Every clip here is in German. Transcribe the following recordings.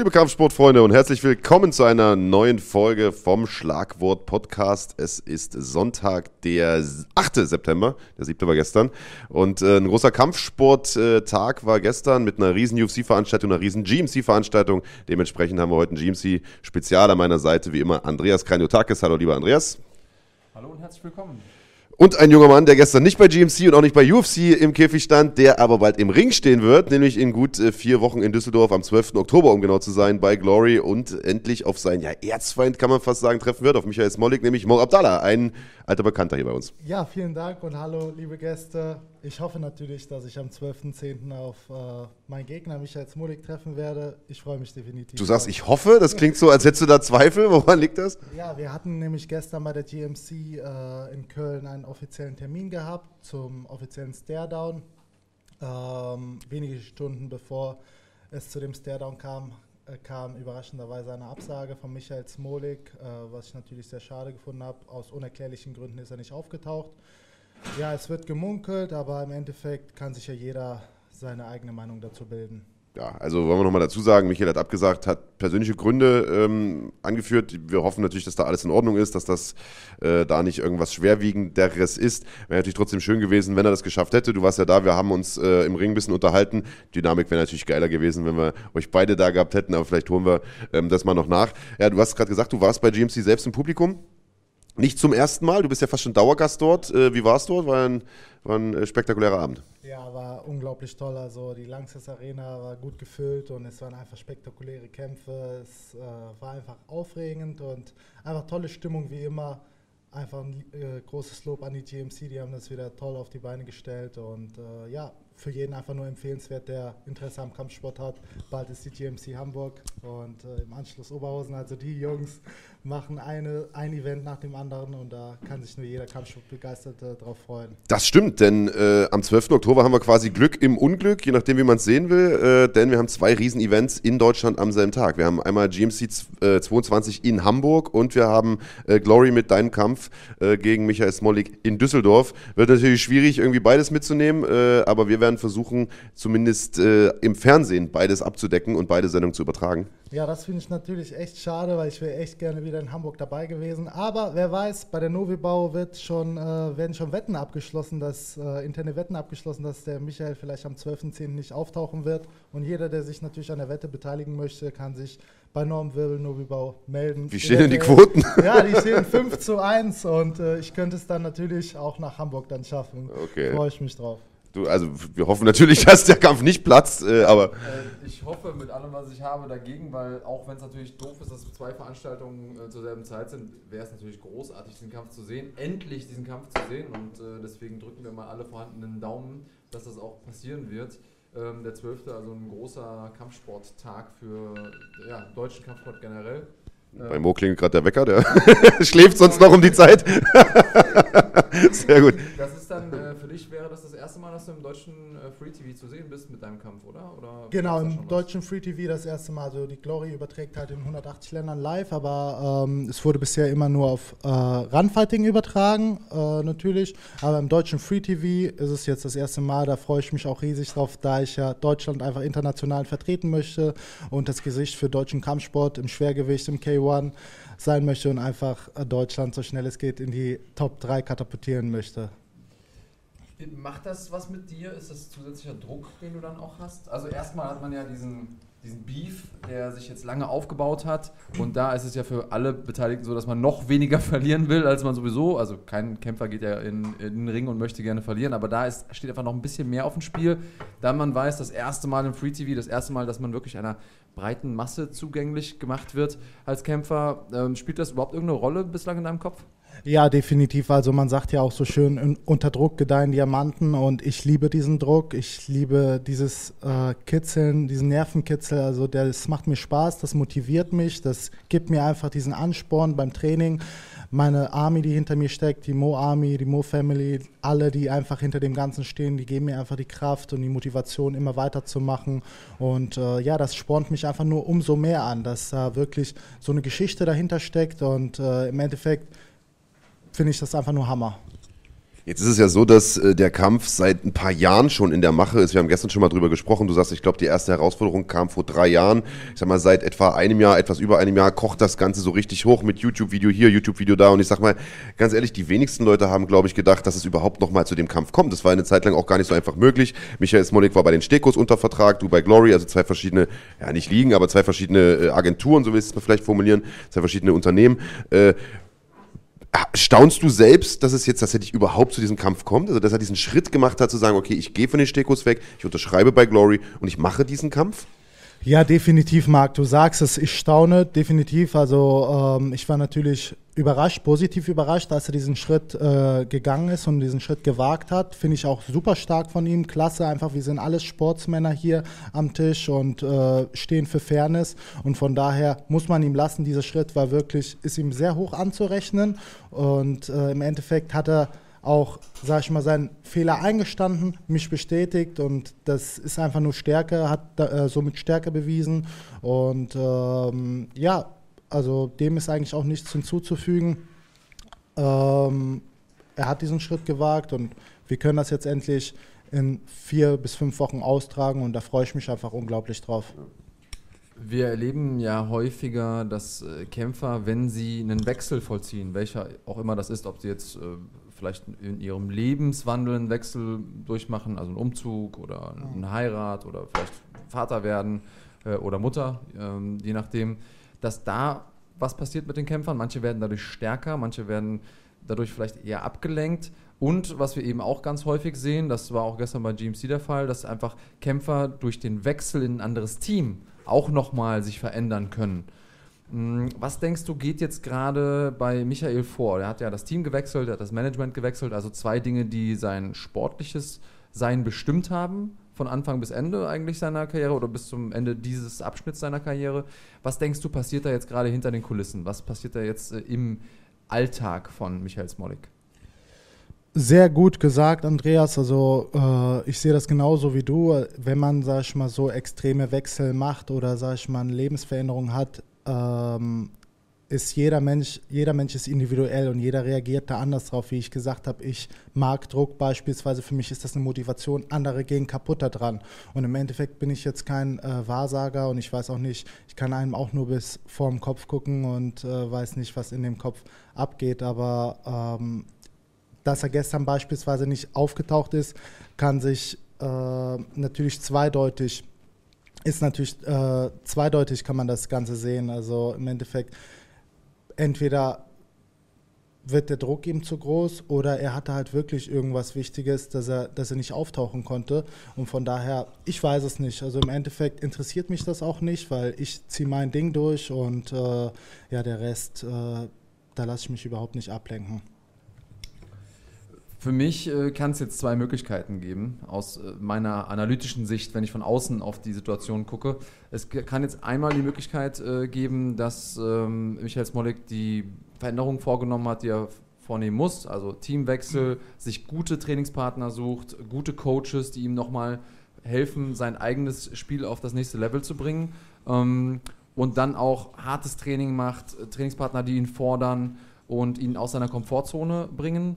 liebe Kampfsportfreunde und herzlich willkommen zu einer neuen Folge vom Schlagwort Podcast. Es ist Sonntag, der 8. September, der 7. war gestern und äh, ein großer Kampfsporttag war gestern mit einer riesen UFC-Veranstaltung, einer riesen GMC-Veranstaltung. Dementsprechend haben wir heute ein GMC-Spezial an meiner Seite, wie immer Andreas Kranjotakis. Hallo lieber Andreas. Hallo und herzlich willkommen. Und ein junger Mann, der gestern nicht bei GMC und auch nicht bei UFC im Käfig stand, der aber bald im Ring stehen wird, nämlich in gut äh, vier Wochen in Düsseldorf am 12. Oktober, um genau zu sein, bei Glory und endlich auf seinen ja, Erzfeind, kann man fast sagen, treffen wird, auf Michael Smolik, nämlich Mo Abdallah, ein alter Bekannter hier bei uns. Ja, vielen Dank und hallo, liebe Gäste. Ich hoffe natürlich, dass ich am 12.10. auf äh, meinen Gegner Michael Smolik treffen werde. Ich freue mich definitiv. Du sagst, ich hoffe, das klingt so, als hättest du da Zweifel. Woran liegt das? Ja, wir hatten nämlich gestern bei der GMC äh, in Köln einen offiziellen Termin gehabt zum offiziellen Staredown. Ähm, wenige Stunden bevor es zu dem Staredown kam, äh, kam überraschenderweise eine Absage von Michael Smolik, äh, was ich natürlich sehr schade gefunden habe. Aus unerklärlichen Gründen ist er nicht aufgetaucht. Ja, es wird gemunkelt, aber im Endeffekt kann sich ja jeder seine eigene Meinung dazu bilden. Ja, also wollen wir nochmal dazu sagen, Michael hat abgesagt, hat persönliche Gründe ähm, angeführt. Wir hoffen natürlich, dass da alles in Ordnung ist, dass das äh, da nicht irgendwas Schwerwiegenderes ist. Wäre natürlich trotzdem schön gewesen, wenn er das geschafft hätte. Du warst ja da, wir haben uns äh, im Ring ein bisschen unterhalten. Dynamik wäre natürlich geiler gewesen, wenn wir euch beide da gehabt hätten, aber vielleicht holen wir ähm, das mal noch nach. Ja, du hast gerade gesagt, du warst bei GMC selbst im Publikum. Nicht zum ersten Mal, du bist ja fast schon Dauergast dort. Äh, wie war es dort? War ein, war ein äh, spektakulärer Abend. Ja, war unglaublich toll. Also die Langsess Arena war gut gefüllt und es waren einfach spektakuläre Kämpfe. Es äh, war einfach aufregend und einfach tolle Stimmung wie immer. Einfach ein äh, großes Lob an die GMC, die haben das wieder toll auf die Beine gestellt und äh, ja, für jeden einfach nur empfehlenswert, der Interesse am Kampfsport hat. Bald ist die GMC Hamburg und äh, im Anschluss Oberhausen. Also die Jungs machen eine, ein Event nach dem anderen und da kann sich nur jeder Kampfsportbegeisterte drauf freuen. Das stimmt, denn äh, am 12. Oktober haben wir quasi Glück im Unglück, je nachdem, wie man es sehen will, äh, denn wir haben zwei Riesen-Events in Deutschland am selben Tag. Wir haben einmal GMC äh, 22 in Hamburg und wir haben äh, Glory mit deinem Kampf äh, gegen Michael Smolik in Düsseldorf. Wird natürlich schwierig, irgendwie beides mitzunehmen, äh, aber wir werden versuchen, zumindest im Fernsehen beides abzudecken und beide Sendungen zu übertragen. Ja, das finde ich natürlich echt schade, weil ich wäre echt gerne wieder in Hamburg dabei gewesen. Aber wer weiß, bei der Novibau wird schon, äh, werden schon Wetten abgeschlossen, dass, äh, interne Wetten abgeschlossen, dass der Michael vielleicht am 12.10. nicht auftauchen wird. Und jeder, der sich natürlich an der Wette beteiligen möchte, kann sich bei Norm Wirbel Novibau melden. Wie stehen denn die Quoten? Ja, die stehen 5 zu 1 und äh, ich könnte es dann natürlich auch nach Hamburg dann schaffen. Okay. Freue ich mich drauf. Du, also wir hoffen natürlich, dass der Kampf nicht platzt, äh, aber. Äh, ich hoffe mit allem, was ich habe, dagegen, weil auch wenn es natürlich doof ist, dass zwei Veranstaltungen äh, zur selben Zeit sind, wäre es natürlich großartig, diesen Kampf zu sehen, endlich diesen Kampf zu sehen. Und äh, deswegen drücken wir mal alle vorhandenen Daumen, dass das auch passieren wird. Ähm, der 12. also ein großer Kampfsporttag für ja, deutschen Kampfsport generell. Bei Mo klingt gerade der Wecker, der schläft sonst noch um die Zeit. Sehr gut. Das ist dann, äh, für dich wäre das das erste Mal, dass du im deutschen äh, Free TV zu sehen bist mit deinem Kampf, oder? oder genau, im deutschen Free TV das erste Mal. Also die Glory überträgt halt in 180 Ländern live, aber ähm, es wurde bisher immer nur auf äh, Runfighting übertragen, äh, natürlich. Aber im deutschen Free TV ist es jetzt das erste Mal, da freue ich mich auch riesig drauf, da ich ja Deutschland einfach international vertreten möchte und das Gesicht für deutschen Kampfsport im Schwergewicht, im K1 sein möchte und einfach Deutschland so schnell es geht in die Top 3 katapultieren möchte. Macht das was mit dir? Ist das zusätzlicher Druck, den du dann auch hast? Also erstmal hat man ja diesen, diesen Beef, der sich jetzt lange aufgebaut hat. Und da ist es ja für alle Beteiligten so, dass man noch weniger verlieren will, als man sowieso. Also kein Kämpfer geht ja in, in den Ring und möchte gerne verlieren, aber da ist, steht einfach noch ein bisschen mehr auf dem Spiel. Da man weiß, das erste Mal im Free TV, das erste Mal, dass man wirklich einer breiten Masse zugänglich gemacht wird als Kämpfer. Ähm, spielt das überhaupt irgendeine Rolle bislang in deinem Kopf? Ja, definitiv. Also man sagt ja auch so schön, unter Druck gedeihen Diamanten und ich liebe diesen Druck. Ich liebe dieses äh, Kitzeln, diesen Nervenkitzel. Also das macht mir Spaß, das motiviert mich, das gibt mir einfach diesen Ansporn beim Training. Meine Army, die hinter mir steckt, die Mo Army, die Mo Family, alle, die einfach hinter dem Ganzen stehen, die geben mir einfach die Kraft und die Motivation, immer weiterzumachen. Und äh, ja, das spornt mich einfach nur umso mehr an, dass da wirklich so eine Geschichte dahinter steckt und äh, im Endeffekt finde ich das einfach nur Hammer. Jetzt ist es ja so, dass äh, der Kampf seit ein paar Jahren schon in der Mache ist. Wir haben gestern schon mal drüber gesprochen. Du sagst, ich glaube, die erste Herausforderung kam vor drei Jahren. Ich sag mal, seit etwa einem Jahr, etwas über einem Jahr, kocht das Ganze so richtig hoch mit YouTube-Video hier, YouTube-Video da. Und ich sag mal, ganz ehrlich, die wenigsten Leute haben, glaube ich, gedacht, dass es überhaupt noch mal zu dem Kampf kommt. Das war eine Zeit lang auch gar nicht so einfach möglich. Michael Smolik war bei den Stekos unter Vertrag, du bei Glory, also zwei verschiedene, ja nicht liegen, aber zwei verschiedene äh, Agenturen, so willst du es vielleicht formulieren, zwei verschiedene Unternehmen. Äh, Staunst du selbst, dass es jetzt tatsächlich überhaupt zu diesem Kampf kommt? Also, dass er diesen Schritt gemacht hat, zu sagen, okay, ich gehe von den Stekos weg, ich unterschreibe bei Glory und ich mache diesen Kampf? Ja, definitiv, Marc. Du sagst es, ich staune definitiv. Also ähm, ich war natürlich überrascht, positiv überrascht, dass er diesen Schritt äh, gegangen ist und diesen Schritt gewagt hat. Finde ich auch super stark von ihm. Klasse, einfach, wir sind alles Sportsmänner hier am Tisch und äh, stehen für Fairness. Und von daher muss man ihm lassen, dieser Schritt war wirklich, ist ihm sehr hoch anzurechnen. Und äh, im Endeffekt hat er auch, sag ich mal, seinen Fehler eingestanden, mich bestätigt und das ist einfach nur Stärke, hat äh, somit Stärke bewiesen und ähm, ja, also dem ist eigentlich auch nichts hinzuzufügen. Ähm, er hat diesen Schritt gewagt und wir können das jetzt endlich in vier bis fünf Wochen austragen und da freue ich mich einfach unglaublich drauf. Wir erleben ja häufiger, dass äh, Kämpfer, wenn sie einen Wechsel vollziehen, welcher auch immer das ist, ob sie jetzt äh, vielleicht in ihrem Lebenswandel einen Wechsel durchmachen, also einen Umzug oder eine Heirat oder vielleicht Vater werden äh, oder Mutter, ähm, je nachdem, dass da was passiert mit den Kämpfern. Manche werden dadurch stärker, manche werden dadurch vielleicht eher abgelenkt. Und was wir eben auch ganz häufig sehen, das war auch gestern bei GMC der Fall, dass einfach Kämpfer durch den Wechsel in ein anderes Team auch nochmal sich verändern können. Hm, was denkst du, geht jetzt gerade bei Michael vor? Er hat ja das Team gewechselt, er hat das Management gewechselt, also zwei Dinge, die sein sportliches Sein bestimmt haben, von Anfang bis Ende eigentlich seiner Karriere oder bis zum Ende dieses Abschnitts seiner Karriere. Was denkst du, passiert da jetzt gerade hinter den Kulissen? Was passiert da jetzt äh, im Alltag von Michael Smolik? Sehr gut gesagt, Andreas. Also äh, ich sehe das genauso wie du. Wenn man, sag ich mal, so extreme Wechsel macht oder, sag ich mal, eine Lebensveränderung hat, ähm, ist jeder Mensch, jeder Mensch ist individuell und jeder reagiert da anders drauf. Wie ich gesagt habe, ich mag Druck beispielsweise, für mich ist das eine Motivation, andere gehen kaputt daran. Und im Endeffekt bin ich jetzt kein äh, Wahrsager und ich weiß auch nicht, ich kann einem auch nur bis vorm Kopf gucken und äh, weiß nicht, was in dem Kopf abgeht. Aber ähm, dass er gestern beispielsweise nicht aufgetaucht ist, kann sich äh, natürlich zweideutig ist natürlich äh, zweideutig kann man das Ganze sehen. Also im Endeffekt entweder wird der Druck ihm zu groß oder er hatte halt wirklich irgendwas Wichtiges, dass er, dass er nicht auftauchen konnte. Und von daher, ich weiß es nicht. Also im Endeffekt interessiert mich das auch nicht, weil ich ziehe mein Ding durch und äh, ja, der Rest, äh, da lasse ich mich überhaupt nicht ablenken. Für mich äh, kann es jetzt zwei Möglichkeiten geben, aus äh, meiner analytischen Sicht, wenn ich von außen auf die Situation gucke. Es kann jetzt einmal die Möglichkeit äh, geben, dass ähm, Michael Smolik die Veränderung vorgenommen hat, die er vornehmen muss, also Teamwechsel, sich gute Trainingspartner sucht, gute Coaches, die ihm nochmal helfen, sein eigenes Spiel auf das nächste Level zu bringen. Ähm, und dann auch hartes Training macht, Trainingspartner, die ihn fordern und ihn aus seiner Komfortzone bringen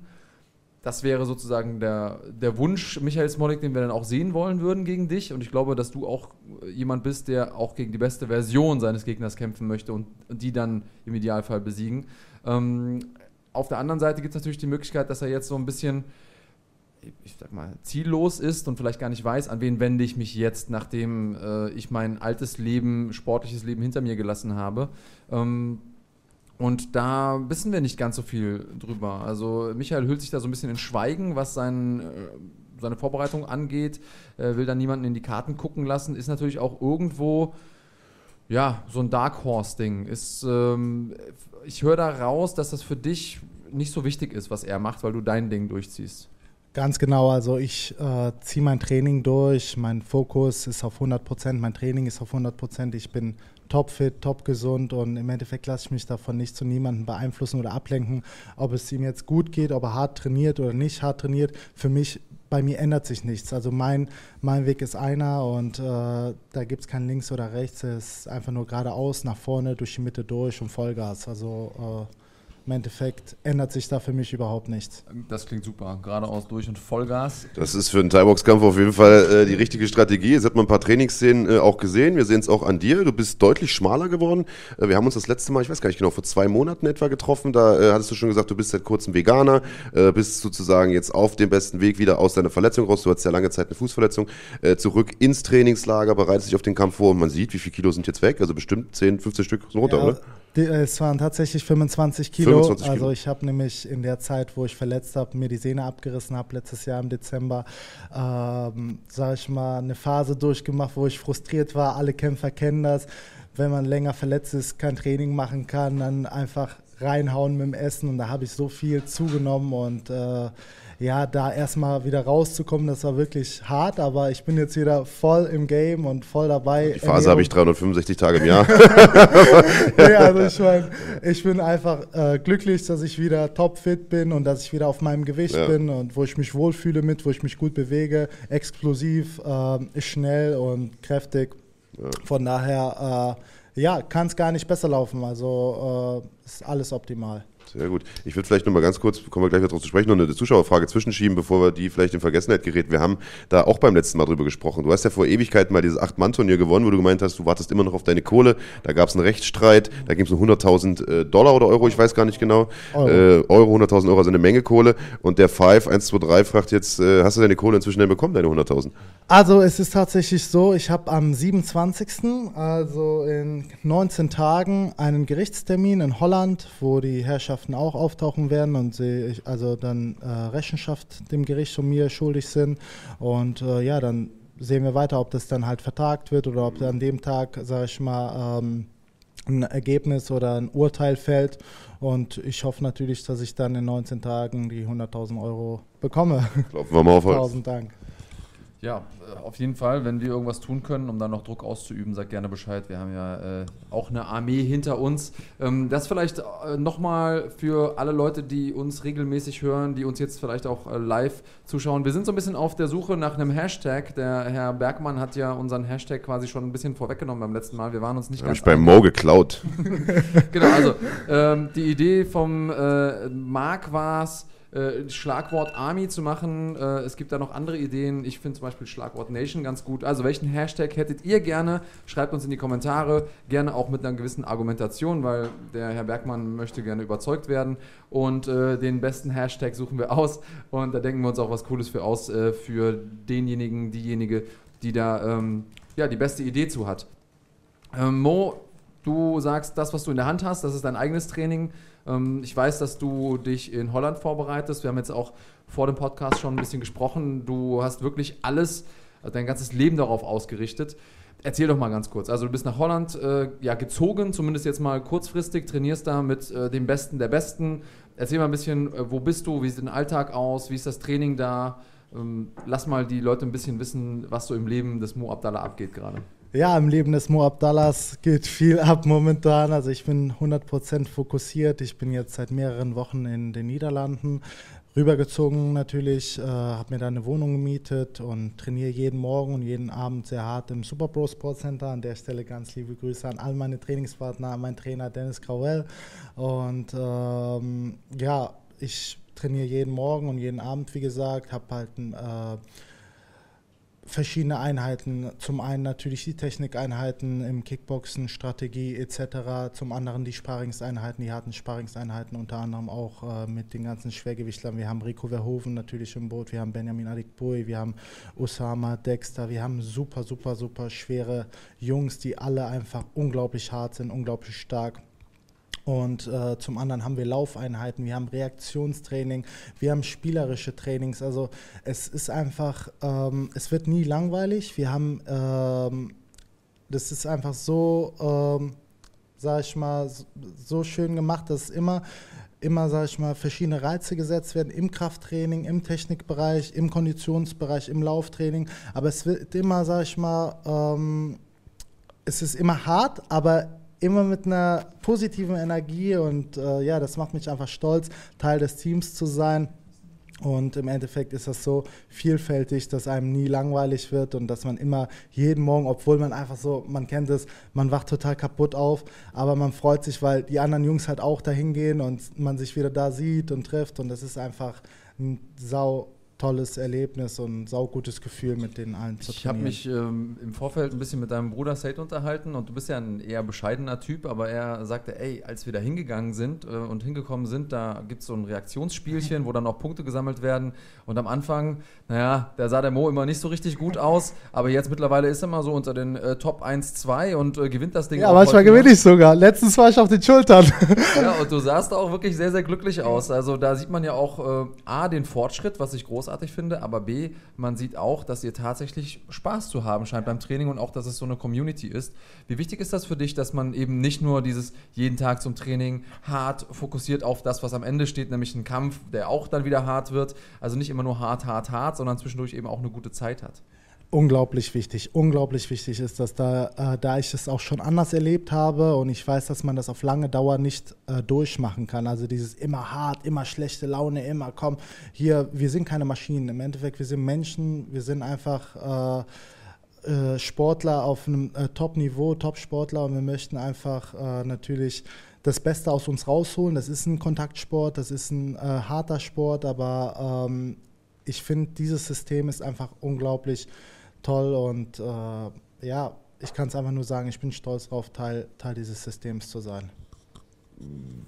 das wäre sozusagen der, der Wunsch Michael Smolik, den wir dann auch sehen wollen würden gegen dich. Und ich glaube, dass du auch jemand bist, der auch gegen die beste Version seines Gegners kämpfen möchte und, die dann im Idealfall besiegen. Ähm, auf der anderen Seite gibt es natürlich die Möglichkeit, dass er jetzt so ein bisschen, ich sag mal, ziellos ist und vielleicht gar nicht weiß, an wen wende ich mich jetzt, nachdem äh, ich mein altes Leben, sportliches Leben hinter mir gelassen habe. Ähm, und da wissen wir nicht ganz so viel drüber. Also Michael hüllt sich da so ein bisschen in Schweigen, was sein, äh, seine Vorbereitung angeht, äh, will dann niemanden in die Karten gucken lassen, ist natürlich auch irgendwo ja, so ein Dark Horse-Ding. ähm, ich höre da raus, dass das für dich nicht so wichtig ist, was er macht, weil du dein Ding durchziehst. Ganz genau, also ich äh, ziehe mein Training durch, mein Fokus ist auf 100 Prozent, mein Training ist auf 100 Prozent, ich bin topfit, top gesund und im Endeffekt lasse ich mich davon nicht zu niemandem beeinflussen oder ablenken, ob es ihm jetzt gut geht, ob er hart trainiert oder nicht hart trainiert. Für mich, bei mir ändert sich nichts. Also mein, mein Weg ist einer und äh, da gibt es kein Links oder Rechts. Es ist einfach nur geradeaus, nach vorne, durch die Mitte durch und Vollgas. Also im Endeffekt ändert sich da für mich überhaupt nichts. Das klingt super. Geradeaus durch und Vollgas. Das ist für einen Thai-Box-Kampf auf jeden Fall äh, die richtige Strategie. Jetzt hat man ein paar Trainingsszenen äh, auch gesehen. Wir sehen es auch an dir. Du bist deutlich schmaler geworden. Äh, wir haben uns das letzte Mal, ich weiß gar nicht genau, vor zwei Monaten etwa getroffen. Da äh, hattest du schon gesagt, du bist seit kurzem Veganer, äh, bist sozusagen jetzt auf dem besten Weg wieder aus deiner Verletzung raus. Du hattest ja lange Zeit eine Fußverletzung. Äh, zurück ins Trainingslager, bereitest dich auf den Kampf vor und man sieht, wie viele Kilo sind jetzt weg. Also bestimmt 10, 15 Stück sind runter, Ja, oder? Die, äh, es waren tatsächlich 25 Kilo. 25 Kilo. Also ich habe nämlich in der Zeit, wo ich verletzt habe, mir die Sehne abgerissen habe, letztes Jahr im Dezember, ähm, sage ich mal, eine Phase durchgemacht, wo ich frustriert war. Alle Kämpfer kennen das. Wenn man länger verletzt ist, kein Training machen kann, dann einfach reinhauen mit dem Essen. Und da habe ich so viel zugenommen und äh, ja, da erstmal wieder rauszukommen, das war wirklich hart, aber ich bin jetzt wieder voll im Game und voll dabei. Die Phase habe ich 365 Tage im Jahr. nee, also ich meine, ich bin einfach äh, glücklich, dass ich wieder topfit bin und dass ich wieder auf meinem Gewicht Ja. bin und wo ich mich wohlfühle mit, wo ich mich gut bewege, explosiv, ähm, schnell und kräftig. Von daher, äh, ja, kann es gar nicht besser laufen. Also äh, ist alles optimal. Sehr gut. Ich würde vielleicht noch mal ganz kurz, kommen wir gleich drauf zu sprechen, noch eine Zuschauerfrage zwischenschieben, bevor wir die vielleicht in Vergessenheit gerät. Wir haben da auch beim letzten Mal drüber gesprochen. Du hast ja vor Ewigkeiten mal dieses Acht-Mann-Turnier gewonnen, wo du gemeint hast, du wartest immer noch auf deine Kohle. Da gab es einen Rechtsstreit, da ging es um 100.000 äh, Dollar oder Euro, ich weiß gar nicht genau. Euro. Äh, Euro, 100.000 Euro, also eine Menge Kohle. Und der Five 123 fragt jetzt, äh, hast du deine Kohle inzwischen denn bekommen, deine 100.000? Also es ist tatsächlich so, ich habe am 27., also in 19 Tagen, einen Gerichtstermin in Holland, wo die Herrschaften auch auftauchen werden und sie also dann äh, Rechenschaft dem Gericht und mir schuldig sind. Und äh, ja, dann sehen wir weiter, ob das dann halt vertagt wird oder ob an dem Tag, sage ich mal, ähm, ein Ergebnis oder ein Urteil fällt. Und ich hoffe natürlich, dass ich dann in 19 Tagen die 100.000 Euro bekomme. Klopfen wir mal auf Holz. Tausend Dank. Ja, äh, auf jeden Fall, wenn wir irgendwas tun können, um dann noch Druck auszuüben, sag gerne Bescheid. Wir haben ja äh, auch eine Armee hinter uns. Ähm, das vielleicht äh, nochmal für alle Leute, die uns regelmäßig hören, die uns jetzt vielleicht auch äh, live zuschauen. Wir sind so ein bisschen auf der Suche nach einem Hashtag. Der Herr Bergmann hat ja unseren Hashtag quasi schon ein bisschen vorweggenommen beim letzten Mal. Wir waren uns nicht Habe ganz ich bei. Mo geklaut. Genau, also ähm, die Idee vom äh, Marc war es, äh, Schlagwort Army zu machen. Äh, es gibt da noch andere Ideen. Ich finde zum Beispiel Schlagwort Nation ganz gut. Also welchen Hashtag hättet ihr gerne? Schreibt uns in die Kommentare. Gerne auch mit einer gewissen Argumentation, weil der Herr Bergmann möchte gerne überzeugt werden. Und äh, den besten Hashtag suchen wir aus. Und da denken wir uns auch was Cooles für aus, äh, für denjenigen, diejenige, die da ähm, ja, die beste Idee zu hat. Ähm, Mo, du sagst, das, was du in der Hand hast, das ist dein eigenes Training. Ähm, ich weiß, dass du dich in Holland vorbereitest. Wir haben jetzt auch vor dem Podcast schon ein bisschen gesprochen. Du hast wirklich alles, also dein ganzes Leben darauf ausgerichtet. Erzähl doch mal ganz kurz. Also du bist nach Holland äh, ja, gezogen, zumindest jetzt mal kurzfristig, trainierst da mit äh, dem Besten der Besten. Erzähl mal ein bisschen, äh, wo bist du, wie sieht dein Alltag aus, wie ist das Training da? Ähm, lass mal die Leute ein bisschen wissen, was so im Leben des Mo Abdallah abgeht gerade. Ja, im Leben des Mo Abdallahs geht viel ab momentan. Also ich bin 100% fokussiert. Ich bin jetzt seit mehreren Wochen in den Niederlanden rübergezogen natürlich, äh, habe mir da eine Wohnung gemietet und trainiere jeden Morgen und jeden Abend sehr hart im Super Pro Sport Center. An der Stelle ganz liebe Grüße an all meine Trainingspartner, an meinen Trainer Dennis Grauel. Und ähm, ja, ich trainiere jeden Morgen und jeden Abend, wie gesagt, habe halt ein äh, verschiedene Einheiten. Zum einen natürlich die Technikeinheiten im Kickboxen, Strategie etc. Zum anderen die Sparringseinheiten, die harten Sparringseinheiten, unter anderem auch äh, mit den ganzen Schwergewichtlern. Wir haben Rico Verhoeven natürlich im Boot, wir haben Benjamin Adikbui, wir haben Osama Dexter, wir haben super, super, super schwere Jungs, die alle einfach unglaublich hart sind, unglaublich stark. Und äh, zum anderen haben wir Laufeinheiten, wir haben Reaktionstraining, wir haben spielerische Trainings. Also es ist einfach, ähm, es wird nie langweilig. Wir haben, ähm, das ist einfach so, ähm, sag ich mal, so, schön gemacht, dass immer immer, sage ich mal, verschiedene Reize gesetzt werden im Krafttraining, im Technikbereich, im Konditionsbereich, im Lauftraining. Aber es wird immer, sage ich mal, ähm, es ist immer hart, aber immer mit einer positiven Energie und äh, ja, das macht mich einfach stolz, Teil des Teams zu sein. Und im Endeffekt ist das so vielfältig, dass einem nie langweilig wird und dass man immer jeden Morgen, obwohl man einfach so, man kennt es, man wacht total kaputt auf, aber man freut sich, weil die anderen Jungs halt auch dahin gehen und man sich wieder da sieht und trifft und das ist einfach ein sau tolles Erlebnis und ein saugutes Gefühl, mit den allen zu Ich habe mich ähm, im Vorfeld ein bisschen mit deinem Bruder Sate unterhalten und du bist ja ein eher bescheidener Typ, aber er sagte, ey, als wir da hingegangen sind äh, und hingekommen sind, da gibt es so ein Reaktionsspielchen, wo dann auch Punkte gesammelt werden und am Anfang, naja, da sah der Mo immer nicht so richtig gut aus, aber jetzt mittlerweile ist er mal so unter den äh, Top 1, 2 und äh, gewinnt das Ding. Ja, manchmal gewinne ich sogar. Letztens war ich auf den Schultern. Ja, und du sahst auch wirklich sehr, sehr glücklich aus. Also da sieht man ja auch äh, A, den Fortschritt, was ich großartig großartig finde, aber B, man sieht auch, dass ihr tatsächlich Spaß zu haben scheint beim Training und auch, dass es so eine Community ist. Wie wichtig ist das für dich, dass man eben nicht nur dieses jeden Tag zum Training hart fokussiert auf das, was am Ende steht, nämlich ein Kampf, der auch dann wieder hart wird, also nicht immer nur hart, hart, hart, sondern zwischendurch eben auch eine gute Zeit hat? Unglaublich wichtig. Unglaublich wichtig ist dass da, äh, da ich es auch schon anders erlebt habe und ich weiß, dass man das auf lange Dauer nicht äh, durchmachen kann. Also dieses immer hart, immer schlechte Laune, immer komm, hier, wir sind keine Maschinen. Im Endeffekt, wir sind Menschen, wir sind einfach äh, äh Sportler auf einem äh, Top-Niveau, Top-Sportler und wir möchten einfach äh, natürlich das Beste aus uns rausholen. Das ist ein Kontaktsport, das ist ein harter Sport, aber ähm, ich finde, dieses System ist einfach unglaublich toll und äh, ja, ich kann es einfach nur sagen, ich bin stolz darauf, Teil, Teil dieses Systems zu sein.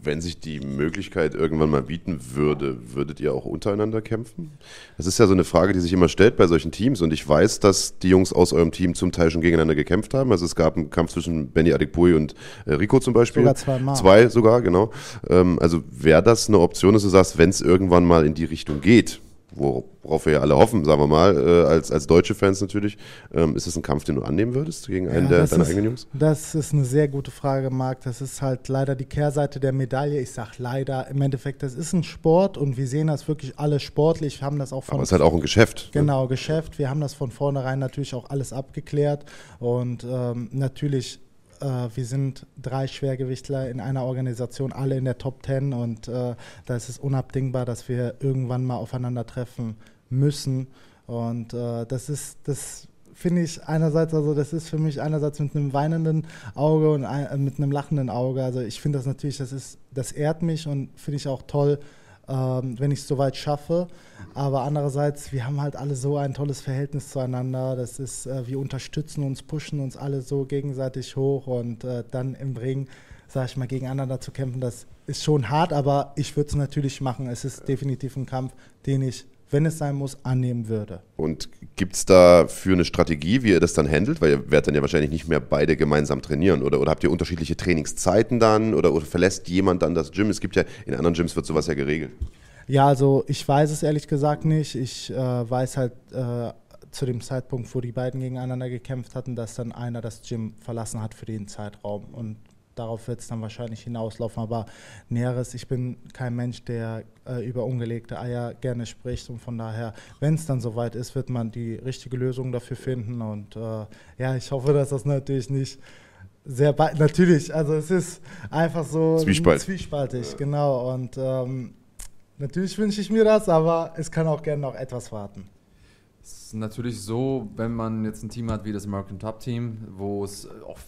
Wenn sich die Möglichkeit irgendwann mal bieten würde, würdet ihr auch untereinander kämpfen? Das ist ja so eine Frage, die sich immer stellt bei solchen Teams und ich weiß, dass die Jungs aus eurem Team zum Teil schon gegeneinander gekämpft haben. Also es gab einen Kampf zwischen Benny Adekbui und äh, Rico zum Beispiel. Sogar zweimal. Zwei sogar, genau. Ähm, also wäre das eine Option, dass du sagst, wenn es irgendwann mal in die Richtung geht, worauf wir ja alle hoffen, sagen wir mal, äh, als, als deutsche Fans natürlich. Ähm, ist das ein Kampf, den du annehmen würdest gegen einen ja, der, deiner ist, eigenen Jungs? Das ist eine sehr gute Frage, Marc. Das ist halt leider die Kehrseite der Medaille. Ich sage leider, im Endeffekt, das ist ein Sport und wir sehen das wirklich alle sportlich. Wir haben das auch von. Aber es ist halt auch ein Geschäft. Ne? Genau, ne? Geschäft. Wir haben das von vornherein natürlich auch alles abgeklärt und ähm, natürlich äh, wir sind drei Schwergewichtler in einer Organisation, alle in der Top Ten und äh, da ist es unabdingbar, dass wir irgendwann mal aufeinandertreffen müssen. Und äh, das ist, das finde ich einerseits, also das ist für mich einerseits mit einem weinenden Auge und ein, mit einem lachenden Auge. Also ich finde das natürlich, das ist, das ehrt mich und finde ich auch toll, ähm, wenn ich es soweit schaffe. Aber andererseits, wir haben halt alle so ein tolles Verhältnis zueinander. Das ist, äh, wir unterstützen uns, pushen uns alle so gegenseitig hoch und äh, dann im Ring, sag ich mal, gegeneinander zu kämpfen, das ist schon hart, aber ich würde es natürlich machen. Es ist definitiv ein Kampf, den ich wenn es sein muss, annehmen würde. Und gibt es dafür eine Strategie, wie ihr das dann handelt? Weil ihr werdet dann ja wahrscheinlich nicht mehr beide gemeinsam trainieren. Oder, oder habt ihr unterschiedliche Trainingszeiten dann? Oder, oder verlässt jemand dann das Gym? Es gibt ja, in anderen Gyms wird sowas ja geregelt. Ja, also ich weiß es ehrlich gesagt nicht. Ich äh, weiß halt äh, zu dem Zeitpunkt, wo die beiden gegeneinander gekämpft hatten, dass dann einer das Gym verlassen hat für den Zeitraum. Und darauf wird es dann wahrscheinlich hinauslaufen. Aber Näheres, ich bin kein Mensch, der äh, über ungelegte Eier gerne spricht. Und von daher, wenn es dann soweit ist, wird man die richtige Lösung dafür finden. Und äh, ja, ich hoffe, dass das natürlich nicht sehr natürlich, also es ist einfach so Zwiespalt. zwiespaltig, genau. Und ähm, natürlich wünsche ich mir das, aber es kann auch gerne noch etwas warten. Es ist natürlich so, wenn man jetzt ein Team hat wie das American Top Team, wo es auch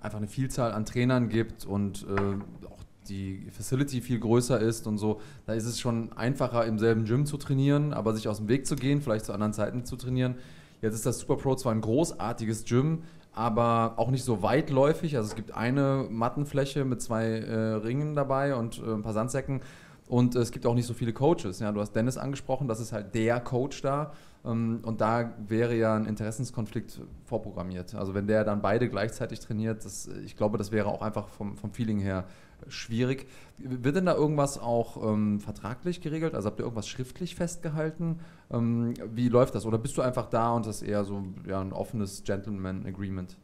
einfach eine Vielzahl an Trainern gibt und äh, auch die Facility viel größer ist und so, da ist es schon einfacher im selben Gym zu trainieren, aber sich aus dem Weg zu gehen, vielleicht zu anderen Zeiten zu trainieren. Jetzt ist das Super Pro zwar ein großartiges Gym, aber auch nicht so weitläufig. Also es gibt eine Mattenfläche mit zwei äh, Ringen dabei und äh, ein paar Sandsäcken. Und es gibt auch nicht so viele Coaches. Ja, du hast Dennis angesprochen, das ist halt der Coach da. Ähm, und da wäre ja ein Interessenskonflikt vorprogrammiert. Also wenn der dann beide gleichzeitig trainiert, das, ich glaube, das wäre auch einfach vom, vom Feeling her schwierig. Wird denn da irgendwas auch ähm, vertraglich geregelt? Also habt ihr irgendwas schriftlich festgehalten? Ähm, wie läuft das? Oder bist du einfach da und das ist eher so ja, ein offenes Gentleman Agreement?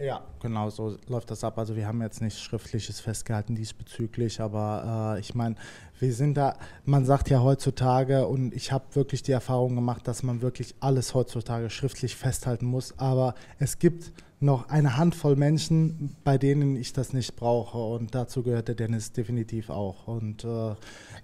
Ja, genau so läuft das ab. Also wir haben jetzt nichts Schriftliches festgehalten diesbezüglich, aber äh, ich meine, wir sind da, man sagt ja heutzutage und ich habe wirklich die Erfahrung gemacht, dass man wirklich alles heutzutage schriftlich festhalten muss, aber es gibt noch eine Handvoll Menschen, bei denen ich das nicht brauche und dazu gehört der Dennis definitiv auch und äh,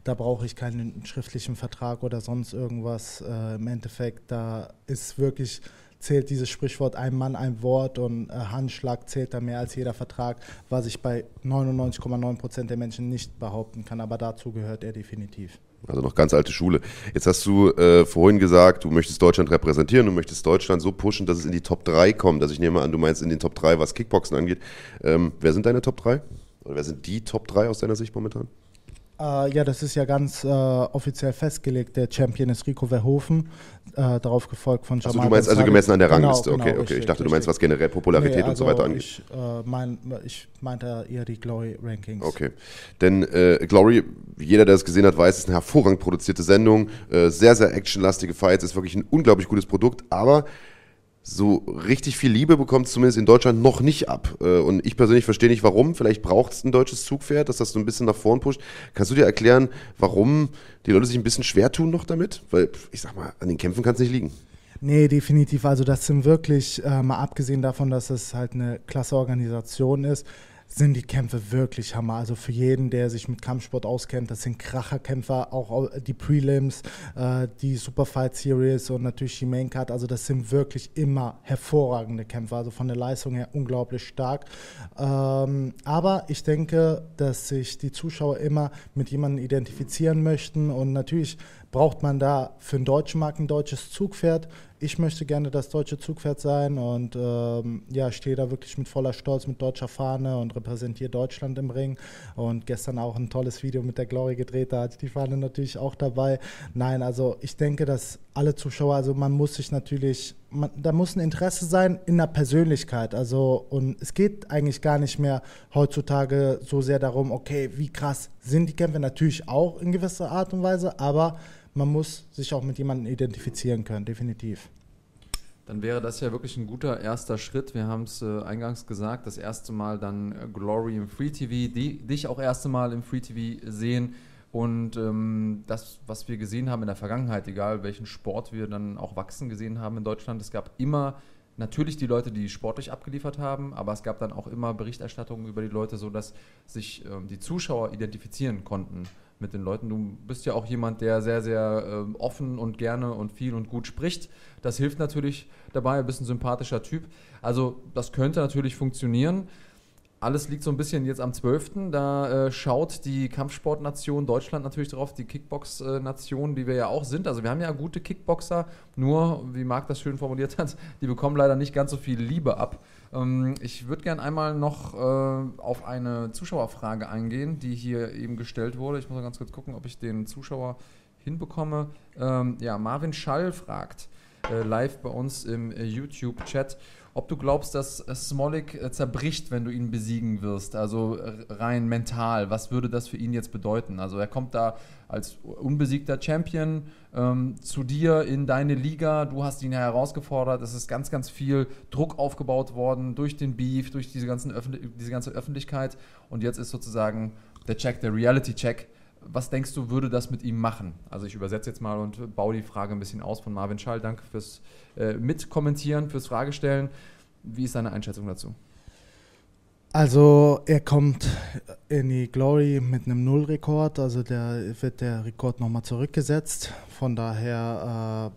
da brauche ich keinen schriftlichen Vertrag oder sonst irgendwas. Äh, Im Endeffekt, da ist wirklich zählt dieses Sprichwort ein Mann, ein Wort und äh, Handschlag zählt da mehr als jeder Vertrag, was ich bei 99,9 Prozent der Menschen nicht behaupten kann. Aber dazu gehört er definitiv. Also noch ganz alte Schule. Jetzt hast du äh, vorhin gesagt, du möchtest Deutschland repräsentieren, du möchtest Deutschland so pushen, dass es in die Top 3 kommt. Also ich nehme an, du meinst in den Top 3, was Kickboxen angeht. Ähm, wer sind deine Top 3? Oder wer sind die Top 3 aus deiner Sicht momentan? Äh, ja, das ist ja ganz äh, offiziell festgelegt. Der Champion ist Rico Verhoeven, äh, darauf gefolgt von Jamal. Also du meinst also gemessen an der genau, Rangliste? Genau, okay, okay. Richtig, ich dachte, du meinst, was generell Popularität nee, also und so weiter angeht. Ich, äh, mein, ich meinte eher die Glory Rankings. Okay. Denn äh, Glory, jeder, der es gesehen hat, weiß, es ist eine hervorragend produzierte Sendung. Äh, sehr, sehr actionlastige Fights, ist wirklich ein unglaublich gutes Produkt, aber so richtig viel Liebe bekommt es zumindest in Deutschland noch nicht ab. Äh, Und ich persönlich verstehe nicht, warum. Vielleicht braucht es ein deutsches Zugpferd, dass das so ein bisschen nach vorn pusht. Kannst du dir erklären, warum die Leute sich ein bisschen schwer tun noch damit? Weil, ich sag mal, an den Kämpfen kann es nicht liegen. Nee, definitiv. Also das sind wirklich, äh, mal abgesehen davon, dass es halt eine klasse Organisation ist, sind die Kämpfe wirklich Hammer. Also für jeden, der sich mit Kampfsport auskennt, das sind Kracherkämpfer, auch die Prelims, äh, die Superfight Series und natürlich die Main Card. Also das sind wirklich immer hervorragende Kämpfer. Also von der Leistung her unglaublich stark. Ähm, aber ich denke, dass sich die Zuschauer immer mit jemandem identifizieren möchten und natürlich braucht man da für einen deutschen Markt ein deutsches Zugpferd. Ich möchte gerne das deutsche Zugpferd sein und ähm, ja, stehe da wirklich mit voller Stolz mit deutscher Fahne und repräsentiere Deutschland im Ring. Und gestern auch ein tolles Video mit der Glory gedreht, da hatte ich die Fahne natürlich auch dabei. Nein, also ich denke, dass alle Zuschauer, also man muss sich natürlich, man, da muss ein Interesse sein in der Persönlichkeit. Also und es geht eigentlich gar nicht mehr heutzutage so sehr darum, okay, wie krass sind die Kämpfe, natürlich auch in gewisser Art und Weise, aber man muss sich auch mit jemandem identifizieren können, definitiv. Dann wäre das ja wirklich ein guter erster Schritt. Wir haben es äh, eingangs gesagt, das erste Mal dann äh, Glory im Free TV, die, dich auch erste Mal im Free TV sehen. Und ähm, das, was wir gesehen haben in der Vergangenheit, egal welchen Sport wir dann auch wachsen gesehen haben in Deutschland, es gab immer natürlich die Leute, die sportlich abgeliefert haben, aber es gab dann auch immer Berichterstattungen über die Leute, sodass sich ähm, die Zuschauer identifizieren konnten mit den Leuten. Du bist ja auch jemand, der sehr, sehr ähm, offen und gerne und viel und gut spricht. Das hilft natürlich dabei, du bist ein sympathischer Typ. Also das könnte natürlich funktionieren. Alles liegt so ein bisschen jetzt am 12. Da äh, schaut die Kampfsportnation Deutschland natürlich drauf, die Kickbox-Nation, die wir ja auch sind. Also wir haben ja gute Kickboxer, nur, wie Marc das schön formuliert hat, die bekommen leider nicht ganz so viel Liebe ab. Ähm, ich würde gerne einmal noch äh, auf eine Zuschauerfrage eingehen, die hier eben gestellt wurde. Ich muss mal ganz kurz gucken, ob ich den Zuschauer hinbekomme. Ähm, ja, Marvin Schall fragt äh, live bei uns im äh, YouTube-Chat, ob du glaubst, dass Smolik zerbricht, wenn du ihn besiegen wirst, also rein mental. Was würde das für ihn jetzt bedeuten? Also er kommt da als unbesiegter Champion ähm, zu dir in deine Liga, du hast ihn ja herausgefordert, es ist ganz, ganz viel Druck aufgebaut worden durch den Beef, durch diese, ganzen Öffentlich diese ganze Öffentlichkeit und jetzt ist sozusagen der Check, der Reality-Check, was denkst du, würde das mit ihm machen? Also ich übersetze jetzt mal und baue die Frage ein bisschen aus von Marvin Schall. Danke fürs äh, Mitkommentieren, fürs Fragestellen. Wie ist deine Einschätzung dazu? Also er kommt in die Glory mit einem Nullrekord, also der wird der Rekord nochmal zurückgesetzt. Von daher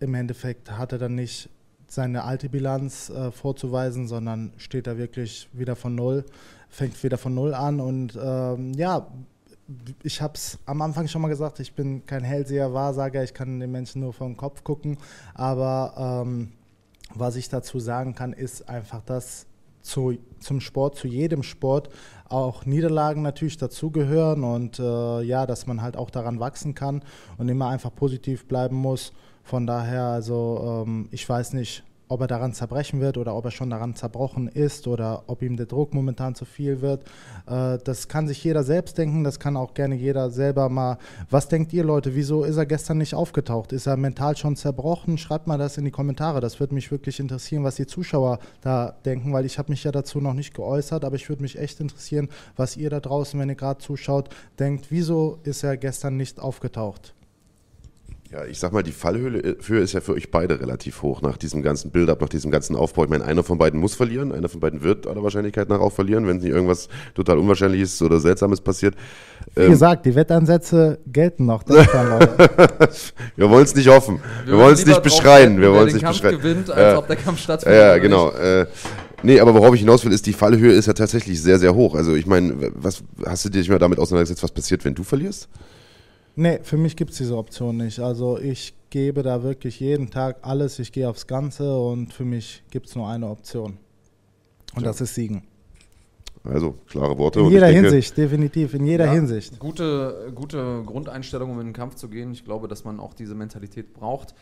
äh, im Endeffekt hat er dann nicht seine alte Bilanz äh, vorzuweisen, sondern steht da wirklich wieder von null, fängt wieder von null an. Und ähm, ja, ich habe es am Anfang schon mal gesagt, ich bin kein Hellseher, Wahrsager, ich kann den Menschen nur vom Kopf gucken, aber ähm, was ich dazu sagen kann, ist einfach, dass zu, zum Sport, zu jedem Sport auch Niederlagen natürlich dazugehören und äh, ja, dass man halt auch daran wachsen kann und immer einfach positiv bleiben muss. Von daher, also ähm, ich weiß nicht, ob er daran zerbrechen wird oder ob er schon daran zerbrochen ist oder ob ihm der Druck momentan zu viel wird. Äh, das kann sich jeder selbst denken, das kann auch gerne jeder selber mal. Was denkt ihr Leute, wieso ist er gestern nicht aufgetaucht? Ist er mental schon zerbrochen? Schreibt mal das in die Kommentare, das würde mich wirklich interessieren, was die Zuschauer da denken, weil ich habe mich ja dazu noch nicht geäußert, aber ich würde mich echt interessieren, was ihr da draußen, wenn ihr gerade zuschaut, denkt, wieso ist er gestern nicht aufgetaucht? Ja, ich sag mal, die Fallhöhe für ist ja für euch beide relativ hoch nach diesem ganzen Build-up, nach diesem ganzen Aufbau. Ich meine, einer von beiden muss verlieren, einer von beiden wird aller Wahrscheinlichkeit nach auch verlieren, wenn nicht irgendwas total Unwahrscheinliches oder Seltsames passiert. Wie ähm, gesagt, die Wettansätze gelten noch. wir wollen es nicht hoffen. Wir, wir wollen es nicht beschreien. Wir wollen es nicht Kampf beschreien. gewinnt, als ja. ob der Kampf stattfindet. Ja, genau. Äh, Nee, aber worauf ich hinaus will, ist, die Fallhöhe ist ja tatsächlich sehr, sehr hoch. Also ich meine, was hast du dich mal damit auseinandergesetzt, was passiert, wenn du verlierst? Nee, für mich gibt es diese Option nicht. Also ich gebe da wirklich jeden Tag alles, ich gehe aufs Ganze und für mich gibt es nur eine Option. Und ja. das ist Siegen. Also klare Worte. In jeder denke, Hinsicht, definitiv, in jeder ja, Hinsicht. Gute, gute Grundeinstellung, um in den Kampf zu gehen. Ich glaube, dass man auch diese Mentalität braucht.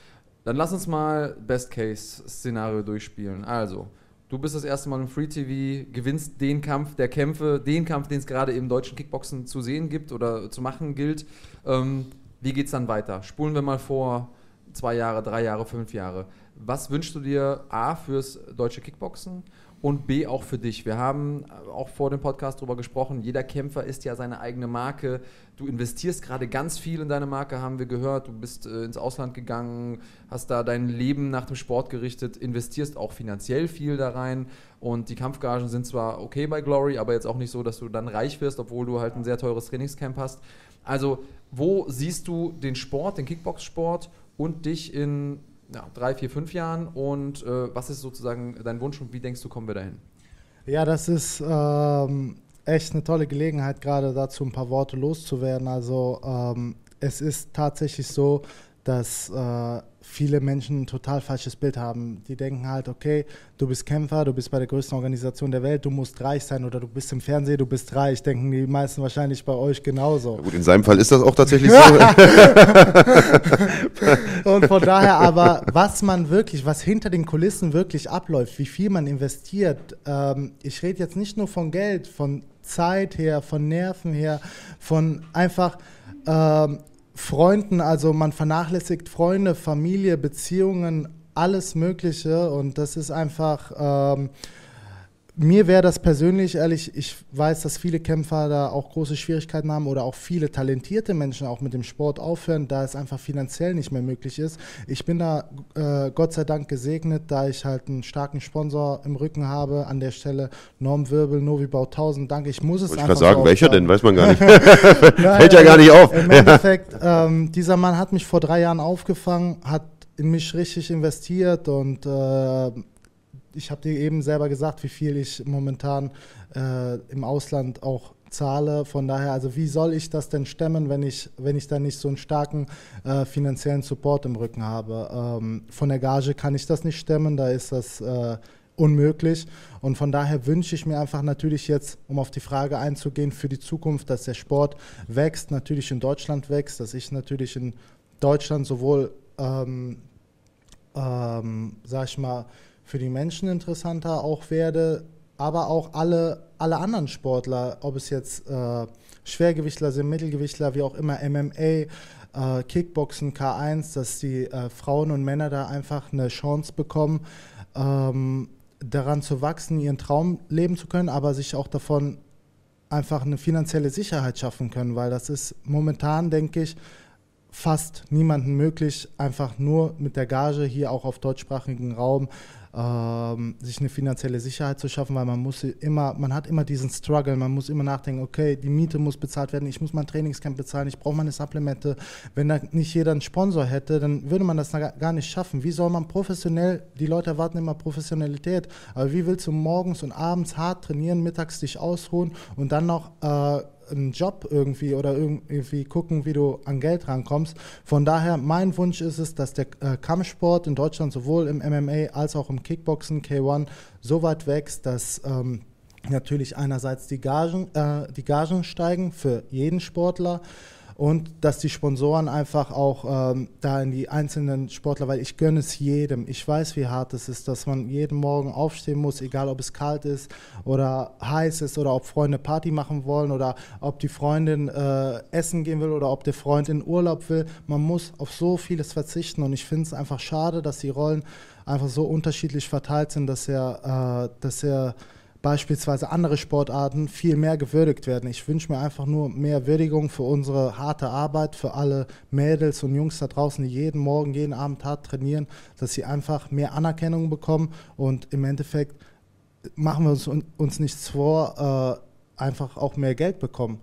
Dann lass uns mal Best-Case-Szenario durchspielen. Also, Du bist das erste Mal im Free TV, gewinnst den Kampf der Kämpfe, den Kampf, den es gerade im deutschen Kickboxen zu sehen gibt oder zu machen gilt. Ähm, wie geht es dann weiter? Spulen wir mal vor zwei Jahre, drei Jahre, fünf Jahre. Was wünschst du dir A fürs deutsche Kickboxen und B auch für dich. Wir haben auch vor dem Podcast darüber gesprochen, jeder Kämpfer ist ja seine eigene Marke. Du investierst gerade ganz viel in deine Marke, haben wir gehört. Du bist äh, ins Ausland gegangen, hast da dein Leben nach dem Sport gerichtet, investierst auch finanziell viel da rein. Und die Kampfgagen sind zwar okay bei Glory, aber jetzt auch nicht so, dass du dann reich wirst, obwohl du halt ein sehr teures Trainingscamp hast. Also, wo siehst du den Sport, den Kickbox-Sport und dich in ja, drei, vier, fünf Jahren und äh, was ist sozusagen dein Wunsch und wie denkst du, kommen wir dahin? Ja, das ist ähm, echt eine tolle Gelegenheit, gerade dazu ein paar Worte loszuwerden. Also ähm, es ist tatsächlich so, dass äh, viele Menschen ein total falsches Bild haben. Die denken halt, okay, du bist Kämpfer, du bist bei der größten Organisation der Welt, du musst reich sein oder du bist im Fernsehen, du bist reich. Denken die meisten wahrscheinlich bei euch genauso. Ja gut, in seinem Fall ist das auch tatsächlich so. Und von daher aber, was man wirklich, was hinter den Kulissen wirklich abläuft, wie viel man investiert, ähm, ich rede jetzt nicht nur von Geld, von Zeit her, von Nerven her, von einfach ähm, Freunden, also man vernachlässigt Freunde, Familie, Beziehungen, alles Mögliche. Und das ist einfach ähm, mir wäre das persönlich, ehrlich, ich weiß, dass viele Kämpfer da auch große Schwierigkeiten haben oder auch viele talentierte Menschen auch mit dem Sport aufhören, da es einfach finanziell nicht mehr möglich ist. Ich bin da äh, Gott sei Dank gesegnet, da ich halt einen starken Sponsor im Rücken habe. An der Stelle Norm Wirbel, Novi Bautausend, danke. Ich muss es Wollte einfach ich sagen, so welcher denn? Weiß man gar nicht. Fällt ja gar nicht auf. Im Endeffekt, ähm, dieser Mann hat mich vor drei Jahren aufgefangen, hat in mich richtig investiert und äh, ich habe dir eben selber gesagt, wie viel ich momentan äh, im Ausland auch zahle. Von daher, also wie soll ich das denn stemmen, wenn ich, wenn ich dann nicht so einen starken äh, finanziellen Support im Rücken habe? Ähm, von der Gage kann ich das nicht stemmen, da ist das äh, unmöglich. Und von daher wünsche ich mir einfach natürlich jetzt, um auf die Frage einzugehen, für die Zukunft, dass der Sport wächst, natürlich in Deutschland wächst, dass ich natürlich in Deutschland sowohl, ähm, ähm, sag ich mal, für die Menschen interessanter auch werde, aber auch alle, alle anderen Sportler, ob es jetzt äh, Schwergewichtler sind, Mittelgewichtler, wie auch immer, MMA, äh, Kickboxen, K1, dass die äh, Frauen und Männer da einfach eine Chance bekommen, ähm, daran zu wachsen, ihren Traum leben zu können, aber sich auch davon einfach eine finanzielle Sicherheit schaffen können, weil das ist momentan, denke ich, fast niemandem möglich, einfach nur mit der Gage hier auch auf deutschsprachigen Raum ähm, sich eine finanzielle Sicherheit zu schaffen, weil man muss immer, man hat immer diesen Struggle, man muss immer nachdenken, okay, die Miete muss bezahlt werden, ich muss mein Trainingscamp bezahlen, ich brauche meine Supplemente. Wenn da nicht jeder einen Sponsor hätte, dann würde man das gar nicht schaffen. Wie soll man professionell, die Leute erwarten immer Professionalität, aber wie willst du morgens und abends hart trainieren, mittags dich ausruhen und dann noch äh, einen Job irgendwie oder irgendwie gucken, wie du an Geld rankommst. Von daher, mein Wunsch ist es, dass der äh, Kampfsport in Deutschland sowohl im MMA als auch im Kickboxen K1 so weit wächst, dass ähm, natürlich einerseits die Gagen, äh, die Gagen steigen für jeden Sportler und dass die Sponsoren einfach auch ähm, da in die einzelnen Sportler, weil ich gönne es jedem. Ich weiß, wie hart es ist, dass man jeden Morgen aufstehen muss, egal ob es kalt ist oder heiß ist oder ob Freunde Party machen wollen oder ob die Freundin äh, essen gehen will oder ob der Freund in Urlaub will. Man muss auf so vieles verzichten und ich finde es einfach schade, dass die Rollen einfach so unterschiedlich verteilt sind, dass er, äh, dass er beispielsweise andere Sportarten viel mehr gewürdigt werden. Ich wünsche mir einfach nur mehr Würdigung für unsere harte Arbeit, für alle Mädels und Jungs da draußen, die jeden Morgen, jeden Abend hart trainieren, dass sie einfach mehr Anerkennung bekommen und im Endeffekt machen wir uns, uns nichts vor, äh, einfach auch mehr Geld bekommen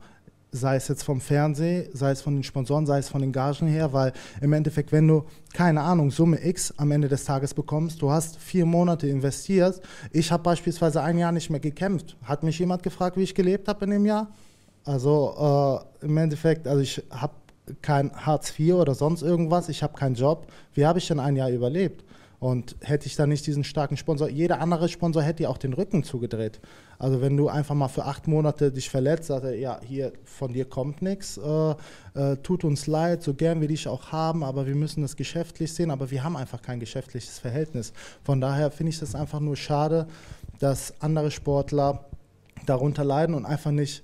sei es jetzt vom Fernsehen, sei es von den Sponsoren, sei es von den Gagen her, weil im Endeffekt, wenn du, keine Ahnung, Summe X am Ende des Tages bekommst, du hast vier Monate investiert, ich habe beispielsweise ein Jahr nicht mehr gekämpft. Hat mich jemand gefragt, wie ich gelebt habe in dem Jahr? Also äh, im Endeffekt, also ich habe kein Hartz IV oder sonst irgendwas, ich habe keinen Job. Wie habe ich denn ein Jahr überlebt? Und hätte ich da nicht diesen starken Sponsor, jeder andere Sponsor hätte ja auch den Rücken zugedreht. Also wenn du einfach mal für acht Monate dich verletzt, sagt er, ja, hier von dir kommt nichts, äh, äh, tut uns leid, so gern wir dich auch haben, aber wir müssen das geschäftlich sehen, aber wir haben einfach kein geschäftliches Verhältnis. Von daher finde ich das einfach nur schade, dass andere Sportler darunter leiden und einfach nicht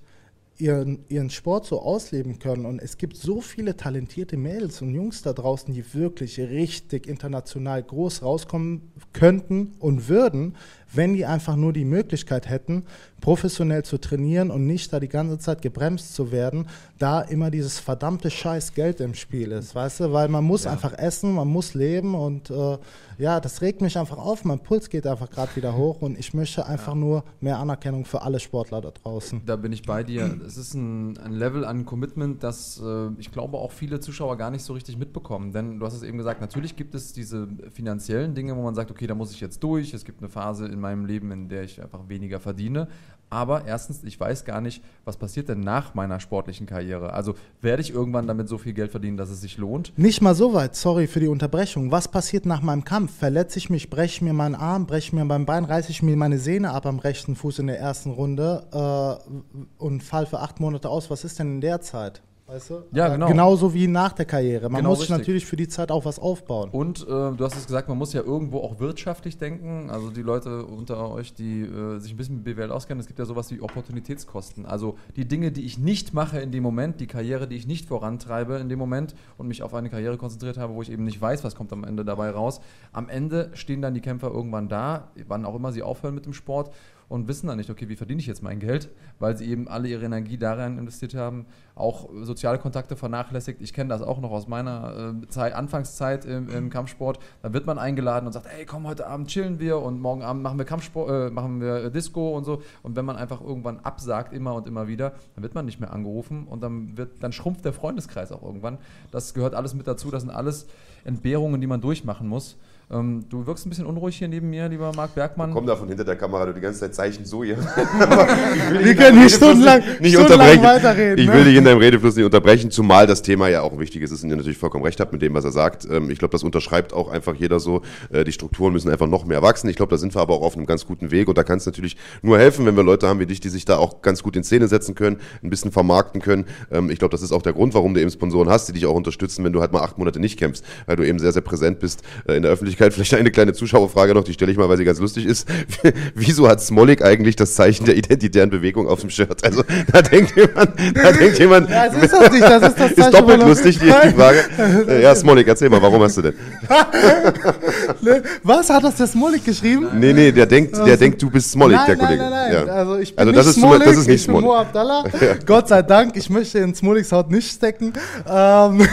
ihren, ihren Sport so ausleben können. Und es gibt so viele talentierte Mädels und Jungs da draußen, die wirklich richtig international groß rauskommen könnten und würden, wenn die einfach nur die Möglichkeit hätten, professionell zu trainieren und nicht da die ganze Zeit gebremst zu werden, da immer dieses verdammte Scheiß Geld im Spiel ist, weißt du, weil man muss ja. einfach essen, man muss leben und äh, ja, das regt mich einfach auf, mein Puls geht einfach gerade wieder hoch und ich möchte einfach ja. nur mehr Anerkennung für alle Sportler da draußen. Da bin ich bei dir. Es ist ein, ein Level an Commitment, das äh, ich glaube auch viele Zuschauer gar nicht so richtig mitbekommen, denn du hast es eben gesagt, natürlich gibt es diese finanziellen Dinge, wo man sagt, okay, da muss ich jetzt durch, es gibt eine Phase in meinem Leben, in der ich einfach weniger verdiene. Aber erstens, ich weiß gar nicht, was passiert denn nach meiner sportlichen Karriere. Also werde ich irgendwann damit so viel Geld verdienen, dass es sich lohnt? Nicht mal so weit, sorry für die Unterbrechung. Was passiert nach meinem Kampf? Verletze ich mich, breche mir meinen Arm, breche mir mein Bein, reiße ich mir meine Sehne ab am rechten Fuß in der ersten Runde äh, und fall für acht Monate aus. Was ist denn in der Zeit? Weißt du? Ja, genau. Genauso wie nach der Karriere. Man genau muss sich natürlich für die Zeit auch was aufbauen. Und äh, du hast es gesagt, man muss ja irgendwo auch wirtschaftlich denken. Also die Leute unter euch, die äh, sich ein bisschen mit BWL auskennen, es gibt ja sowas wie Opportunitätskosten. Also die Dinge, die ich nicht mache in dem Moment, die Karriere, die ich nicht vorantreibe in dem Moment und mich auf eine Karriere konzentriert habe, wo ich eben nicht weiß, was kommt am Ende dabei raus. Am Ende stehen dann die Kämpfer irgendwann da, wann auch immer sie aufhören mit dem Sport und wissen dann nicht, okay, wie verdiene ich jetzt mein Geld, weil sie eben alle ihre Energie darin investiert haben, auch soziale Kontakte vernachlässigt. Ich kenne das auch noch aus meiner äh, Zeit, Anfangszeit im, im, Kampfsport. Da wird man eingeladen und sagt, hey, komm, heute Abend chillen wir und morgen Abend machen wir Kampfsport, äh, machen wir Disco und so. Und wenn man einfach irgendwann absagt, immer und immer wieder, dann wird man nicht mehr angerufen und dann wird, dann schrumpft der Freundeskreis auch irgendwann. Das gehört alles mit dazu. Das sind alles Entbehrungen, die man durchmachen muss. Ähm, du wirkst ein bisschen unruhig hier neben mir, lieber Marc Bergmann. Komm da von hinter der Kamera, du die ganze Zeit Zeichen so hier. Wir können nicht stundenlang, nicht stundenlang weiterreden. Ich will ne? dich in deinem Redefluss nicht unterbrechen, zumal das Thema ja auch wichtig ist und ihr natürlich vollkommen recht habt mit dem, was er sagt. Ähm, ich glaube, das unterschreibt auch einfach jeder so. Äh, die Strukturen müssen einfach noch mehr wachsen. Ich glaube, da sind wir aber auch auf einem ganz guten Weg und da kann es natürlich nur helfen, wenn wir Leute haben wie dich, die sich da auch ganz gut in Szene setzen können, ein bisschen vermarkten können. Ähm, ich glaube, das ist auch der Grund, warum du eben Sponsoren hast, die dich auch unterstützen, wenn du halt mal acht Monate nicht kämpfst, weil du eben sehr, sehr präsent bist äh, in der Öffentlichkeit Öffentlichkeit. Vielleicht eine kleine Zuschauerfrage noch, die stelle ich mal, weil sie ganz lustig ist. Wieso hat Smolik eigentlich das Zeichen der identitären Bewegung auf dem Shirt? Also da denkt jemand, da denkt jemand. Ja, das ist das nicht, das ist das Zeichen. Ist doppelt lustig, die, die Frage. Ja, Smolik, erzähl mal, warum hast du denn? Ne, was hat das der Smolik geschrieben? Nee, nee, der denkt, der also, denkt, du bist Smolik, der Kollege. Nein, nein, nein. Ja. Also ich bin also das nicht ist Smolik, das ist nicht Smolik. Abdallah. Ja. Gott sei Dank, ich möchte in Smoliks Haut nicht stecken. Ähm,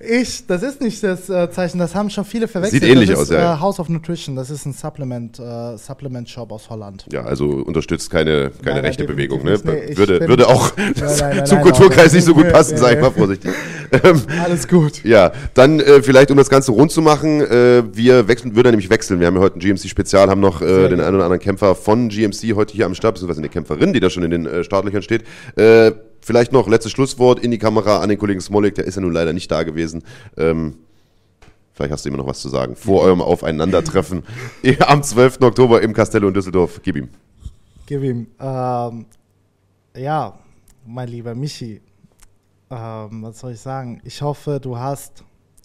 ich, das ist nicht das äh, Zeichen, das haben schon viele verwechselt. Sieht ähnlich aus, ja. Äh, House of Nutrition, das ist ein Supplement, äh, Supplement Shop aus Holland. Ja, also unterstützt keine, keine nein, rechte Bewegung, ne? Nee, würde, würde auch nein, nein, zum Kulturkreis nicht so gut passen, nee, sag ich mal vorsichtig. Ähm, Alles gut. Ja, dann äh, vielleicht, um das Ganze rund zu machen, äh, wir wechseln, würden nämlich wechseln. Wir haben ja heute ein GMC-Spezial, haben noch äh, den einen oder anderen Kämpfer von GMC heute hier am Start, beziehungsweise eine Kämpferin, die da schon in den äh, Startlöchern steht. Vielleicht noch letztes Schlusswort in die Kamera an den Kollegen Smolik, der ist ja nun leider nicht da gewesen. Ähm, Vielleicht hast du immer noch was zu sagen. Vor eurem Aufeinandertreffen am 12. Oktober im Castello in Düsseldorf. Gib ihm. Gib ihm. Ähm, ja, mein lieber Michi, ähm, was soll ich sagen? Ich hoffe, du hast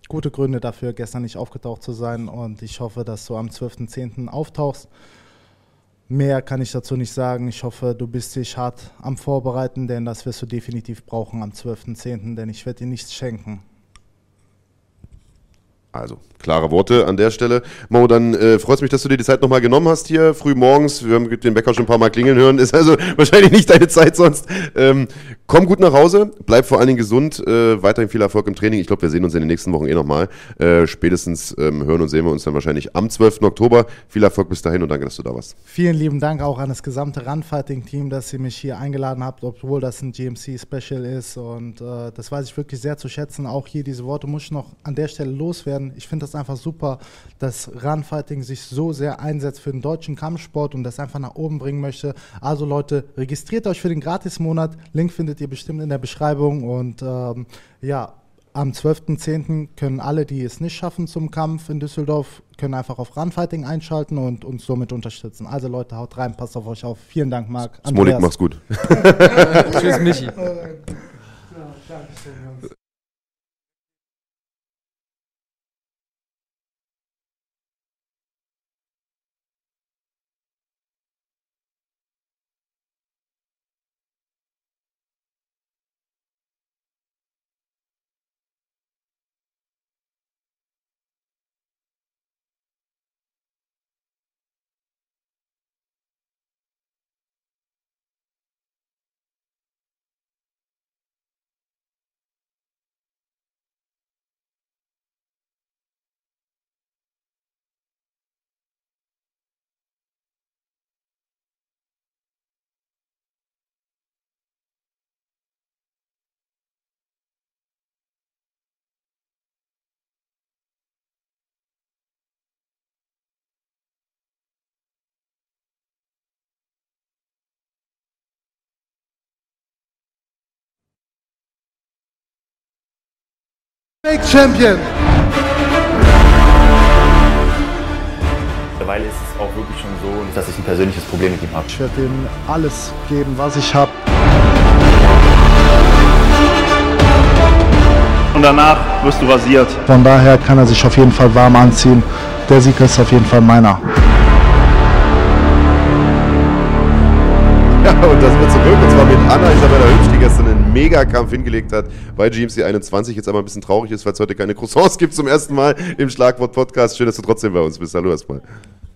gute Gründe dafür, gestern nicht aufgetaucht zu sein und ich hoffe, dass du am 12.10. auftauchst. Mehr kann ich dazu nicht sagen. Ich hoffe, du bist dich hart am Vorbereiten, denn das wirst du definitiv brauchen am 12.10., denn ich werde dir nichts schenken. Also, klare Worte an der Stelle. Mo, dann äh, freut es mich, dass du dir die Zeit nochmal genommen hast hier, früh morgens. Wir haben den Bäcker schon ein paar Mal klingeln hören. Ist also wahrscheinlich nicht deine Zeit sonst. Ähm, komm gut nach Hause, bleib vor allen Dingen gesund, äh, weiterhin viel Erfolg im Training. Ich glaube, wir sehen uns in den nächsten Wochen eh nochmal. Äh, spätestens ähm, hören und sehen wir uns dann wahrscheinlich am 12. Oktober. Viel Erfolg bis dahin und danke, dass du da warst. Vielen lieben Dank auch an das gesamte Runfighting-Team, dass ihr mich hier eingeladen habt, obwohl das ein GMC-Special ist. Und äh, das weiß ich wirklich sehr zu schätzen. Auch hier diese Worte muss ich noch an der Stelle loswerden. Ich finde das einfach super, dass Runfighting sich so sehr einsetzt für den deutschen Kampfsport und das einfach nach oben bringen möchte. Also Leute, registriert euch für den Gratismonat. Link findet ihr bestimmt in der Beschreibung und ähm, ja, am 12.10. können alle, die es nicht schaffen zum Kampf in Düsseldorf, können einfach auf Runfighting einschalten und uns somit unterstützen. Also Leute, haut rein, passt auf euch auf. Vielen Dank, Marc. Smolik, mach's gut. Tschüss, Michi. Fake Champion. Mittlerweile ist es auch wirklich schon so, dass ich ein persönliches Problem mit ihm habe. Ich werde ihm alles geben, was ich habe. Und danach wirst du rasiert. Von daher kann er sich auf jeden Fall warm anziehen. Der Sieg ist auf jeden Fall meiner. Ja, und das wird zurück. Und zwar mit Anna Isabella Hübsch, die gestern Megakampf hingelegt hat bei GMC 21. Jetzt aber ein bisschen traurig ist, weil es heute keine Croissants gibt zum ersten Mal im Schlagwort-Podcast. Schön, dass du trotzdem bei uns bist. Hallo erstmal.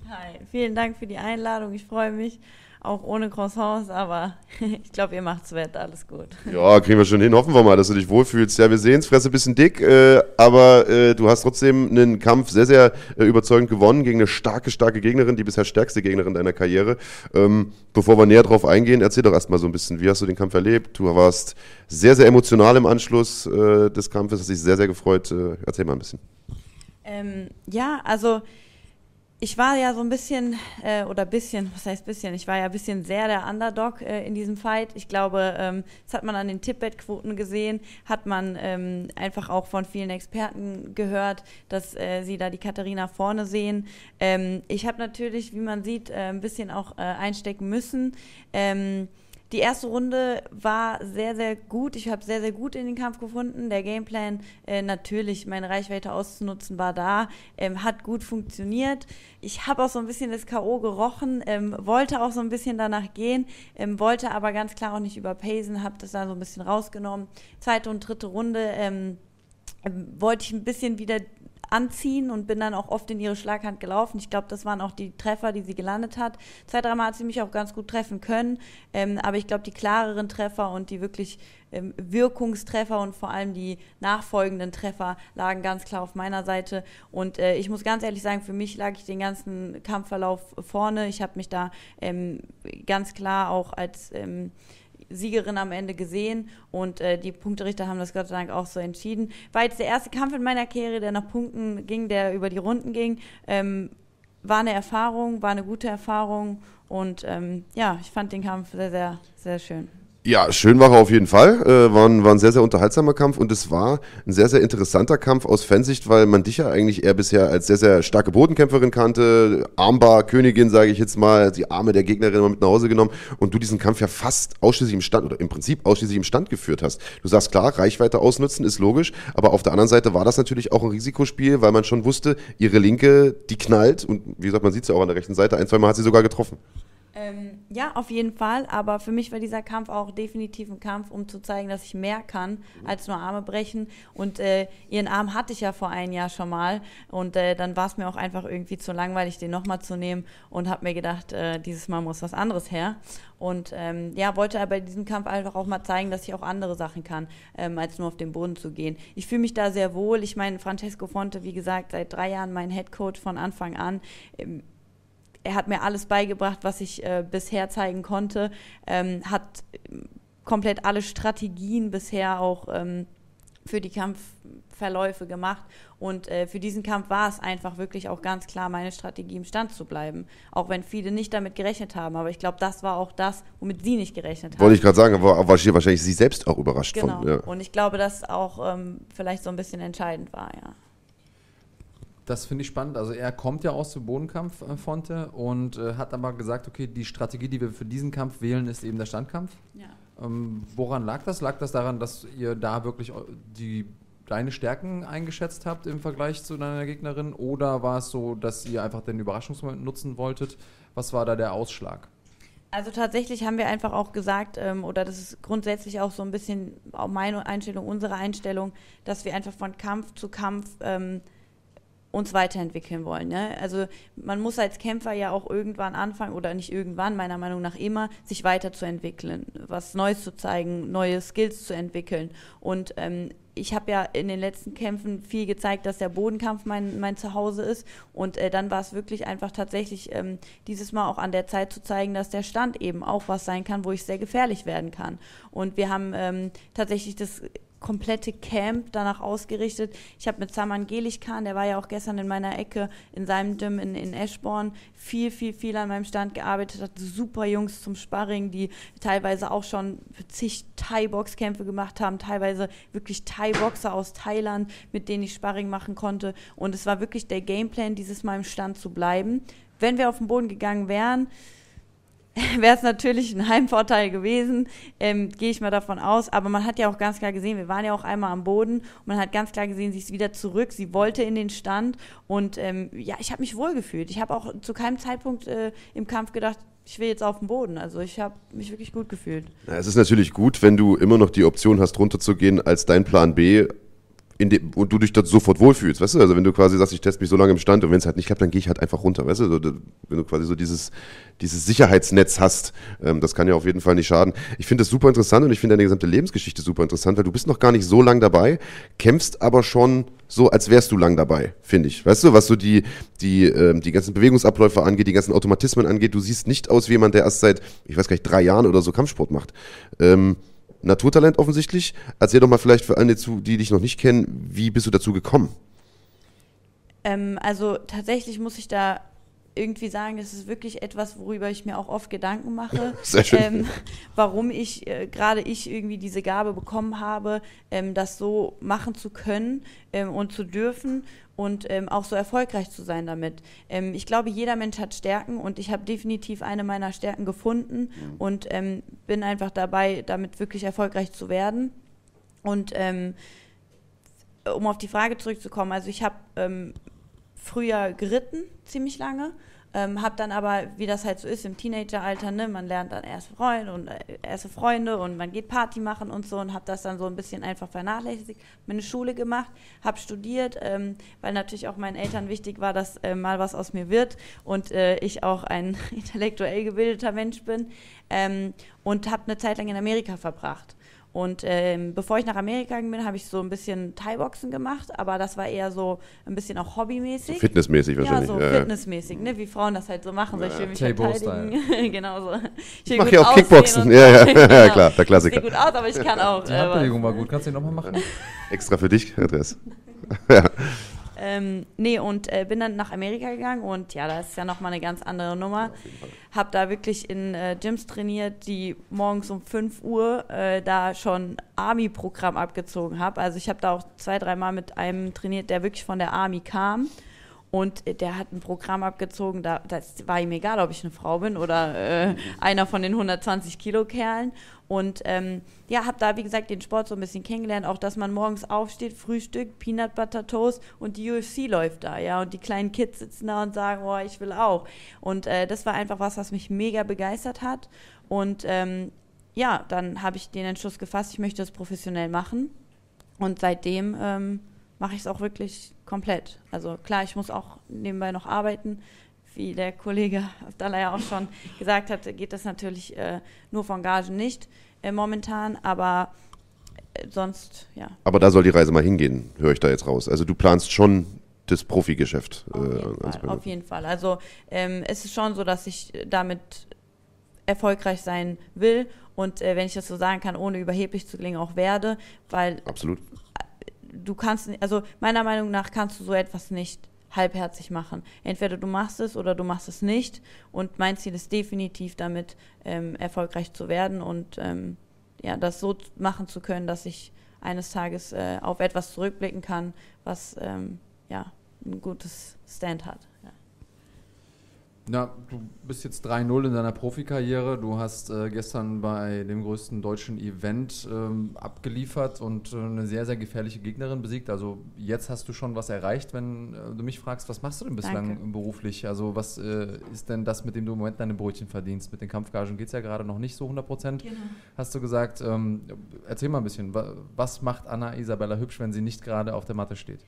Hi, vielen Dank für die Einladung. Ich freue mich, auch ohne Croissants, aber ich glaube, ihr macht's wett. Alles gut. Ja, kriegen wir schon hin. Hoffen wir mal, dass du dich wohlfühlst. Ja, wir sehen es, Fresse ein bisschen dick, äh, aber äh, du hast trotzdem einen Kampf sehr, sehr äh, überzeugend gewonnen gegen eine starke, starke Gegnerin, die bisher stärkste Gegnerin deiner Karriere. Ähm, bevor wir näher drauf eingehen, erzähl doch erstmal so ein bisschen, wie hast du den Kampf erlebt? Du warst sehr, sehr emotional im Anschluss äh, des Kampfes, hast dich sehr, sehr gefreut. Äh, erzähl mal ein bisschen. Ähm, ja, also ich war ja so ein bisschen, äh, oder bisschen, was heißt bisschen, ich war ja ein bisschen sehr der Underdog äh, in diesem Fight. Ich glaube, ähm, das hat man an den Tippet-Quoten gesehen, hat man ähm, einfach auch von vielen Experten gehört, dass äh, sie da die Katharina vorne sehen. Ähm, ich habe natürlich, wie man sieht, äh, ein bisschen auch äh, einstecken müssen. Ähm, die erste Runde war sehr, sehr gut. Ich habe sehr, sehr gut in den Kampf gefunden. Der Gameplan, äh, natürlich meine Reichweite auszunutzen, war da. Ähm, hat gut funktioniert. Ich habe auch so ein bisschen das K.O. gerochen, ähm, wollte auch so ein bisschen danach gehen, ähm, wollte aber ganz klar auch nicht überpacen, habe das da so ein bisschen rausgenommen. Zweite und dritte Runde ähm, ähm, wollte ich ein bisschen wieder anziehen und bin dann auch oft in ihre Schlaghand gelaufen. Ich glaube, das waren auch die Treffer, die sie gelandet hat. Zwei, dreimal hat sie mich auch ganz gut treffen können, ähm, aber ich glaube, die klareren Treffer und die wirklich ähm, Wirkungstreffer und vor allem die nachfolgenden Treffer lagen ganz klar auf meiner Seite. Und äh, ich muss ganz ehrlich sagen, für mich lag ich den ganzen Kampfverlauf vorne. Ich habe mich da ähm, ganz klar auch als ähm, Siegerin am Ende gesehen und äh, die Punkterichter haben das Gott sei Dank auch so entschieden. War jetzt der erste Kampf in meiner Karriere, der nach Punkten ging, der über die Runden ging. Ähm, war eine Erfahrung, war eine gute Erfahrung und ähm, ja, ich fand den Kampf sehr, sehr, sehr schön. Ja, schön war er auf jeden Fall. Äh, war, ein, war ein sehr, sehr unterhaltsamer Kampf und es war ein sehr, sehr interessanter Kampf aus Fansicht, weil man dich ja eigentlich eher bisher als sehr, sehr starke Bodenkämpferin kannte. Armbar, Königin, sage ich jetzt mal, die Arme der Gegnerin immer mit nach Hause genommen und du diesen Kampf ja fast ausschließlich im Stand oder im Prinzip ausschließlich im Stand geführt hast. Du sagst klar, Reichweite ausnutzen ist logisch, aber auf der anderen Seite war das natürlich auch ein Risikospiel, weil man schon wusste, ihre Linke, die knallt und wie gesagt, man sieht es ja auch an der rechten Seite, ein, zwei Mal hat sie sogar getroffen. Ähm, ja, auf jeden Fall. Aber für mich war dieser Kampf auch definitiv ein Kampf, um zu zeigen, dass ich mehr kann als nur Arme brechen. Und äh, ihren Arm hatte ich ja vor einem Jahr schon mal. Und äh, dann war es mir auch einfach irgendwie zu langweilig, den nochmal zu nehmen. Und habe mir gedacht, äh, dieses Mal muss was anderes her. Und ähm, ja, wollte aber in diesem Kampf einfach auch mal zeigen, dass ich auch andere Sachen kann, ähm, als nur auf den Boden zu gehen. Ich fühle mich da sehr wohl. Ich meine, Francesco Fonte, wie gesagt, seit drei Jahren mein Headcoach von Anfang an. Ähm, er hat mir alles beigebracht, was ich äh, bisher zeigen konnte, ähm, hat komplett alle Strategien bisher auch ähm, für die Kampfverläufe gemacht. Und äh, für diesen Kampf war es einfach wirklich auch ganz klar meine Strategie, im Stand zu bleiben. Auch wenn viele nicht damit gerechnet haben. Aber ich glaube, das war auch das, womit sie nicht gerechnet haben. Wollte ich gerade sagen, aber wahrscheinlich sie selbst auch überrascht genau. von. Ja. Und ich glaube, dass auch ähm, vielleicht so ein bisschen entscheidend war, ja. Das finde ich spannend. Also er kommt ja aus dem Bodenkampf, äh, Fonte, und äh, hat aber gesagt, okay, die Strategie, die wir für diesen Kampf wählen, ist eben der Standkampf. ja. Ähm, woran lag das? Lag das daran, dass ihr da wirklich eu- die, deine Stärken eingeschätzt habt im Vergleich zu deiner Gegnerin? Oder war es so, dass ihr einfach den Überraschungsmoment nutzen wolltet? Was war da der Ausschlag? Also tatsächlich haben wir einfach auch gesagt, ähm, oder das ist grundsätzlich auch so ein bisschen auch meine Einstellung, unsere Einstellung, dass wir einfach von Kampf zu Kampf ähm, uns weiterentwickeln wollen. Ne? Also man muss als Kämpfer ja auch irgendwann anfangen, oder nicht irgendwann, meiner Meinung nach immer, sich weiterzuentwickeln, was Neues zu zeigen, neue Skills zu entwickeln. Und ähm, ich habe ja in den letzten Kämpfen viel gezeigt, dass der Bodenkampf mein, mein Zuhause ist. Und äh, dann war es wirklich einfach tatsächlich ähm, dieses Mal auch an der Zeit zu zeigen, dass der Stand eben auch was sein kann, wo ich sehr gefährlich werden kann. Und wir haben ähm, tatsächlich das komplette Camp danach ausgerichtet. Ich habe mit Saman Gelich-Khan, der war ja auch gestern in meiner Ecke in seinem Gym in, in Eschborn, viel, viel, viel an meinem Stand gearbeitet, hat super Jungs zum Sparring, die teilweise auch schon zig Thai-Boxkämpfe gemacht haben, teilweise wirklich Thai-Boxer aus Thailand, mit denen ich Sparring machen konnte. Und es war wirklich der Gameplan, dieses Mal im Stand zu bleiben. Wenn wir auf den Boden gegangen wären, wäre es natürlich ein Heimvorteil gewesen, ähm, gehe ich mal davon aus. Aber man hat ja auch ganz klar gesehen, wir waren ja auch einmal am Boden und man hat ganz klar gesehen, sie ist wieder zurück, sie wollte in den Stand und ähm, ja, ich habe mich wohlgefühlt. Ich habe auch zu keinem Zeitpunkt äh, im Kampf gedacht, ich will jetzt auf den Boden. Also ich habe mich wirklich gut gefühlt. Ja, es ist natürlich gut, wenn du immer noch die Option hast, runterzugehen als dein Plan B. In dem, und du dich dort sofort wohlfühlst, weißt du? Also wenn du quasi sagst, ich teste mich so lange im Stand und wenn es halt nicht klappt, dann gehe ich halt einfach runter, weißt du? Wenn du quasi so dieses, dieses Sicherheitsnetz hast, ähm, das kann ja auf jeden Fall nicht schaden. Ich finde das super interessant und ich finde deine gesamte Lebensgeschichte super interessant, weil du bist noch gar nicht so lang dabei, kämpfst aber schon so, als wärst du lang dabei, finde ich. Weißt du, was so die, die, ähm, die ganzen Bewegungsabläufe angeht, die ganzen Automatismen angeht, du siehst nicht aus wie jemand, der erst seit, ich weiß gar nicht, drei Jahren oder so Kampfsport macht. Ähm, Naturtalent offensichtlich. Erzähl doch mal vielleicht für alle, zu- die dich noch nicht kennen, wie bist du dazu gekommen? Ähm, also tatsächlich muss ich da irgendwie sagen, das ist wirklich etwas, worüber ich mir auch oft Gedanken mache. Sehr schön. Ähm, warum ich, äh, gerade ich irgendwie diese Gabe bekommen habe, ähm, das so machen zu können ähm, und zu dürfen und ähm, auch so erfolgreich zu sein damit. Ähm, ich glaube, jeder Mensch hat Stärken und ich habe definitiv eine meiner Stärken gefunden und ähm, bin einfach dabei, damit wirklich erfolgreich zu werden. Und ähm, um auf die Frage zurückzukommen, also ich habe ähm, früher geritten, ziemlich lange, ähm, habe dann aber, wie das halt so ist im Teenageralter, ne, man lernt dann erste Freunde und äh, erste Freunde und man geht Party machen und so und habe das dann so ein bisschen einfach vernachlässigt, meine Schule gemacht, habe studiert, ähm, weil natürlich auch meinen Eltern wichtig war, dass äh, mal was aus mir wird und äh, ich auch ein intellektuell gebildeter Mensch bin ähm, und habe eine Zeit lang in Amerika verbracht. Und ähm, bevor ich nach Amerika gegangen bin, habe ich so ein bisschen Thai-Boxen gemacht, aber das war eher so ein bisschen auch hobbymäßig. Fitnessmäßig ja, wahrscheinlich. so Ja, ja. fitnessmäßig, ne? wie Frauen das halt so machen. So, ich will mich verteidigen. genau so. Ich, Ich mache ja auch Kickboxen. Ja, ja, ja, klar, der Klassiker. Sieht gut aus, aber ich kann auch. Die äh, Handbewegung war gut. Kannst du die nochmal machen? Extra für dich, Andreas. ja. Ähm, nee, und äh, bin dann nach Amerika gegangen und ja, da ist ja nochmal eine ganz andere Nummer. Hab da wirklich in äh, Gyms trainiert, die morgens um 5 Uhr äh, da schon Army-Programm abgezogen habe. Also ich habe da auch zwei, dreimal mit einem trainiert, der wirklich von der Army kam. Und äh, der hat ein Programm abgezogen, da das war ihm egal, ob ich eine Frau bin oder äh, einer von den 120 Kilo Kerlen. Und ähm, ja, habe da, wie gesagt, den Sport so ein bisschen kennengelernt. Auch, dass man morgens aufsteht, Frühstück, Peanut Butter Toast und die UFC läuft da, ja. Und die kleinen Kids sitzen da und sagen, oh, ich will auch. Und äh, das war einfach was, was mich mega begeistert hat. Und ähm, ja, dann habe ich den Entschluss gefasst, ich möchte das professionell machen. Und seitdem ähm, mache ich es auch wirklich komplett. Also klar, ich muss auch nebenbei noch arbeiten. Wie der Kollege Abdallah ja auch schon gesagt hat, geht das natürlich äh, nur von Gagen nicht äh, momentan, aber äh, sonst, ja. Aber da soll die Reise mal hingehen, höre ich da jetzt raus. Also du planst schon das Profigeschäft. Auf jeden, Fall, auf jeden Fall. Also ähm, es ist schon so, dass ich damit erfolgreich sein will und äh, wenn ich das so sagen kann, ohne überheblich zu klingen, auch werde, weil Absolut. Du kannst, also meiner Meinung nach kannst du so etwas nicht halbherzig machen. Entweder du machst es oder du machst es nicht. Und mein Ziel ist definitiv damit ähm, erfolgreich zu werden und ähm, ja, das so machen zu können, dass ich eines Tages äh, auf etwas zurückblicken kann, was ähm, ja ein gutes Stand hat. Na, du bist jetzt 3-0 in deiner Profikarriere. Du hast äh, gestern bei dem größten deutschen Event ähm, abgeliefert und äh, eine sehr, sehr gefährliche Gegnerin besiegt. Also jetzt hast du schon was erreicht, wenn äh, du mich fragst, was machst du denn bislang Danke. beruflich? Also was äh, ist denn das, mit dem du im Moment deine Brötchen verdienst? Mit den Kampfgagen geht es ja gerade noch nicht so 100 Prozent. Hast du gesagt, ähm, erzähl mal ein bisschen, wa- was macht Anna Isabella hübsch, wenn sie nicht gerade auf der Matte steht?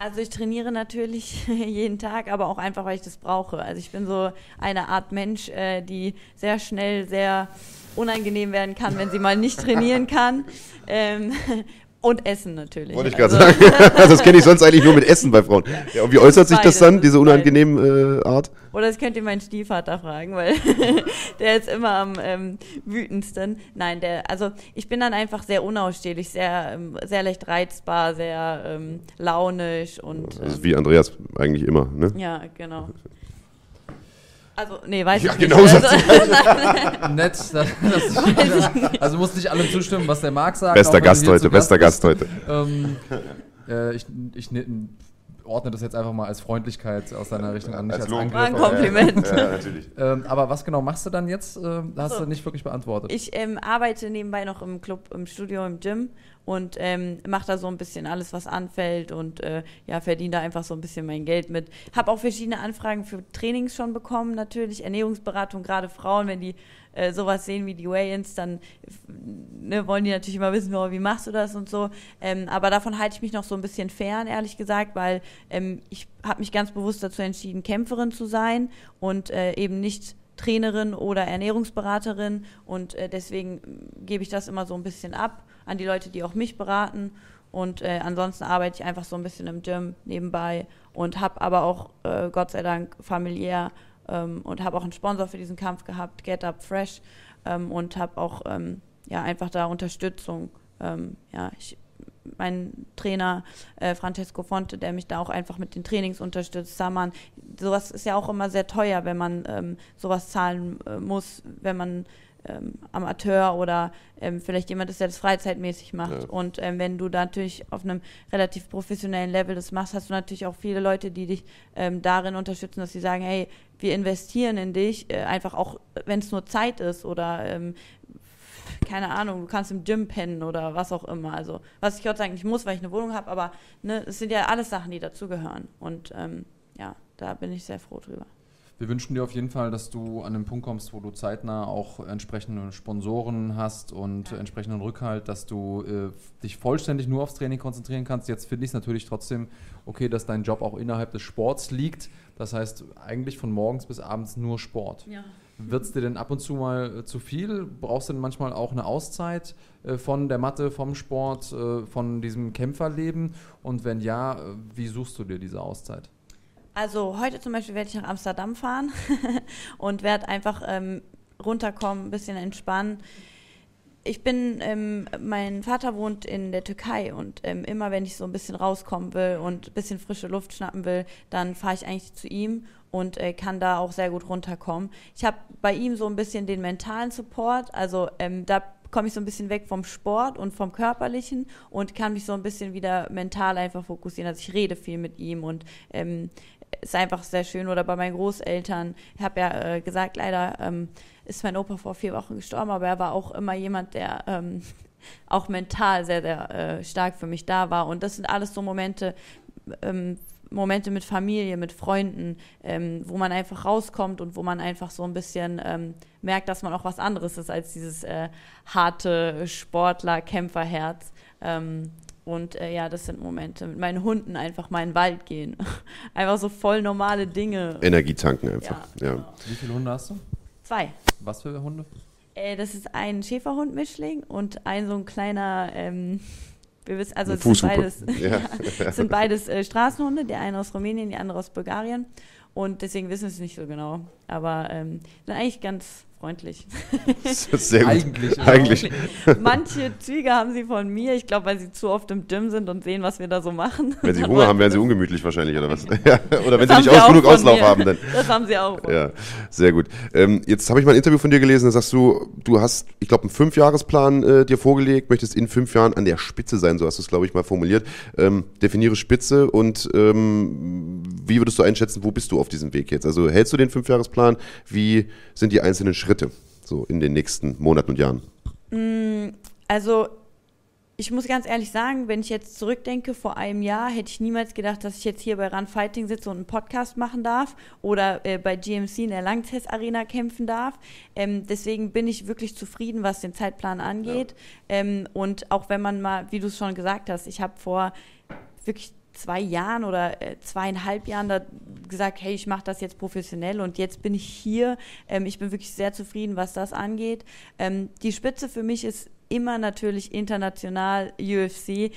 Also ich trainiere natürlich jeden Tag, aber auch einfach, weil ich das brauche. Also ich bin so eine Art Mensch, äh, die sehr schnell sehr unangenehm werden kann, wenn sie mal nicht trainieren kann. Ähm, und essen natürlich. Wollte ich gerade Also- sagen. Also das kenne ich sonst eigentlich nur mit Essen bei Frauen. Ja, und wie äußert sich das dann, diese unangenehme äh, Art? Oder das könnt ihr meinen Stiefvater fragen, weil der ist immer am ähm, wütendsten. Nein, der, also ich bin dann einfach sehr unausstehlich, sehr, ähm, sehr leicht reizbar, sehr ähm, launisch und ähm, wie Andreas eigentlich immer, ne? ja, genau. Also, nee, weiß Ja, ich nicht. genau, also, Nett, dass, dass, also muss nicht allem zustimmen, was der Marc sagt. Bester Gast heute, bester bist. Gast heute. Ähm, äh, ich ich ordne das jetzt einfach mal als Freundlichkeit aus deiner Richtung an, nicht Als als, Lob. Angriff. War ein Kompliment. Ja, natürlich. Ähm, aber was genau machst du dann jetzt? Äh, hast So. du nicht wirklich beantwortet. Ich ähm, arbeite nebenbei noch im Club, im Studio, im Gym und ähm, mache da so ein bisschen alles, was anfällt und äh, ja, verdiene da einfach so ein bisschen mein Geld mit. Habe auch verschiedene Anfragen für Trainings schon bekommen, natürlich. Ernährungsberatung, gerade Frauen, wenn die äh, sowas sehen wie die Weigh-Ins, dann ne, wollen die natürlich immer wissen, oh, wie machst du das und so. Ähm, aber davon halte ich mich noch so ein bisschen fern, ehrlich gesagt, weil ähm, ich habe mich ganz bewusst dazu entschieden, Kämpferin zu sein und äh, eben nicht Trainerin oder Ernährungsberaterin und äh, deswegen gebe ich das immer so ein bisschen ab an die Leute, die auch mich beraten und äh, ansonsten arbeite ich einfach so ein bisschen im Gym nebenbei und habe aber auch äh, Gott sei Dank familiär ähm, und habe auch einen Sponsor für diesen Kampf gehabt, Get Up Fresh ähm, und habe auch ähm, ja einfach da Unterstützung. Ähm, ja, ich mein Trainer äh, Francesco Fonte, der mich da auch einfach mit den Trainings unterstützt, Saman. Sowas ist ja auch immer sehr teuer, wenn man ähm, sowas zahlen äh, muss, wenn man ähm, Amateur oder ähm, vielleicht jemand ist, der das freizeitmäßig macht. Ja. Und ähm, wenn du da natürlich auf einem relativ professionellen Level das machst, hast du natürlich auch viele Leute, die dich ähm, darin unterstützen, dass sie sagen, hey, wir investieren in dich, äh, einfach auch, wenn es nur Zeit ist oder ähm, keine Ahnung, du kannst im Gym pennen oder was auch immer. Also, was ich Dank nicht muss, weil ich eine Wohnung habe, aber ne, es sind ja alles Sachen, die dazugehören. Und ähm, ja, da bin ich sehr froh drüber. Wir wünschen dir auf jeden Fall, dass du an den Punkt kommst, wo du zeitnah auch entsprechende Sponsoren hast und Ja. entsprechenden Rückhalt, dass du äh, dich vollständig nur aufs Training konzentrieren kannst. Jetzt finde ich es natürlich trotzdem okay, dass dein Job auch innerhalb des Sports liegt. Das heißt, eigentlich von morgens bis abends nur Sport. Ja. Wird es dir denn ab und zu mal äh, zu viel? Brauchst du denn manchmal auch eine Auszeit äh, von der Matte, vom Sport, äh, von diesem Kämpferleben? Und wenn ja, äh, wie suchst du dir diese Auszeit? Also heute zum Beispiel werde ich nach Amsterdam fahren und werde einfach ähm, runterkommen, ein bisschen entspannen. ich bin, ähm, mein Vater wohnt in der Türkei und ähm, immer wenn ich so ein bisschen rauskommen will und ein bisschen frische Luft schnappen will, dann fahre ich eigentlich zu ihm und äh, kann da auch sehr gut runterkommen. Ich habe bei ihm so ein bisschen den mentalen Support, also ähm, da komme ich so ein bisschen weg vom Sport und vom Körperlichen und kann mich so ein bisschen wieder mental einfach fokussieren. Also ich rede viel mit ihm und ähm, ist einfach sehr schön. Oder bei meinen Großeltern, ich habe ja äh, gesagt, leider ähm, ist mein Opa vor vier Wochen gestorben, aber er war auch immer jemand, der ähm, auch mental sehr, sehr äh, stark für mich da war. Und das sind alles so Momente, ähm, Momente mit Familie, mit Freunden, ähm, wo man einfach rauskommt und wo man einfach so ein bisschen ähm, merkt, dass man auch was anderes ist als dieses äh, harte Sportler-Kämpferherz. Ähm, und äh, ja, das sind Momente mit meinen Hunden einfach mal in den Wald gehen. einfach so voll normale Dinge. Energie tanken einfach. Ja, ja. Genau. Wie viele Hunde hast du? Zwei. Was für Hunde? Äh, das ist ein Schäferhund-Mischling und ein so ein kleiner, ähm, wir wissen, also es sind beides, Ja. ja. es sind beides äh, Straßenhunde, der eine aus Rumänien, die andere aus Bulgarien. Und deswegen wissen wir es nicht so genau. Aber ähm, sind eigentlich ganz freundlich. Das ist sehr gut. Eigentlich. Eigentlich. Manche Züge haben sie von mir, ich glaube, weil sie zu oft im Gym sind und sehen, was wir da so machen. Wenn sie Hunger haben, werden sie ungemütlich wahrscheinlich, oder was? Ja. Oder wenn das sie nicht aus genug Auslauf mir. haben, dann. Das haben sie auch. Ja, sehr gut. Ähm, jetzt habe ich mal ein Interview von dir gelesen, da sagst du, du hast, ich glaube, einen Fünfjahresplan äh, dir vorgelegt, möchtest in fünf Jahren an der Spitze sein, so hast du es, glaube ich, mal formuliert. Ähm, definiere Spitze und ähm, wie würdest du einschätzen, wo bist du auf diesem Weg jetzt? Also hältst du den Fünfjahresplan? Wie sind die einzelnen Schritte so in den nächsten Monaten und Jahren? Also, ich muss ganz ehrlich sagen, wenn ich jetzt zurückdenke, vor einem Jahr hätte ich niemals gedacht, dass ich jetzt hier bei Run Fighting sitze und einen Podcast machen darf oder äh, bei GMC in der Langtest Arena kämpfen darf. Ähm, deswegen bin ich wirklich zufrieden, was den Zeitplan angeht. Ähm, und auch wenn man mal, wie du es schon gesagt hast, ich habe vor wirklich zwei Jahren oder äh, zweieinhalb Jahren da gesagt, hey, ich mache das jetzt professionell und jetzt bin ich hier. Ähm, ich bin wirklich sehr zufrieden, was das angeht. Ähm, die Spitze für mich ist immer natürlich international UFC.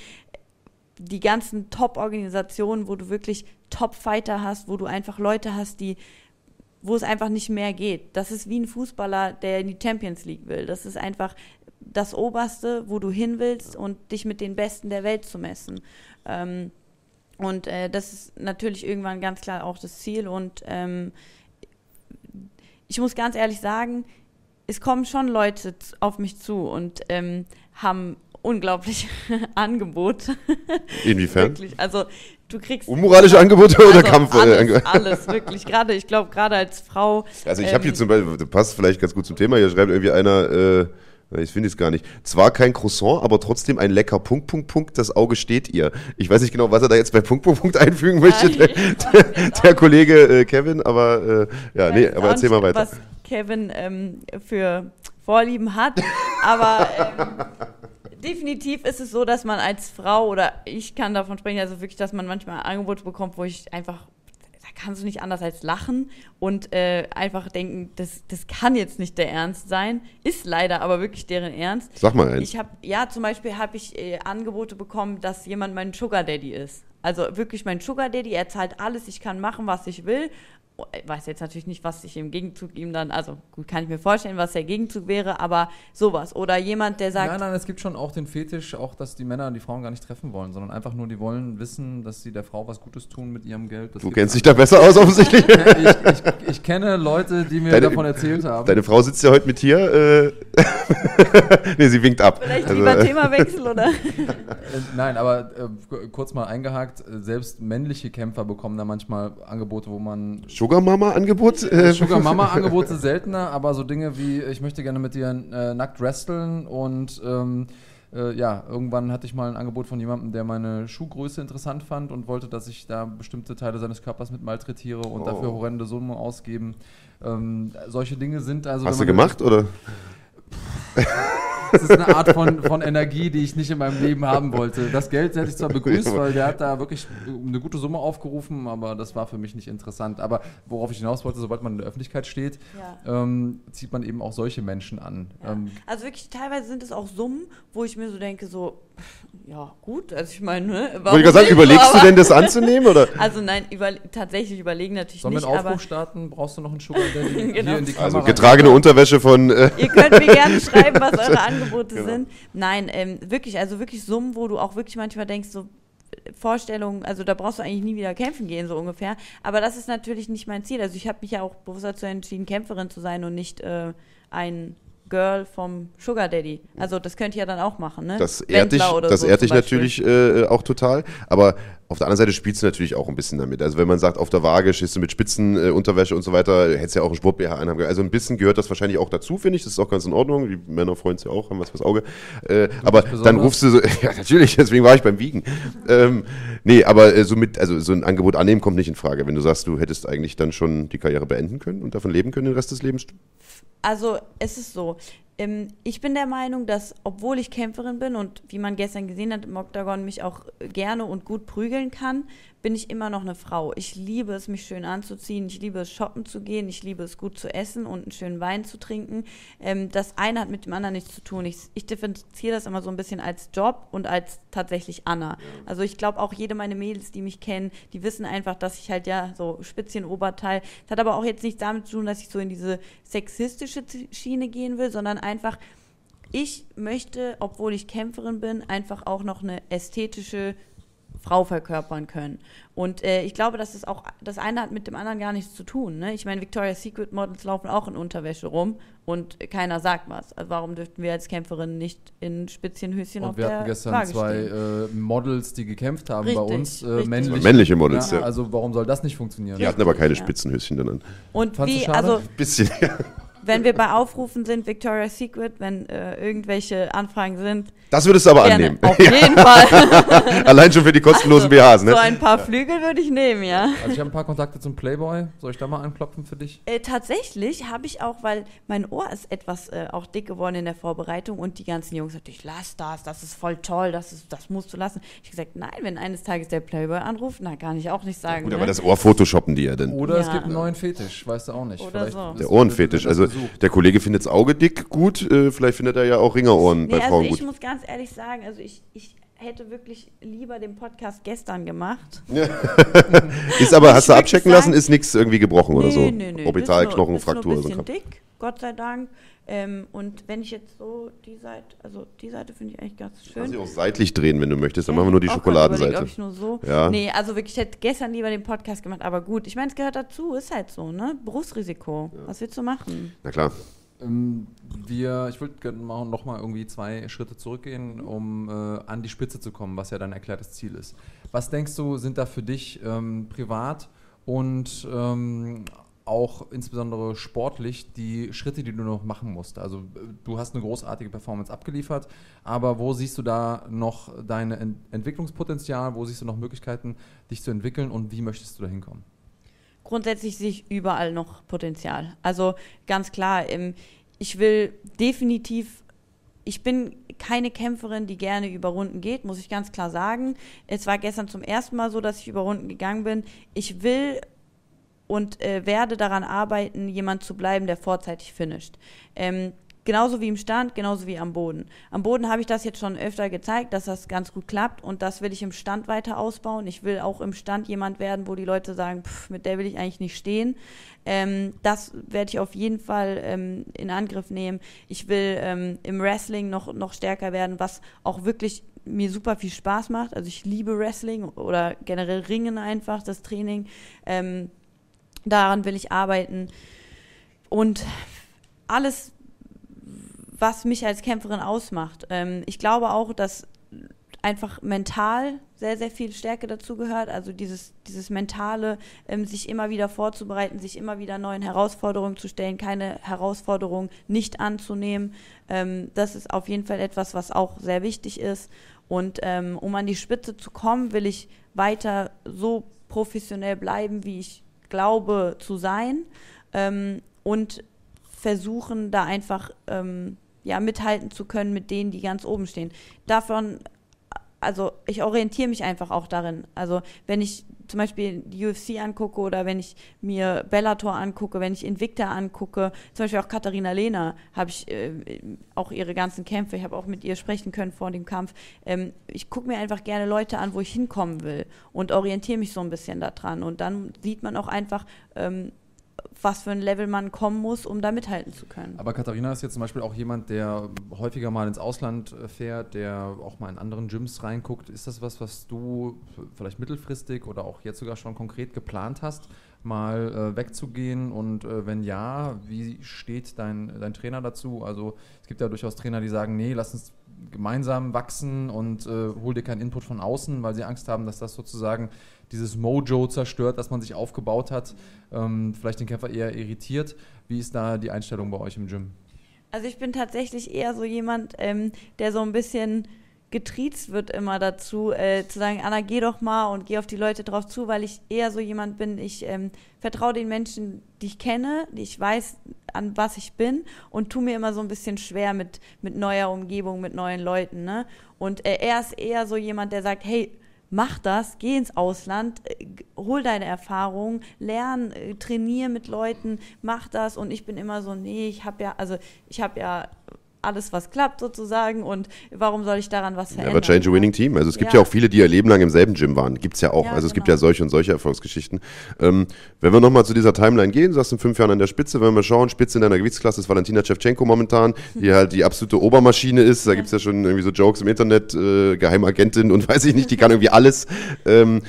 Die ganzen Top-Organisationen, wo du wirklich Top-Fighter hast, wo du einfach Leute hast, die wo es einfach nicht mehr geht. Das ist wie ein Fußballer, der in die Champions League will. Das ist einfach das Oberste, wo du hin willst und dich mit den Besten der Welt zu messen. Ähm, und äh, das ist natürlich irgendwann ganz klar auch das Ziel. Und ähm, ich muss ganz ehrlich sagen, es kommen schon Leute auf mich zu und ähm, haben unglaublich Angebote. Inwiefern? Wirklich. Also du kriegst Unmoralische Angebote oder also Kampf? äh, alles, alles wirklich. Gerade, ich glaube, gerade als Frau. Also ich habe hier ähm, zum Beispiel, passt vielleicht ganz gut zum Thema, hier schreibt irgendwie einer, äh, ich finde es gar nicht, zwar kein Croissant, aber trotzdem ein lecker Punkt, Punkt, Punkt, das Auge steht ihr. Ich weiß nicht genau, was er da jetzt bei Punkt, Punkt, Punkt einfügen möchte, der, der, der Kollege äh, Kevin, aber äh, ja, nee, aber erzähl mal weiter. Was Kevin ähm, für Vorlieben hat. Aber ähm, definitiv ist es so, dass man als Frau oder ich kann davon sprechen, also wirklich, dass man manchmal Angebote bekommt, wo ich einfach, kannst du nicht anders als lachen und äh, einfach denken, das, das kann jetzt nicht der Ernst sein. Ist leider aber wirklich deren Ernst. Sag mal eins. Ich habe, ja, zum Beispiel habe ich äh, Angebote bekommen, dass jemand mein Sugar Daddy ist. Also wirklich mein Sugar Daddy, er zahlt alles, ich kann machen, was ich will. Ich weiß jetzt natürlich nicht, was ich im Gegenzug ihm dann, also gut, kann ich mir vorstellen, was der Gegenzug wäre, aber sowas. Oder jemand, der sagt, Nein, nein, es gibt schon auch den Fetisch, auch dass die Männer die Frauen gar nicht treffen wollen, sondern einfach nur, die wollen wissen, dass sie der Frau was Gutes tun mit ihrem Geld. Das Du kennst dich da besser aus offensichtlich. ich, ich, ich kenne Leute, die mir Deine- davon erzählt haben. Deine Frau sitzt ja heute mit hier. Äh, nee, sie winkt ab. vielleicht Also, lieber Themawechsel oder? Äh, Nein, aber äh, kurz mal eingehakt, äh, selbst männliche Kämpfer bekommen da manchmal Angebote, wo man Sugar Mama Angebot? Äh, Sugar Mama Angebote seltener, aber so Dinge wie ich möchte gerne mit dir äh, nackt wresteln und ähm, äh, ja, irgendwann hatte ich mal ein Angebot von jemandem, der meine Schuhgröße interessant fand und wollte, dass ich da bestimmte Teile seines Körpers mit malträtiere und Oh. dafür horrende Summen ausgeben. Ähm, solche Dinge sind also. Hast du gemacht oder? Das ist eine Art von, von Energie, die ich nicht in meinem Leben haben wollte. Das Geld hätte ich zwar begrüßt, weil der hat da wirklich eine gute Summe aufgerufen, aber das war für mich nicht interessant. Aber worauf ich hinaus wollte, sobald man in der Öffentlichkeit steht, Ja. ähm, zieht man eben auch solche Menschen an. Ja. Ähm, Also wirklich, teilweise sind es auch Summen, wo ich mir so denke, so, Ja, gut, also ich meine, ne? Wollte ich gerade sagen, überlegst du Aber- denn das anzunehmen? Oder? Also nein, über, tatsächlich überlegen natürlich Sollen wir nicht, einen aber Aufruf starten? Brauchst du noch einen Sugar Daddy? Genau. Hier in die Also getragene Unterwäsche von. Äh, Ihr könnt mir gerne schreiben, was eure Angebote Genau. sind. Nein, ähm, wirklich, also wirklich Summen, wo du auch wirklich manchmal denkst, so äh, Vorstellungen, also da brauchst du eigentlich nie wieder kämpfen gehen, so ungefähr. Aber das ist natürlich nicht mein Ziel. Also ich habe mich ja auch bewusst dazu entschieden, Kämpferin zu sein und nicht äh, ein Girl vom Sugar Daddy. Also das könnt ihr ja dann auch machen, ne? Das ehrt dich, das so ehrt dich natürlich äh, auch total. Aber auf der anderen Seite spielst du natürlich auch ein bisschen damit. Also wenn man sagt, auf der Waage stehst du mit Spitzenunterwäsche äh, Unterwäsche und so weiter, hättest ja auch einen Sport BH anhaben können. Also ein bisschen gehört das wahrscheinlich auch dazu, finde ich. Das ist auch ganz in Ordnung. Die Männer freuen sich ja auch, haben was fürs Auge. Äh, aber dann rufst du so, ja natürlich, deswegen war ich beim Wiegen. ähm, nee, aber äh, so mit, also so ein Angebot annehmen kommt nicht in Frage. Wenn du sagst, du hättest eigentlich dann schon die Karriere beenden können und davon leben können den Rest des Lebens. Also es ist so. Ähm, ich bin der Meinung, dass obwohl ich Kämpferin bin und wie man gestern gesehen hat im Octagon mich auch gerne und gut prügeln kann, bin ich immer noch eine Frau. Ich liebe es, mich schön anzuziehen. Ich liebe es, shoppen zu gehen. Ich liebe es, gut zu essen und einen schönen Wein zu trinken. Ähm, das eine hat mit dem anderen nichts zu tun. Ich, ich differenziere das immer so ein bisschen als Job und als tatsächlich Anna. Also ich glaube auch jede meine Mädels, die mich kennen, die wissen einfach, dass ich halt ja so Spitzchen Oberteil. Das hat aber auch jetzt nichts damit zu tun, dass ich so in diese sexistische Schiene gehen will, sondern einfach ich möchte, obwohl ich Kämpferin bin, einfach auch noch eine ästhetische Frau verkörpern können. Und äh, ich glaube, dass es auch das eine hat mit dem anderen gar nichts zu tun. Ne? Ich meine, Victoria's Secret Models laufen auch in Unterwäsche rum und keiner sagt was. Also warum dürften wir als Kämpferin nicht in Spitzchenhöschen auf Und wir der hatten gestern Waage zwei äh, Models, die gekämpft haben bei Richtig, uns. Äh, männliche. Männliche Models, ja. Also warum soll das nicht funktionieren? Die hatten aber keine Ja. Spitzenhöschen dann an. Und Fandst wie, schade? also Bisschen, ja. wenn wir bei Aufrufen sind, Victoria's Secret, wenn äh, irgendwelche Anfragen sind, Das würdest du aber gerne. annehmen. Auf jeden Fall. Allein schon für die kostenlosen BHs, ne? So ein paar Flügel würde ich nehmen, ja. Also ich habe ein paar Kontakte zum Playboy. Soll ich da mal anklopfen für dich? Äh, tatsächlich habe ich auch, weil mein Ohr ist etwas äh, auch dick geworden in der Vorbereitung und die ganzen Jungs natürlich, lass das, das ist voll toll, das, ist, das musst du lassen. Ich habe gesagt, nein, wenn eines Tages der Playboy anruft, dann kann ich auch nicht sagen. Gut, ne? aber das Ohr photoshoppen die ja dann. Oder es Ja. gibt einen neuen Fetisch, weißt du auch nicht. Oder Vielleicht so. Der Ohrenfetisch. Also der Kollege findet das Auge dick gut, äh, vielleicht findet er ja auch Ringerohren nee, bei also Frauen ich gut. muss ganz ehrlich sagen, also ich, ich hätte wirklich lieber den Podcast gestern gemacht. Ist aber, Ich hast du abchecken sagen- lassen, ist nichts irgendwie gebrochen oder so. Nee, nee, nee. Orbitalknochenfraktur so. nur, Kram. nur ein bisschen dick, Gott sei Dank. Ähm, und wenn ich jetzt so die Seite, also die Seite finde ich eigentlich ganz Kannst schön. dich auch seitlich drehen, wenn du möchtest. Dann machen wir nur die überlegt, Schokoladenseite. Ob ich nur so. Ja. Nee, also wirklich, ich hätte gestern lieber den Podcast gemacht, aber gut. Ich meine, es gehört dazu, ist halt so, ne? Berufsrisiko. Was willst du machen? Na klar. Ähm, wir, ich würde gerne mal noch mal irgendwie zwei Schritte zurückgehen, um äh, an die Spitze zu kommen, was ja dein erklärtes Ziel ist. Was denkst du, sind da für dich ähm, privat und ähm, auch insbesondere sportlich die Schritte, die du noch machen musst? Also äh, du hast eine großartige Performance abgeliefert, aber wo siehst du da noch dein Ent Entwicklungspotenzial? Wo siehst du noch Möglichkeiten, dich zu entwickeln und wie möchtest du da hinkommen? Grundsätzlich sehe ich überall noch Potenzial. Also ganz klar, ähm, ich will definitiv ich bin keine Kämpferin, die gerne über Runden geht, muss ich ganz klar sagen. Es war gestern zum ersten Mal so, dass ich über Runden gegangen bin. Ich will und äh, werde daran arbeiten, jemand zu bleiben, der vorzeitig finisht. Ähm, genauso wie im Stand, genauso wie am Boden. Am Boden habe ich das jetzt schon öfter gezeigt, dass das ganz gut klappt und das will ich im Stand weiter ausbauen. Ich will auch im Stand jemand werden, wo die Leute sagen, pff, mit der will ich eigentlich nicht stehen. Ähm, das werde ich auf jeden Fall ähm, in Angriff nehmen. Ich will ähm, im Wrestling noch, noch stärker werden, was auch wirklich mir super viel Spaß macht. Also ich liebe Wrestling oder generell Ringen einfach, das Training. Ähm, daran will ich arbeiten. Und alles, was mich als Kämpferin ausmacht. Ähm, ich glaube auch, dass einfach mental sehr, sehr viel Stärke dazu gehört. Also dieses, dieses mentale, ähm, sich immer wieder vorzubereiten, sich immer wieder neuen Herausforderungen zu stellen, keine Herausforderung nicht anzunehmen. Ähm, das ist auf jeden Fall etwas, was auch sehr wichtig ist. Und ähm, um an die Spitze zu kommen, will ich weiter so professionell bleiben, wie ich glaube zu sein. Ähm, und versuchen, da einfach ähm, ja, mithalten zu können mit denen, die ganz oben stehen. Davon, also ich orientiere mich einfach auch darin. Also wenn ich zum Beispiel die UFC angucke oder wenn ich mir Bellator angucke, wenn ich Invicta angucke, zum Beispiel auch Katharina Lehner, habe ich äh, auch ihre ganzen Kämpfe, ich habe auch mit ihr sprechen können vor dem Kampf. Ähm, ich gucke mir einfach gerne Leute an, wo ich hinkommen will und orientiere mich so ein bisschen daran. Und dann sieht man auch einfach, ähm, was für ein Level man kommen muss, um da mithalten zu können. Aber Katharina ist jetzt zum Beispiel auch jemand, der häufiger mal ins Ausland äh, fährt, der auch mal in anderen Gyms reinguckt. Ist das was, was du vielleicht mittelfristig oder auch jetzt sogar schon konkret geplant hast, mal äh, wegzugehen? Und äh, wenn ja, wie steht dein, dein Trainer dazu? Also es gibt ja durchaus Trainer, die sagen, nee, lass uns gemeinsam wachsen und äh, hol dir keinen Input von außen, weil sie Angst haben, dass das sozusagen dieses Mojo zerstört, das man sich aufgebaut hat, ähm, vielleicht den Kämpfer eher irritiert. Wie ist da die Einstellung bei euch im Gym? Also ich bin tatsächlich eher so jemand, ähm, der so ein bisschen getriezt wird immer dazu, äh, zu sagen, Anna, geh doch mal und geh auf die Leute drauf zu, weil ich eher so jemand bin, ich ähm, vertraue den Menschen, die ich kenne, die ich weiß, an was ich bin und tu mir immer so ein bisschen schwer mit, mit neuer Umgebung, mit neuen Leuten. Ne? Und äh, er ist eher so jemand, der sagt, hey, mach das, geh ins Ausland, äh, hol deine Erfahrung, lern, äh, trainier mit Leuten, mach das. Und ich bin immer so, nee, ich habe ja, also ich habe ja alles, was klappt sozusagen und warum soll ich daran was verändern? Aber Change a Winning Team. Also es gibt ja, ja auch viele, die ihr Leben lang im selben Gym waren. Gibt es ja auch. Ja, also es gibt genau. ja solche und solche Erfolgsgeschichten. Ähm, wenn wir nochmal zu dieser Timeline gehen, du sagst in fünf Jahren an der Spitze, wenn wir mal schauen, Spitze in deiner Gewichtsklasse ist Valentina Shevchenko momentan, die halt die absolute Obermaschine ist. Da gibt es ja schon irgendwie so Jokes im Internet, äh, Geheimagentin und weiß ich nicht, die kann irgendwie alles. Ähm,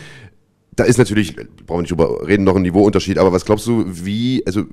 da ist natürlich, brauchen wir nicht drüber reden, noch ein Niveauunterschied, aber was glaubst du, wie, also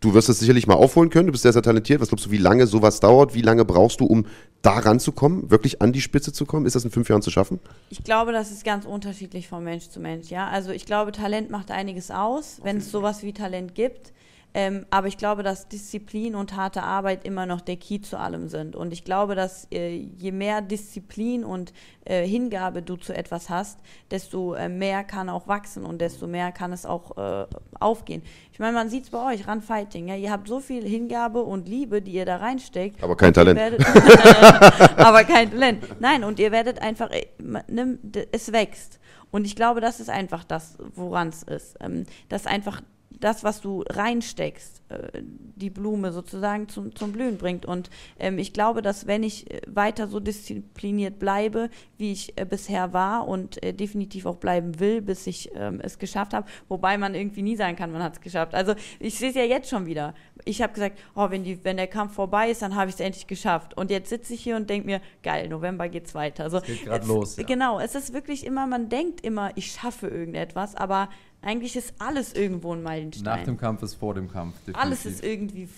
du wirst das sicherlich mal aufholen können, du bist sehr, sehr talentiert. Was glaubst du, wie lange sowas dauert? Wie lange brauchst du, um da ranzukommen, wirklich an die Spitze zu kommen? Ist das in fünf Jahren zu schaffen? Ich glaube, das ist ganz unterschiedlich von Mensch zu Mensch. Ja, also ich glaube, Talent macht einiges aus, wenn es sowas wie Talent gibt. Ähm, aber ich glaube, dass Disziplin und harte Arbeit immer noch der Key zu allem sind. Und ich glaube, dass äh, je mehr Disziplin und äh, Hingabe du zu etwas hast, desto äh, mehr kann auch wachsen und desto mehr kann es auch äh, aufgehen. Ich meine, man sieht es bei euch, Run Fighting. Ja? Ihr habt so viel Hingabe und Liebe, die ihr da reinsteckt. Aber kein Talent. Werdet, aber kein Talent. Nein, und ihr werdet einfach, äh, ne, es wächst. Und ich glaube, das ist einfach das, woran es ist. Ähm, dass einfach das, was du reinsteckst, äh, die Blume sozusagen zum, zum Blühen bringt. Und ähm, ich glaube, dass wenn ich äh, weiter so diszipliniert bleibe, wie ich äh, bisher war und äh, definitiv auch bleiben will, bis ich ähm, es geschafft habe, wobei man irgendwie nie sagen kann, man hat es geschafft. Also ich sehe es ja jetzt schon wieder. Ich habe gesagt, oh, wenn, die, wenn der Kampf vorbei ist, dann habe ich es endlich geschafft. Und jetzt sitze ich hier und denke mir, geil, November geht's weiter. Also, geht grad es- los, ja. Genau, es ist wirklich immer, man denkt immer, ich schaffe irgendetwas, aber eigentlich ist alles irgendwo ein Meilenstein. Nach dem Kampf ist vor dem Kampf. alles definitiv. ist irgendwie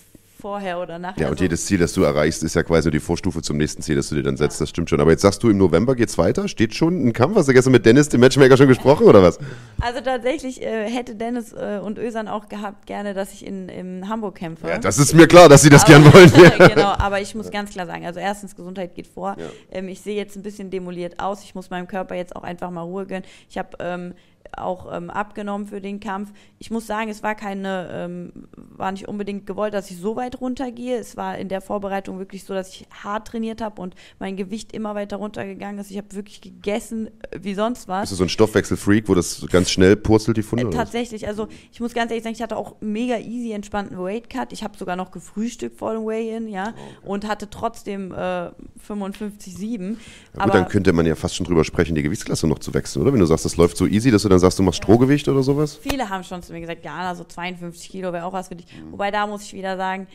vorher oder nachher. Ja, und Also, jedes Ziel, das du erreichst, ist ja quasi die Vorstufe zum nächsten Ziel, das du dir dann setzt. Das stimmt schon. Aber jetzt sagst du, im November geht's weiter. Steht schon ein Kampf? Hast du gestern mit Dennis, dem Matchmaker, schon gesprochen oder was? also tatsächlich äh, hätte Dennis äh, und Ösan auch gehabt gerne, dass ich in, in Hamburg kämpfe. Ja, das ist mir klar, dass sie das Aber- gern wollen. genau, aber ich muss ganz klar sagen, also erstens, Gesundheit geht vor. Ähm, ich sehe jetzt ein bisschen demoliert aus. Ich muss meinem Körper jetzt auch einfach mal Ruhe gönnen. Ich habe ähm, auch ähm, abgenommen für den Kampf. Ich muss sagen, es war keine, ähm, war nicht unbedingt gewollt, dass ich so weit runtergehe. Es war in der Vorbereitung wirklich so, dass ich hart trainiert habe und mein Gewicht immer weiter runtergegangen ist. Ich habe wirklich gegessen äh, wie sonst was. Bist du so ein Stoffwechselfreak, wo das ganz schnell purzelt, die Funde? Äh, tatsächlich, also ich muss ganz ehrlich sagen, ich hatte auch mega easy entspannten Weight Cut. Ich habe sogar noch gefrühstückt vor dem Weigh-In, ja, und hatte trotzdem äh, 55,7. Ja, gut, aber dann könnte man ja fast schon drüber sprechen, die Gewichtsklasse noch zu wechseln, oder? Wenn du sagst, das läuft so easy, dass du dann sagst, du machst Strohgewicht oder sowas? viele haben schon zu mir gesagt, ja, Anna, so 52 Kilo wäre auch was für dich. Mhm. Wobei da muss ich wieder sagen,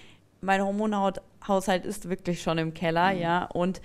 mein Hormonhaushalt ist wirklich schon im Keller, Mhm. ja, und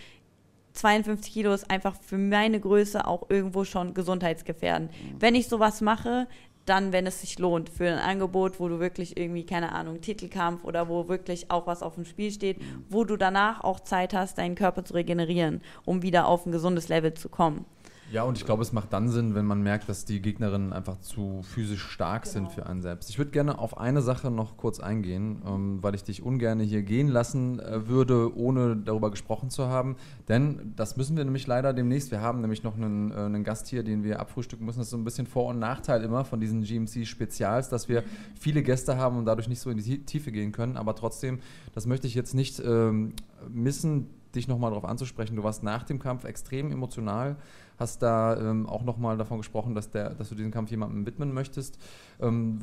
52 Kilo ist einfach für meine Größe auch irgendwo schon gesundheitsgefährdend. Mhm. Wenn ich sowas mache, dann, wenn es sich lohnt, für ein Angebot, wo du wirklich irgendwie, keine Ahnung, Titelkampf oder wo wirklich auch was auf dem Spiel steht, Mhm. wo du danach auch Zeit hast, deinen Körper zu regenerieren, um wieder auf ein gesundes Level zu kommen. Ja, und ich glaube, es macht dann Sinn, wenn man merkt, dass die Gegnerinnen einfach zu physisch stark sind für einen selbst. Ich würde gerne auf eine Sache noch kurz eingehen, ähm, weil ich dich ungern hier gehen lassen äh, würde, ohne darüber gesprochen zu haben. Denn das müssen wir nämlich leider demnächst. Wir haben nämlich noch einen, äh, einen Gast hier, den wir abfrühstücken müssen. Das ist so ein bisschen Vor- und Nachteil immer von diesen GMC-Spezials, dass wir viele Gäste haben und dadurch nicht so in die Tiefe gehen können. Aber trotzdem, das möchte ich jetzt nicht ähm, missen dich nochmal darauf anzusprechen. Du warst nach dem Kampf extrem emotional, hast da ähm, auch nochmal davon gesprochen, dass, der, dass du diesen Kampf jemandem widmen möchtest. Ähm,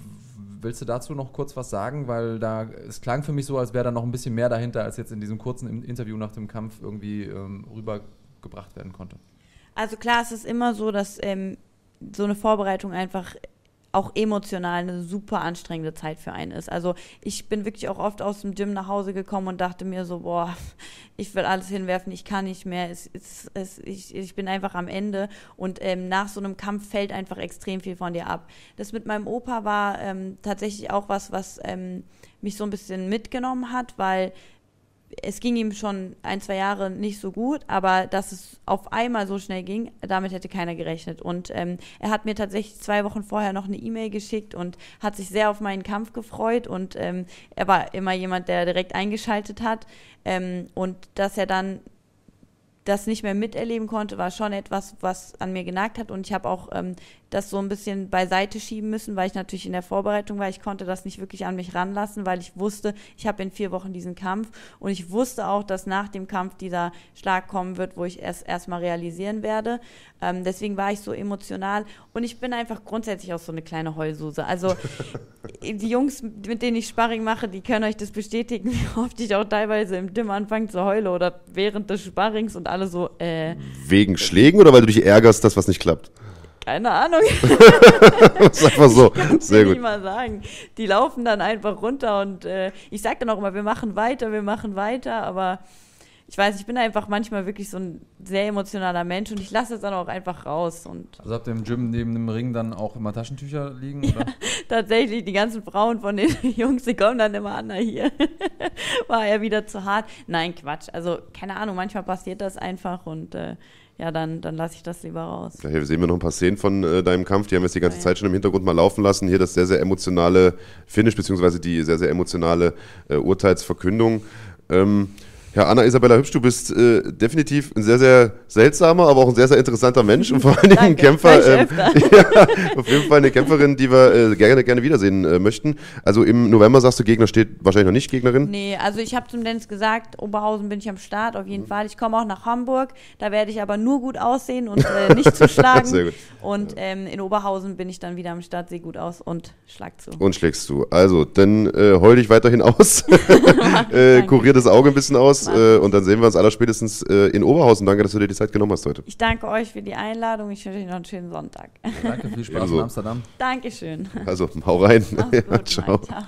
willst du dazu noch kurz was sagen? Weil da, es klang für mich so, als wäre da noch ein bisschen mehr dahinter, als jetzt in diesem kurzen Interview nach dem Kampf irgendwie ähm, rübergebracht werden konnte. Also klar, es ist immer so, dass ähm, so eine Vorbereitung einfach auch emotional eine super anstrengende Zeit für einen ist. Also ich bin wirklich auch oft aus dem Gym nach Hause gekommen und dachte mir so, boah, ich will alles hinwerfen, ich kann nicht mehr, es, es, es, ich, ich bin einfach am Ende und ähm, nach so einem Kampf fällt einfach extrem viel von dir ab. Das mit meinem Opa war ähm, tatsächlich auch was, was ähm, mich so ein bisschen mitgenommen hat, weil es ging ihm schon ein, zwei Jahre nicht so gut, aber dass es auf einmal so schnell ging, damit hätte keiner gerechnet. Und ähm, er hat mir tatsächlich zwei Wochen vorher noch eine E-Mail geschickt und hat sich sehr auf meinen Kampf gefreut. Und ähm, er war immer jemand, der direkt eingeschaltet hat. Ähm, und dass er dann das nicht mehr miterleben konnte, war schon etwas, was an mir genagt hat. Und ich habe auch ähm, das so ein bisschen beiseite schieben müssen, weil ich natürlich in der Vorbereitung war. Ich konnte das nicht wirklich an mich ranlassen, weil ich wusste, ich habe in vier Wochen diesen Kampf. Und ich wusste auch, dass nach dem Kampf dieser Schlag kommen wird, wo ich es erstmal realisieren werde. Ähm, deswegen war ich so emotional. Und ich bin einfach grundsätzlich auch so eine kleine Heulsuse. Also die Jungs, mit denen ich Sparring mache, die können euch das bestätigen, wie oft ich auch teilweise im Dim anfange zu heulen oder während des Sparrings und alle so, äh. Wegen Schlägen oder weil du dich ärgerst, dass was nicht klappt? Keine Ahnung. das ist einfach so. Sehr gut. nicht mal sagen. Die laufen dann einfach runter und äh, ich sage dann auch immer, wir machen weiter, wir machen weiter, aber ich weiß, ich bin einfach manchmal wirklich so ein sehr emotionaler Mensch und ich lasse es dann auch einfach raus und Also habt ihr im Gym neben dem Ring dann auch immer Taschentücher liegen? Oder? tatsächlich die ganzen Frauen von den Jungs, die kommen dann immer an, na hier war er wieder zu hart. Nein, Quatsch. Also keine Ahnung, manchmal passiert das einfach und äh, ja, dann, dann lasse ich das lieber raus. Ja, hier sehen wir noch ein paar Szenen von äh, deinem Kampf. Die haben wir jetzt die ganze Ja. Zeit schon im Hintergrund mal laufen lassen. Hier das sehr, sehr emotionale Finish, beziehungsweise die sehr, sehr emotionale äh, Urteilsverkündung. Ähm, ja, Anna Isabella Hübsch, du bist äh, definitiv ein sehr, sehr seltsamer, aber auch ein sehr, sehr interessanter Mensch und vor allen Dingen ein Kämpfer. ich ja, auf jeden Fall eine Kämpferin, die wir äh, gerne, gerne wiedersehen äh, möchten. Also im November sagst du, Gegner steht wahrscheinlich noch nicht, Gegnerin. Nee, also ich habe zum Dennis gesagt, Oberhausen bin ich am Start, auf jeden Mhm. Fall. Ich komme auch nach Hamburg, da werde ich aber nur gut aussehen und äh, nicht zu schlagen. Sehr gut. Und ähm, in Oberhausen bin ich dann wieder am Start, sehe gut aus und schlag zu. Und schlägst du. Also, dann äh, heul dich weiterhin aus. äh, kurier das Auge ein bisschen aus. Äh, und dann sehen wir uns aller spätestens äh, in Oberhausen. Danke, dass du dir die Zeit genommen hast heute. Ich danke euch für die Einladung, ich wünsche euch noch einen schönen Sonntag. Danke, viel Spaß Ebenso. in Amsterdam. Dankeschön. Also, hau rein. Ja, gut, ciao. Ciao.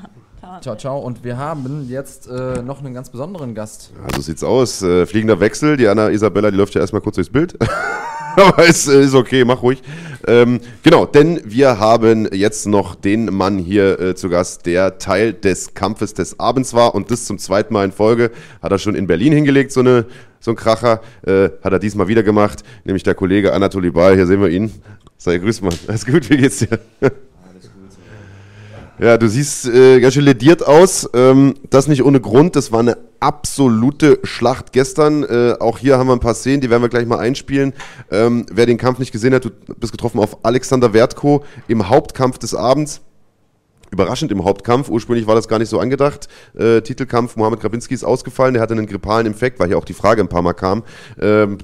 Ciao. Ciao, ciao. Und wir haben jetzt äh, noch einen ganz besonderen Gast. Ja, so sieht's aus. Äh, fliegender Wechsel. Die Anna Isabella, die läuft ja erstmal kurz durchs Bild. Aber ist, äh, ist okay, mach ruhig. Ähm, genau, denn wir haben jetzt noch den Mann hier äh, zu Gast, der Teil des Kampfes des Abends war und das zum zweiten Mal in Folge. Hat er schon in Berlin hingelegt, so, eine, so ein Kracher. Äh, hat er diesmal wieder gemacht, nämlich der Kollege Anatoly Bal. Hier sehen wir ihn. Sei grüß mal. Alles gut, wie geht's dir? Ja, du siehst äh, ganz schön lediert aus. Ähm, das nicht ohne Grund. Das war eine absolute Schlacht gestern. Äh, auch hier haben wir ein paar Szenen, die werden wir gleich mal einspielen. Ähm, wer den Kampf nicht gesehen hat, du bist getroffen auf Alexander Wertko im Hauptkampf des Abends. Überraschend im Hauptkampf. Ursprünglich war das gar nicht so angedacht. Äh, Titelkampf Mohamed Grabinski ist ausgefallen. Der hatte einen grippalen Infekt, weil hier auch die Frage ein paar Mal kam. Ähm,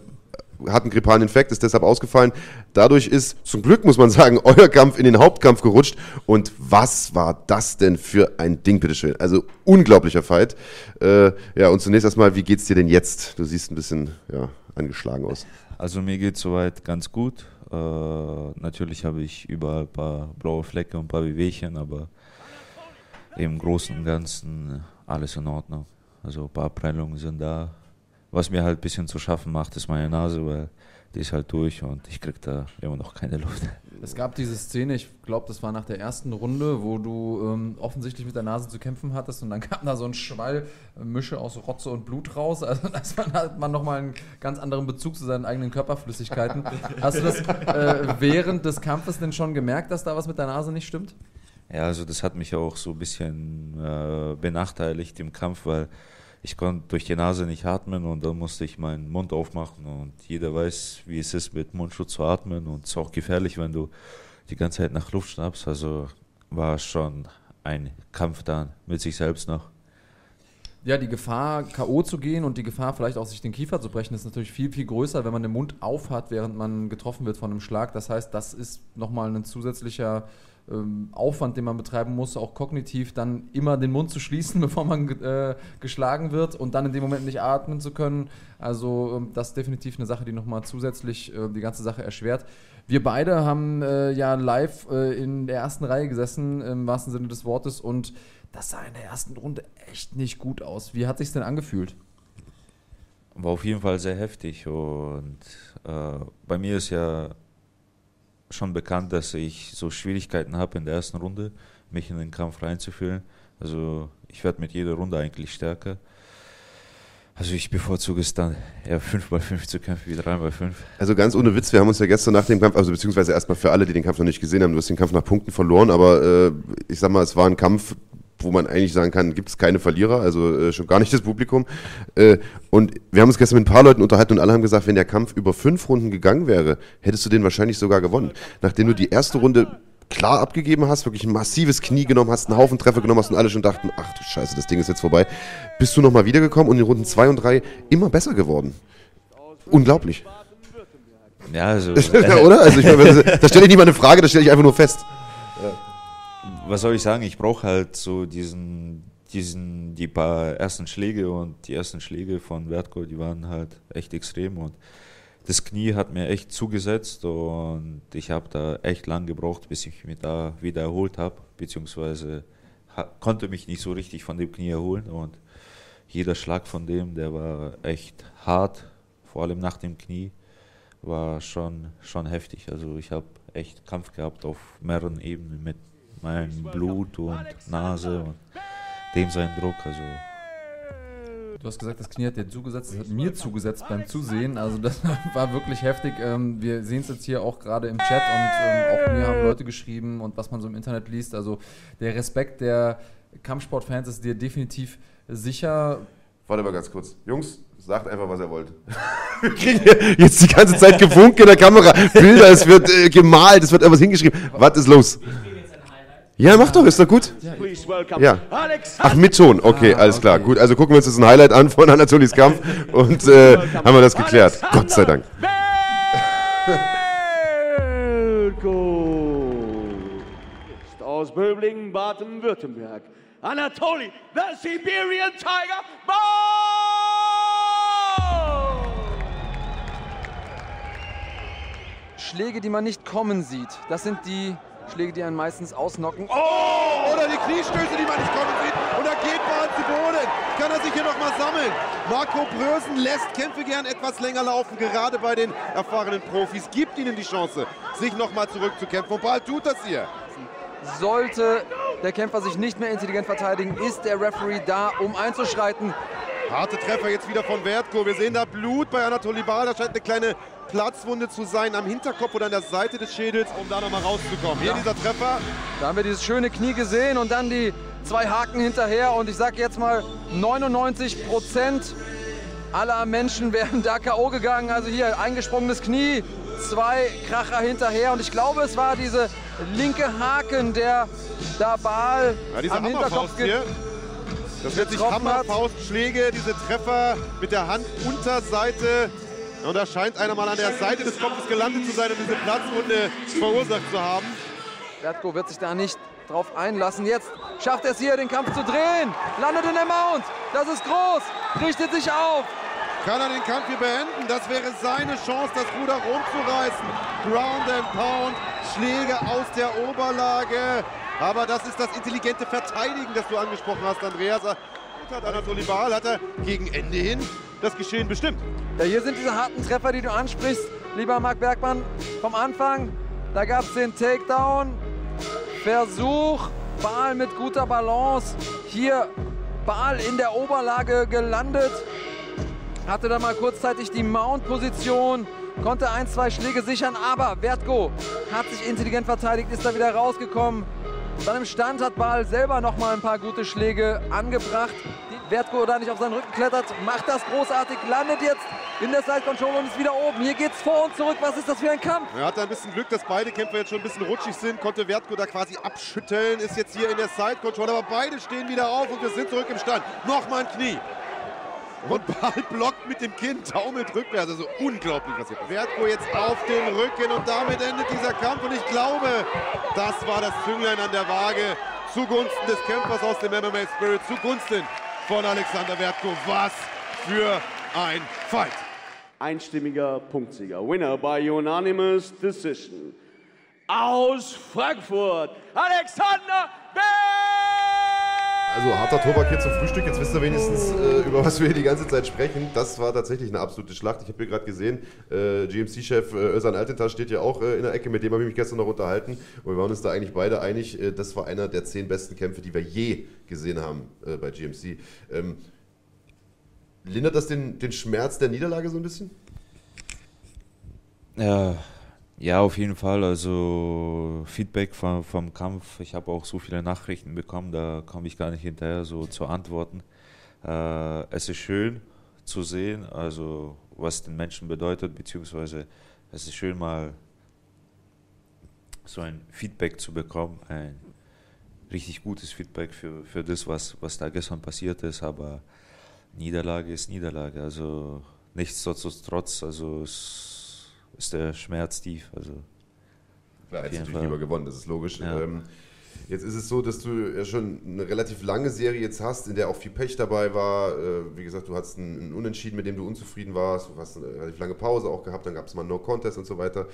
hat einen grippalen Infekt, ist deshalb ausgefallen. Dadurch ist zum Glück, muss man sagen, euer Kampf in den Hauptkampf gerutscht. Und was war das denn für ein Ding, bitteschön? Also unglaublicher Fight. Äh, ja, und zunächst erstmal, wie geht's dir denn jetzt? Du siehst ein bisschen ja, angeschlagen aus. Also mir geht soweit ganz gut. Äh, natürlich habe ich überall ein paar blaue Flecke und ein paar Wehwehchen, aber im Großen und Ganzen alles in Ordnung. Also ein paar Prellungen sind da. Was mir halt ein bisschen zu schaffen macht, ist meine Nase, weil die ist halt durch und ich krieg da immer noch keine Luft. Es gab diese Szene, ich glaube, das war nach der ersten Runde, wo du ähm, offensichtlich mit der Nase zu kämpfen hattest und dann kam da so ein Schwall äh, Mische aus Rotze und Blut raus. Also das man, hat man nochmal einen ganz anderen Bezug zu seinen eigenen Körperflüssigkeiten. Hast du das äh, während des Kampfes denn schon gemerkt, dass da was mit der Nase nicht stimmt? Ja, also das hat mich auch so ein bisschen äh, benachteiligt im Kampf, weil ich konnte durch die Nase nicht atmen und dann musste ich meinen Mund aufmachen und jeder weiß, wie es ist, mit Mundschutz zu atmen und es ist auch gefährlich, wenn du die ganze Zeit nach Luft schnappst. Also war schon ein Kampf dann mit sich selbst noch. Ja, die Gefahr, K.O. zu gehen und die Gefahr, vielleicht auch sich den Kiefer zu brechen, ist natürlich viel, viel größer, wenn man den Mund auf hat, während man getroffen wird von einem Schlag. Das heißt, das ist nochmal ein zusätzlicher ähm, Aufwand, den man betreiben muss, auch kognitiv, dann immer den Mund zu schließen, bevor man äh, geschlagen wird und dann in dem Moment nicht atmen zu können. Also, ähm, das ist definitiv eine Sache, die nochmal zusätzlich äh, die ganze Sache erschwert. Wir beide haben äh, ja live äh, in der ersten Reihe gesessen, im wahrsten Sinne des Wortes, und das sah in der ersten Runde echt nicht gut aus. Wie hat sich denn angefühlt? War auf jeden Fall sehr heftig und äh, bei mir ist ja schon bekannt, dass ich so Schwierigkeiten habe in der ersten Runde, mich in den Kampf reinzufühlen. Also ich werde mit jeder Runde eigentlich stärker. Also ich bevorzuge es dann eher 5 x 5 zu kämpfen wie 3 x 5. Also ganz ohne Witz, wir haben uns ja gestern nach dem Kampf, also beziehungsweise erstmal für alle, die den Kampf noch nicht gesehen haben, du hast den Kampf nach Punkten verloren, aber äh, ich sag mal, es war ein Kampf, wo man eigentlich sagen kann, gibt es keine Verlierer, also äh, schon gar nicht das Publikum. Äh, und wir haben uns gestern mit ein paar Leuten unterhalten und alle haben gesagt, wenn der Kampf über fünf Runden gegangen wäre, hättest du den wahrscheinlich sogar gewonnen. Nachdem du die erste Runde klar abgegeben hast, wirklich ein massives Knie genommen hast, einen Haufen Treffer genommen hast und alle schon dachten, ach du Scheiße, das Ding ist jetzt vorbei, bist du nochmal wiedergekommen und in Runden zwei und drei immer besser geworden. Unglaublich. Ja, also. Oder? Also ich meine, da stelle ich niemand eine Frage, da stelle ich einfach nur fest. Was soll ich sagen? Ich brauche halt so diesen, diesen, die paar ersten Schläge und die ersten Schläge von Vertko, die waren halt echt extrem und das Knie hat mir echt zugesetzt und ich habe da echt lang gebraucht, bis ich mich da wieder erholt habe, beziehungsweise konnte mich nicht so richtig von dem Knie erholen und jeder Schlag von dem, der war echt hart, vor allem nach dem Knie, war schon, schon heftig. Also ich habe echt Kampf gehabt auf mehreren Ebenen mit meinem Blut und Nase und dem sein Druck. Also Du hast gesagt, das Knie hat dir zugesetzt, das hat mir zugesetzt beim Zusehen. Also das war wirklich heftig. Ähm, wir sehen es jetzt hier auch gerade im Chat und ähm, auch mir haben Leute geschrieben und was man so im Internet liest. Also der Respekt der Kampfsportfans ist dir definitiv sicher. Warte mal ganz kurz. Jungs, sagt einfach, was er wollte. Wir kriegen hier jetzt die ganze Zeit gewunken in der Kamera. Bilder, es wird äh, gemalt, es wird irgendwas hingeschrieben. Was ist los? Ja, mach doch, ist doch gut. Ja. Ach, mit Ton. Okay, Ah, alles klar. Gut, also gucken wir uns jetzt ein Highlight an von Anatolis Kampf und äh, haben wir das geklärt. Gott sei Dank. Ist aus Böblingen, Baden-Württemberg. Anatoli, the Siberian Tiger, Ball! Schläge, die man nicht kommen sieht, das sind die Schläge, die einen meistens ausnocken. Oh, oder die Kniestöße, die man nicht kommen sieht. Und da geht Ball zu Boden. Kann er sich hier nochmal sammeln. Marco Brösen lässt Kämpfe gern etwas länger laufen, gerade bei den erfahrenen Profis. Gibt ihnen die Chance, sich nochmal zurückzukämpfen. Und Ball tut das hier. Sollte der Kämpfer sich nicht mehr intelligent verteidigen, ist der Referee da, um einzuschreiten. Harte Treffer jetzt wieder von Wertko. Wir sehen da Blut bei Anatoli Bal. Da scheint eine kleine Platzwunde zu sein am Hinterkopf oder an der Seite des Schädels, um da nochmal rauszukommen. Hier dieser Treffer. Da haben wir dieses schöne Knie gesehen und dann die zwei Haken hinterher. Und ich sage jetzt mal, 99 Prozent aller Menschen wären da K.O. gegangen. Also hier eingesprungenes Knie, zwei Kracher hinterher. Und ich glaube, es war diese linke Haken, der da Ball Ja, am Hinterkopf ge- hier. Das nennt sich. Hammerfaustschläge, diese Treffer mit der Handunterseite. Und da scheint einer mal an der Seite des Kopfes gelandet zu sein und diese Platzwunde verursacht zu haben. Bertko wird sich da nicht drauf einlassen. Jetzt schafft er es hier, den Kampf zu drehen. Landet in der Mount. Das ist groß. Richtet sich auf. Kann er den Kampf hier beenden? Das wäre seine Chance, das Ruder rumzureißen. Ground and Pound, Schläge aus der Oberlage. Aber das ist das intelligente Verteidigen, das du angesprochen hast, Andreas. Hat Anatoli Baal hat er gegen Ende hin das Geschehen bestimmt. Ja, hier sind diese harten Treffer, die du ansprichst, lieber Marc Bergmann. Vom Anfang, da gab es den Takedown. Versuch, Ball mit guter Balance. Hier Ball in der Oberlage gelandet. Hatte da mal kurzzeitig die Mount-Position, konnte ein, zwei Schläge sichern, aber Wertko hat sich intelligent verteidigt, ist da wieder rausgekommen. Dann im Stand hat Ball selber noch mal ein paar gute Schläge angebracht. Wertko da nicht auf seinen Rücken klettert, macht das großartig, landet jetzt in der Side Control und ist wieder oben. Hier geht's vor und zurück. Was ist das für ein Kampf? Er hat ein bisschen Glück, dass beide Kämpfer jetzt schon ein bisschen rutschig sind. Konnte Wertko da quasi abschütteln. Ist jetzt hier in der Side Control. Aber beide stehen wieder auf und wir sind zurück im Stand. Nochmal ein Knie. Und Ball blockt mit dem Kinn, taumelt rückwärts. Also unglaublich, was hier passiert. Wertko jetzt auf den Rücken und damit endet dieser Kampf. Und ich glaube, das war das Zünglein an der Waage zugunsten des Kämpfers aus dem MMA Spirit, zugunsten von Alexander Wertko. Was für ein Fight. Einstimmiger Punktsieger. Winner by unanimous decision. Aus Frankfurt, Alexander Also harter Tobak hier zum Frühstück. Jetzt wisst ihr wenigstens, äh, über was wir hier die ganze Zeit sprechen. Das war tatsächlich eine absolute Schlacht. Ich habe hier gerade gesehen, äh, GMC-Chef äh, Özan Altental steht ja auch äh, in der Ecke. Mit dem habe ich mich gestern noch unterhalten. Und wir waren uns da eigentlich beide einig, äh, das war einer der zehn besten Kämpfe, die wir je gesehen haben äh, bei GMC. Ähm, lindert das den, den Schmerz der Niederlage so ein bisschen? Ja, ja, auf jeden Fall. Also Feedback vom, vom Kampf. Ich habe auch so viele Nachrichten bekommen, da komme ich gar nicht hinterher, so zu antworten. Äh, es ist schön zu sehen, also was den Menschen bedeutet, beziehungsweise es ist schön mal so ein Feedback zu bekommen, ein richtig gutes Feedback für, für das, was, was da gestern passiert ist, aber Niederlage ist Niederlage, also nichtsdestotrotz, also es ist der Schmerz tief, also Klar, hättest jeden natürlich lieber gewonnen, das ist logisch. Ja. Ähm, jetzt ist es so, dass du ja schon eine relativ lange Serie jetzt hast, in der auch viel Pech dabei war. Äh, wie gesagt, du hattest einen, Unentschieden, mit dem du unzufrieden warst. Du hast eine relativ lange Pause auch gehabt, dann gab es mal No Contest und so weiter.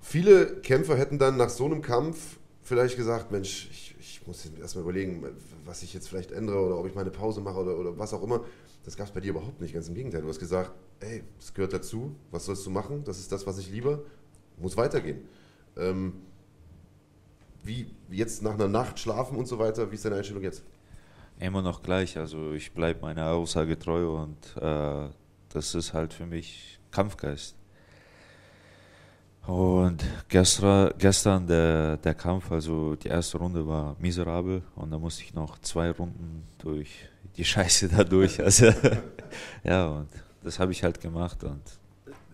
Viele Kämpfer hätten dann nach so einem Kampf vielleicht gesagt, Mensch, ich, ich muss jetzt erstmal überlegen, was ich jetzt vielleicht ändere oder ob ich mal eine Pause mache oder, oder was auch immer. Das gab es bei dir überhaupt nicht, ganz im Gegenteil. Du hast gesagt, ey, das gehört dazu, was sollst du machen? Das ist das, was ich liebe, muss weitergehen. Ähm, wie jetzt nach einer Nacht schlafen und so weiter, wie ist deine Einstellung jetzt? Immer noch gleich, also ich bleibe meiner Aussage treu und äh, das ist halt für mich Kampfgeist. Und gestern, gestern der, der Kampf, also die erste Runde war miserabel und da musste ich noch zwei Runden durch die Scheiße da durch. Also, ja, und das habe ich halt gemacht und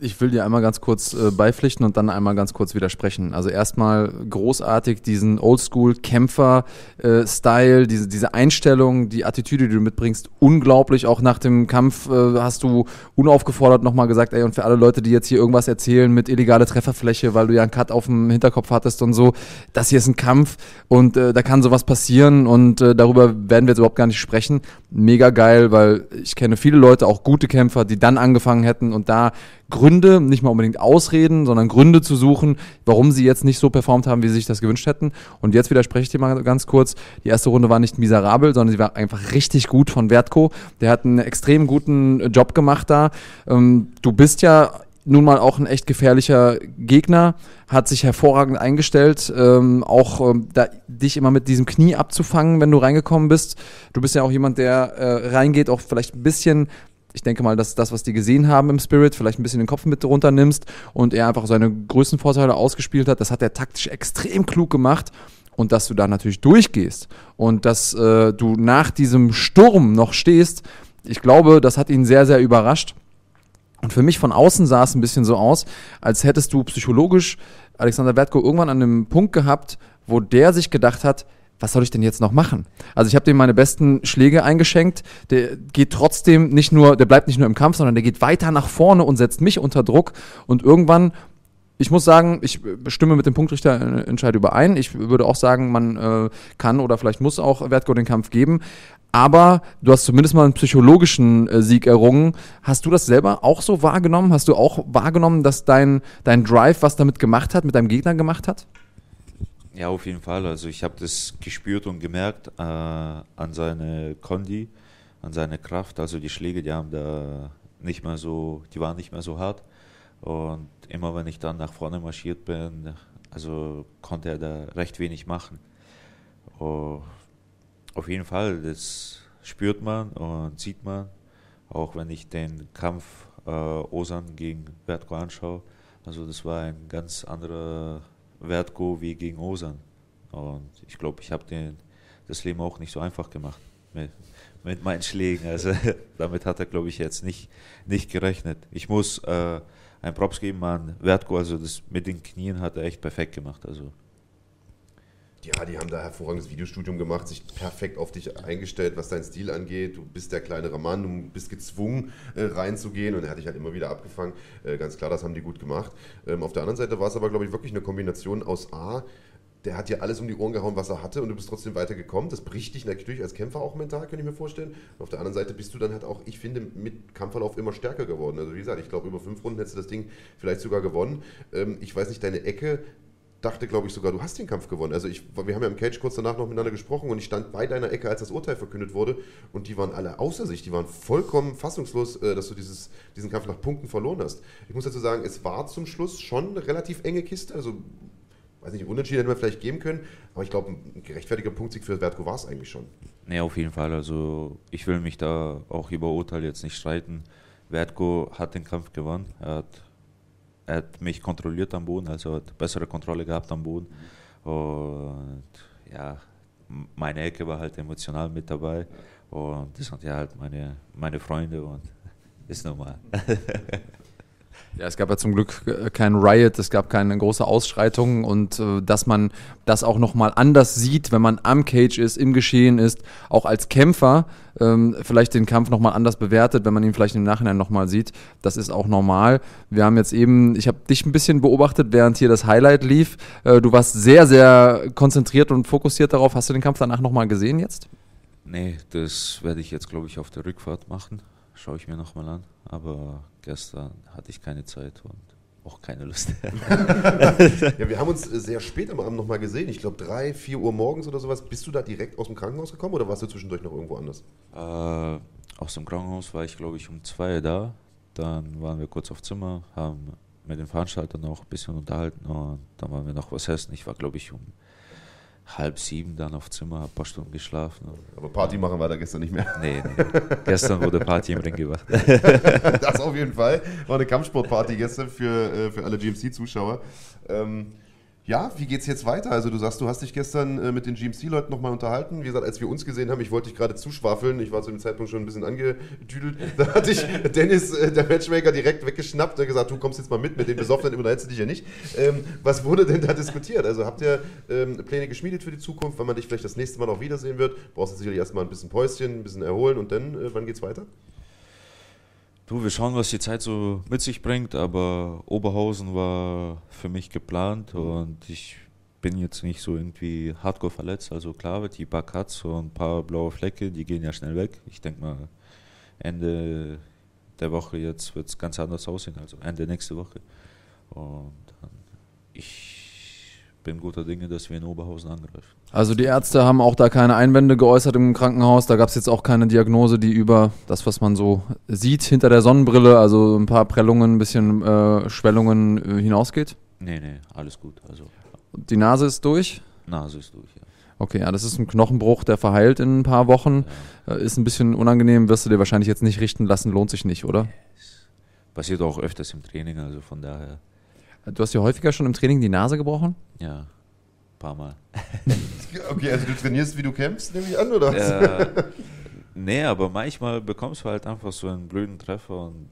Ich will dir einmal ganz kurz äh, beipflichten und dann einmal ganz kurz widersprechen. Also erstmal großartig diesen Oldschool-Kämpfer-Style, diese, diese Einstellung, die Attitüde, die du mitbringst, unglaublich. Auch nach dem Kampf äh, hast du unaufgefordert nochmal gesagt, ey, und für alle Leute, die jetzt hier irgendwas erzählen mit illegale Trefferfläche, weil du ja einen Cut auf dem Hinterkopf hattest und so, das hier ist ein Kampf und äh, da kann sowas passieren und äh, darüber werden wir jetzt überhaupt gar nicht sprechen. Mega geil, weil ich kenne viele Leute, auch gute Kämpfer, die dann angefangen hätten und da Gründe, nicht mal unbedingt Ausreden, sondern Gründe zu suchen, warum sie jetzt nicht so performt haben, wie sie sich das gewünscht hätten. Und jetzt widerspreche ich dir mal ganz kurz. Die erste Runde war nicht miserabel, sondern sie war einfach richtig gut von Wertko. Der hat einen extrem guten Job gemacht da. Ähm, du bist ja nun mal auch ein echt gefährlicher Gegner, hat sich hervorragend eingestellt, ähm, auch ähm, da, dich immer mit diesem Knie abzufangen, wenn du reingekommen bist. Du bist ja auch jemand, der äh, reingeht, auch vielleicht ein bisschen ich denke mal, dass das, was die gesehen haben im Spirit, vielleicht ein bisschen den Kopf mit runternimmst und er einfach seine größten Vorteile ausgespielt hat. Das hat er taktisch extrem klug gemacht. Und dass du da natürlich durchgehst und dass äh, du nach diesem Sturm noch stehst, ich glaube, das hat ihn sehr, sehr überrascht. Und für mich von außen sah es ein bisschen so aus, als hättest du psychologisch Alexander Wertko irgendwann an einem Punkt gehabt, wo der sich gedacht hat, was soll ich denn jetzt noch machen? Also ich habe dem meine besten Schläge eingeschenkt. Der geht trotzdem nicht nur, der bleibt nicht nur im Kampf, sondern der geht weiter nach vorne und setzt mich unter Druck. Und irgendwann, ich muss sagen, ich stimme mit dem Punktrichterentscheid überein. Ich würde auch sagen, man äh, kann oder vielleicht muss auch Wertko den Kampf geben. Aber du hast zumindest mal einen psychologischen äh, Sieg errungen. Hast du das selber auch so wahrgenommen? Hast du auch wahrgenommen, dass dein, dein Drive was damit gemacht hat, mit deinem Gegner gemacht hat? Ja, auf jeden Fall. Also ich habe das gespürt und gemerkt äh, an seine Kondi, an seine Kraft. Also die Schläge, die haben da nicht mehr so, die waren nicht mehr so hart. Und immer wenn ich dann nach vorne marschiert bin, also konnte er da recht wenig machen. Oh, auf jeden Fall, das spürt man und sieht man, auch wenn ich den Kampf äh, Osan gegen Bertko anschaue. Also das war ein ganz anderer Wertko wie gegen Osan. Und ich glaube, ich habe das Leben auch nicht so einfach gemacht. mit, mit meinen Schlägen. Also damit hat er, glaube ich, jetzt nicht, nicht gerechnet. Ich muss äh, einen Props geben an Wertko, also das mit den Knien hat er echt perfekt gemacht. Also Ja, die haben da hervorragendes Videostudium gemacht, sich perfekt auf dich eingestellt, was deinen Stil angeht. Du bist der kleinere Mann, du bist gezwungen äh, reinzugehen und er hat dich halt immer wieder abgefangen. Äh, ganz klar, das haben die gut gemacht. Ähm, auf der anderen Seite war es aber, glaube ich, wirklich eine Kombination aus A, der hat dir alles um die Ohren gehauen, was er hatte und du bist trotzdem weitergekommen. Das bricht dich natürlich als Kämpfer auch mental, könnte ich mir vorstellen. Und auf der anderen Seite bist du dann halt auch, ich finde, mit Kampfverlauf immer stärker geworden. Also wie gesagt, ich glaube, über fünf Runden hättest du das Ding vielleicht sogar gewonnen. Ähm, ich weiß nicht, deine Ecke dachte, glaube ich, sogar, du hast den Kampf gewonnen. Also ich, wir haben ja im Cage kurz danach noch miteinander gesprochen und ich stand bei deiner Ecke, als das Urteil verkündet wurde und die waren alle außer sich, die waren vollkommen fassungslos, äh, dass du dieses, diesen Kampf nach Punkten verloren hast. Ich muss dazu sagen, es war zum Schluss schon eine relativ enge Kiste, also weiß nicht, Unentschieden hätten wir vielleicht geben können, aber ich glaube, ein gerechtfertiger Punktsieg für Vertko war es eigentlich schon. Nee, auf jeden Fall. Also ich will mich da auch über Urteil jetzt nicht streiten. Vertko hat den Kampf gewonnen. Er hat, er hat mich kontrolliert am Boden, also hat bessere Kontrolle gehabt am Boden. Und ja, meine Ecke war halt emotional mit dabei. Und das sind ja halt meine, meine Freunde und ist normal. Ja, es gab ja zum Glück äh, kein Riot, es gab keine große Ausschreitung und äh, dass man das auch nochmal anders sieht, wenn man am Cage ist, im Geschehen ist, auch als Kämpfer ähm, vielleicht den Kampf nochmal anders bewertet, wenn man ihn vielleicht im Nachhinein nochmal sieht, das ist auch normal. Wir haben jetzt eben, ich habe dich ein bisschen beobachtet, während hier das Highlight lief. Äh, du warst sehr, sehr konzentriert und fokussiert darauf. Hast du den Kampf danach nochmal gesehen jetzt? Nee, das werde ich jetzt, glaube ich, auf der Rückfahrt machen. Schaue ich mir nochmal an. Aber gestern hatte ich keine Zeit und auch keine Lust. ja, wir haben uns äh, sehr spät am Abend nochmal gesehen. Ich glaube, drei, vier Uhr morgens oder sowas. Bist du da direkt aus dem Krankenhaus gekommen oder warst du zwischendurch noch irgendwo anders? Äh, aus dem Krankenhaus war ich, glaube ich, um zwei da. Dann waren wir kurz auf Zimmer, haben mit den Veranstaltern noch ein bisschen unterhalten und dann waren wir noch was essen. Ich war, glaube ich, um halb sieben dann auf Zimmer, ein paar Stunden geschlafen. Aber Party machen war da gestern nicht mehr. Nee, nee. gestern wurde Party im Ring gemacht. das auf jeden Fall. War eine Kampfsportparty gestern für, äh, für alle GMC-Zuschauer. Ähm, ja, wie geht's jetzt weiter? Also du sagst, du hast dich gestern äh, mit den GMC-Leuten nochmal unterhalten. Wie gesagt, als wir uns gesehen haben, ich wollte dich gerade zuschwafeln. Ich war zu dem Zeitpunkt schon ein bisschen angedüdelt. Da hatte ich Dennis, äh, der Matchmaker, direkt weggeschnappt und gesagt, du kommst jetzt mal mit, mit den Besoffenen unterhältst du dich ja nicht. Ähm, was wurde denn da diskutiert? Also habt ihr ähm, Pläne geschmiedet für die Zukunft, wann man dich vielleicht das nächste Mal noch wiedersehen wird? Brauchst du sicherlich erstmal ein bisschen Päuschen, ein bisschen erholen und dann, äh, wann geht's weiter? Du, wir schauen, was die Zeit so mit sich bringt, aber Oberhausen war für mich geplant und ich bin jetzt nicht so irgendwie hardcore verletzt. Also klar, die paar Cuts und ein paar blaue Flecke, die gehen ja schnell weg. Ich denke mal, Ende der Woche jetzt wird es ganz anders aussehen, also Ende nächste Woche. Und ich bin guter Dinge, dass wir in Oberhausen angreifen. Also die Ärzte haben auch da keine Einwände geäußert im Krankenhaus. Da gab es jetzt auch keine Diagnose, die über das, was man so sieht hinter der Sonnenbrille, also ein paar Prellungen, ein bisschen äh, Schwellungen äh, hinausgeht. Nee, nee, alles gut. Also Die Nase ist durch. Nase ist durch, ja. Okay, ja, das ist ein Knochenbruch, der verheilt in ein paar Wochen. Äh, ist ein bisschen unangenehm, wirst du dir wahrscheinlich jetzt nicht richten lassen, lohnt sich nicht, oder? Passiert auch öfters im Training, also von daher, Du hast ja häufiger schon im Training die Nase gebrochen? ja, paar Mal. Okay, also du trainierst, wie du kämpfst, nehme ich an, oder? Äh, nee, aber manchmal bekommst du halt einfach so einen blöden Treffer und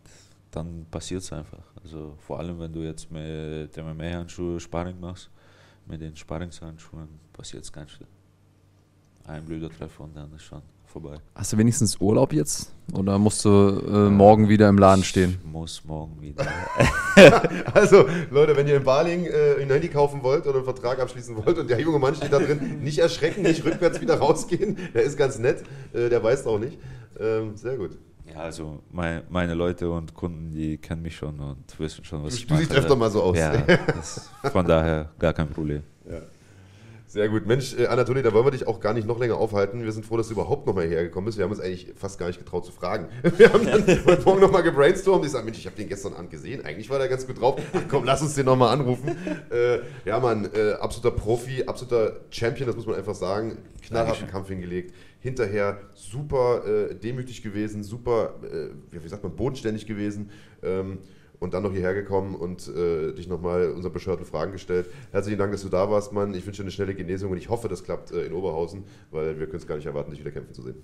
dann passiert es einfach. Also vor allem, wenn du jetzt mit dem MMA-Handschuhe Sparring machst, mit den Sparringshandschuhen passiert es ganz schnell. Ein blöder Treffer und dann ist schon vorbei. Hast du wenigstens Urlaub jetzt? Oder musst du äh, morgen wieder im Laden stehen? Ich muss morgen wieder. Also, Leute, wenn ihr in Baling äh, ein Handy kaufen wollt oder einen Vertrag abschließen wollt und der junge Mann steht da drin, nicht erschrecken, nicht rückwärts wieder rausgehen. Der ist ganz nett, äh, der weiß auch nicht. Ähm, sehr gut. Ja, also mein, meine Leute und Kunden, die kennen mich schon und wissen schon, was Du- ich du mache. siehst öfter mal so aus. Ja, das, von daher gar kein Problem. Sehr gut. Mensch, äh, Anatoli, da wollen wir dich auch gar nicht noch länger aufhalten. Wir sind froh, dass du überhaupt nochmal hierher gekommen bist. Wir haben uns eigentlich fast gar nicht getraut zu fragen. Wir haben dann heute Morgen nochmal gebrainstormt. Ich sage, Mensch, ich habe den gestern Abend gesehen. Eigentlich war der ganz gut drauf. Ach, komm, lass uns den nochmal anrufen. Äh, ja, Mann, äh, absoluter Profi, absoluter Champion, das muss man einfach sagen. Knallharten Kampf hingelegt. Hinterher super äh, demütig gewesen, super, äh, wie wie sagt man, bodenständig gewesen. Ähm, und dann noch hierher gekommen und äh, dich nochmal unseren bescheuerten Fragen gestellt. Herzlichen Dank, dass du da warst, Mann. Ich wünsche dir eine schnelle Genesung und ich hoffe, das klappt äh, in Oberhausen, weil wir können es gar nicht erwarten, dich wieder kämpfen zu sehen.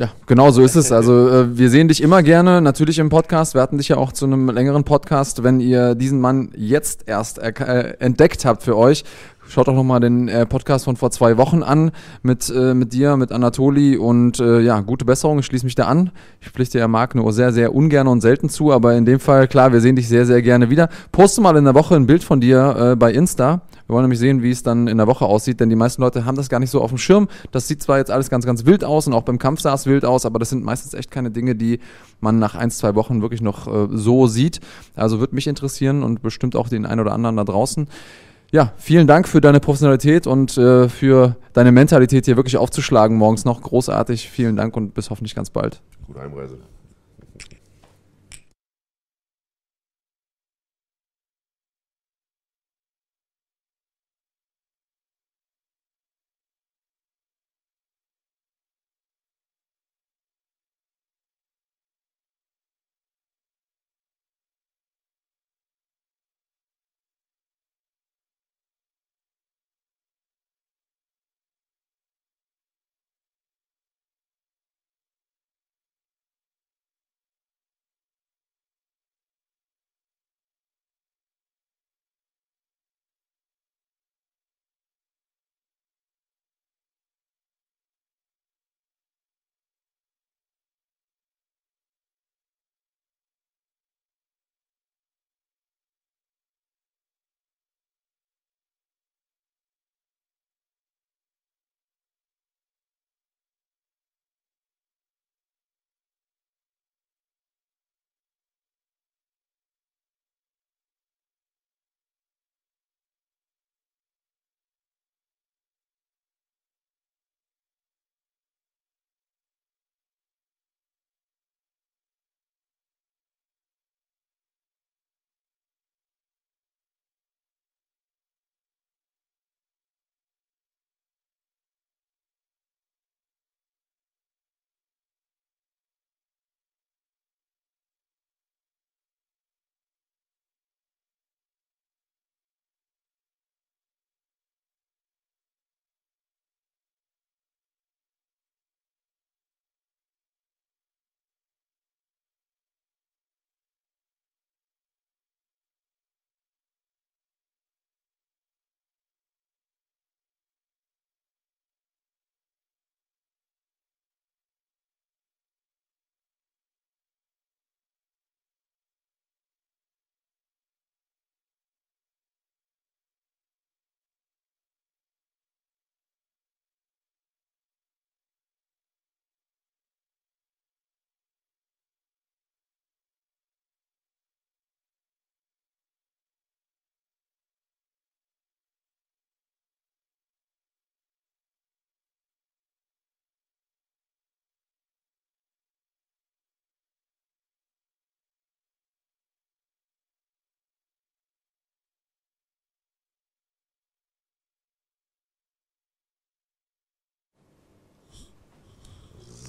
Ja, genau so ist es. Also äh, wir sehen dich immer gerne, natürlich im Podcast. Wir hatten dich ja auch zu einem längeren Podcast. Wenn ihr diesen Mann jetzt erst äh, entdeckt habt für euch, schaut doch nochmal den äh, Podcast von vor zwei Wochen an mit, äh, mit dir, mit Anatoli und äh, ja, gute Besserung, ich schließe mich da an. Ich pflichte ja Marc nur sehr, sehr ungern und selten zu, aber in dem Fall, klar, wir sehen dich sehr, sehr gerne wieder. Poste mal in der Woche ein Bild von dir äh, bei Insta. Wir wollen nämlich sehen, wie es dann in der Woche aussieht, denn die meisten Leute haben das gar nicht so auf dem Schirm. Das sieht zwar jetzt alles ganz, ganz wild aus und auch beim Kampf sah es wild aus, aber das sind meistens echt keine Dinge, die man nach ein, zwei Wochen wirklich noch äh, so sieht. Also würde mich interessieren und bestimmt auch den einen oder anderen da draußen. Ja, vielen Dank für deine Professionalität und äh, für deine Mentalität hier wirklich aufzuschlagen morgens noch. Großartig. Vielen Dank und bis hoffentlich ganz bald. Gute Heimreise.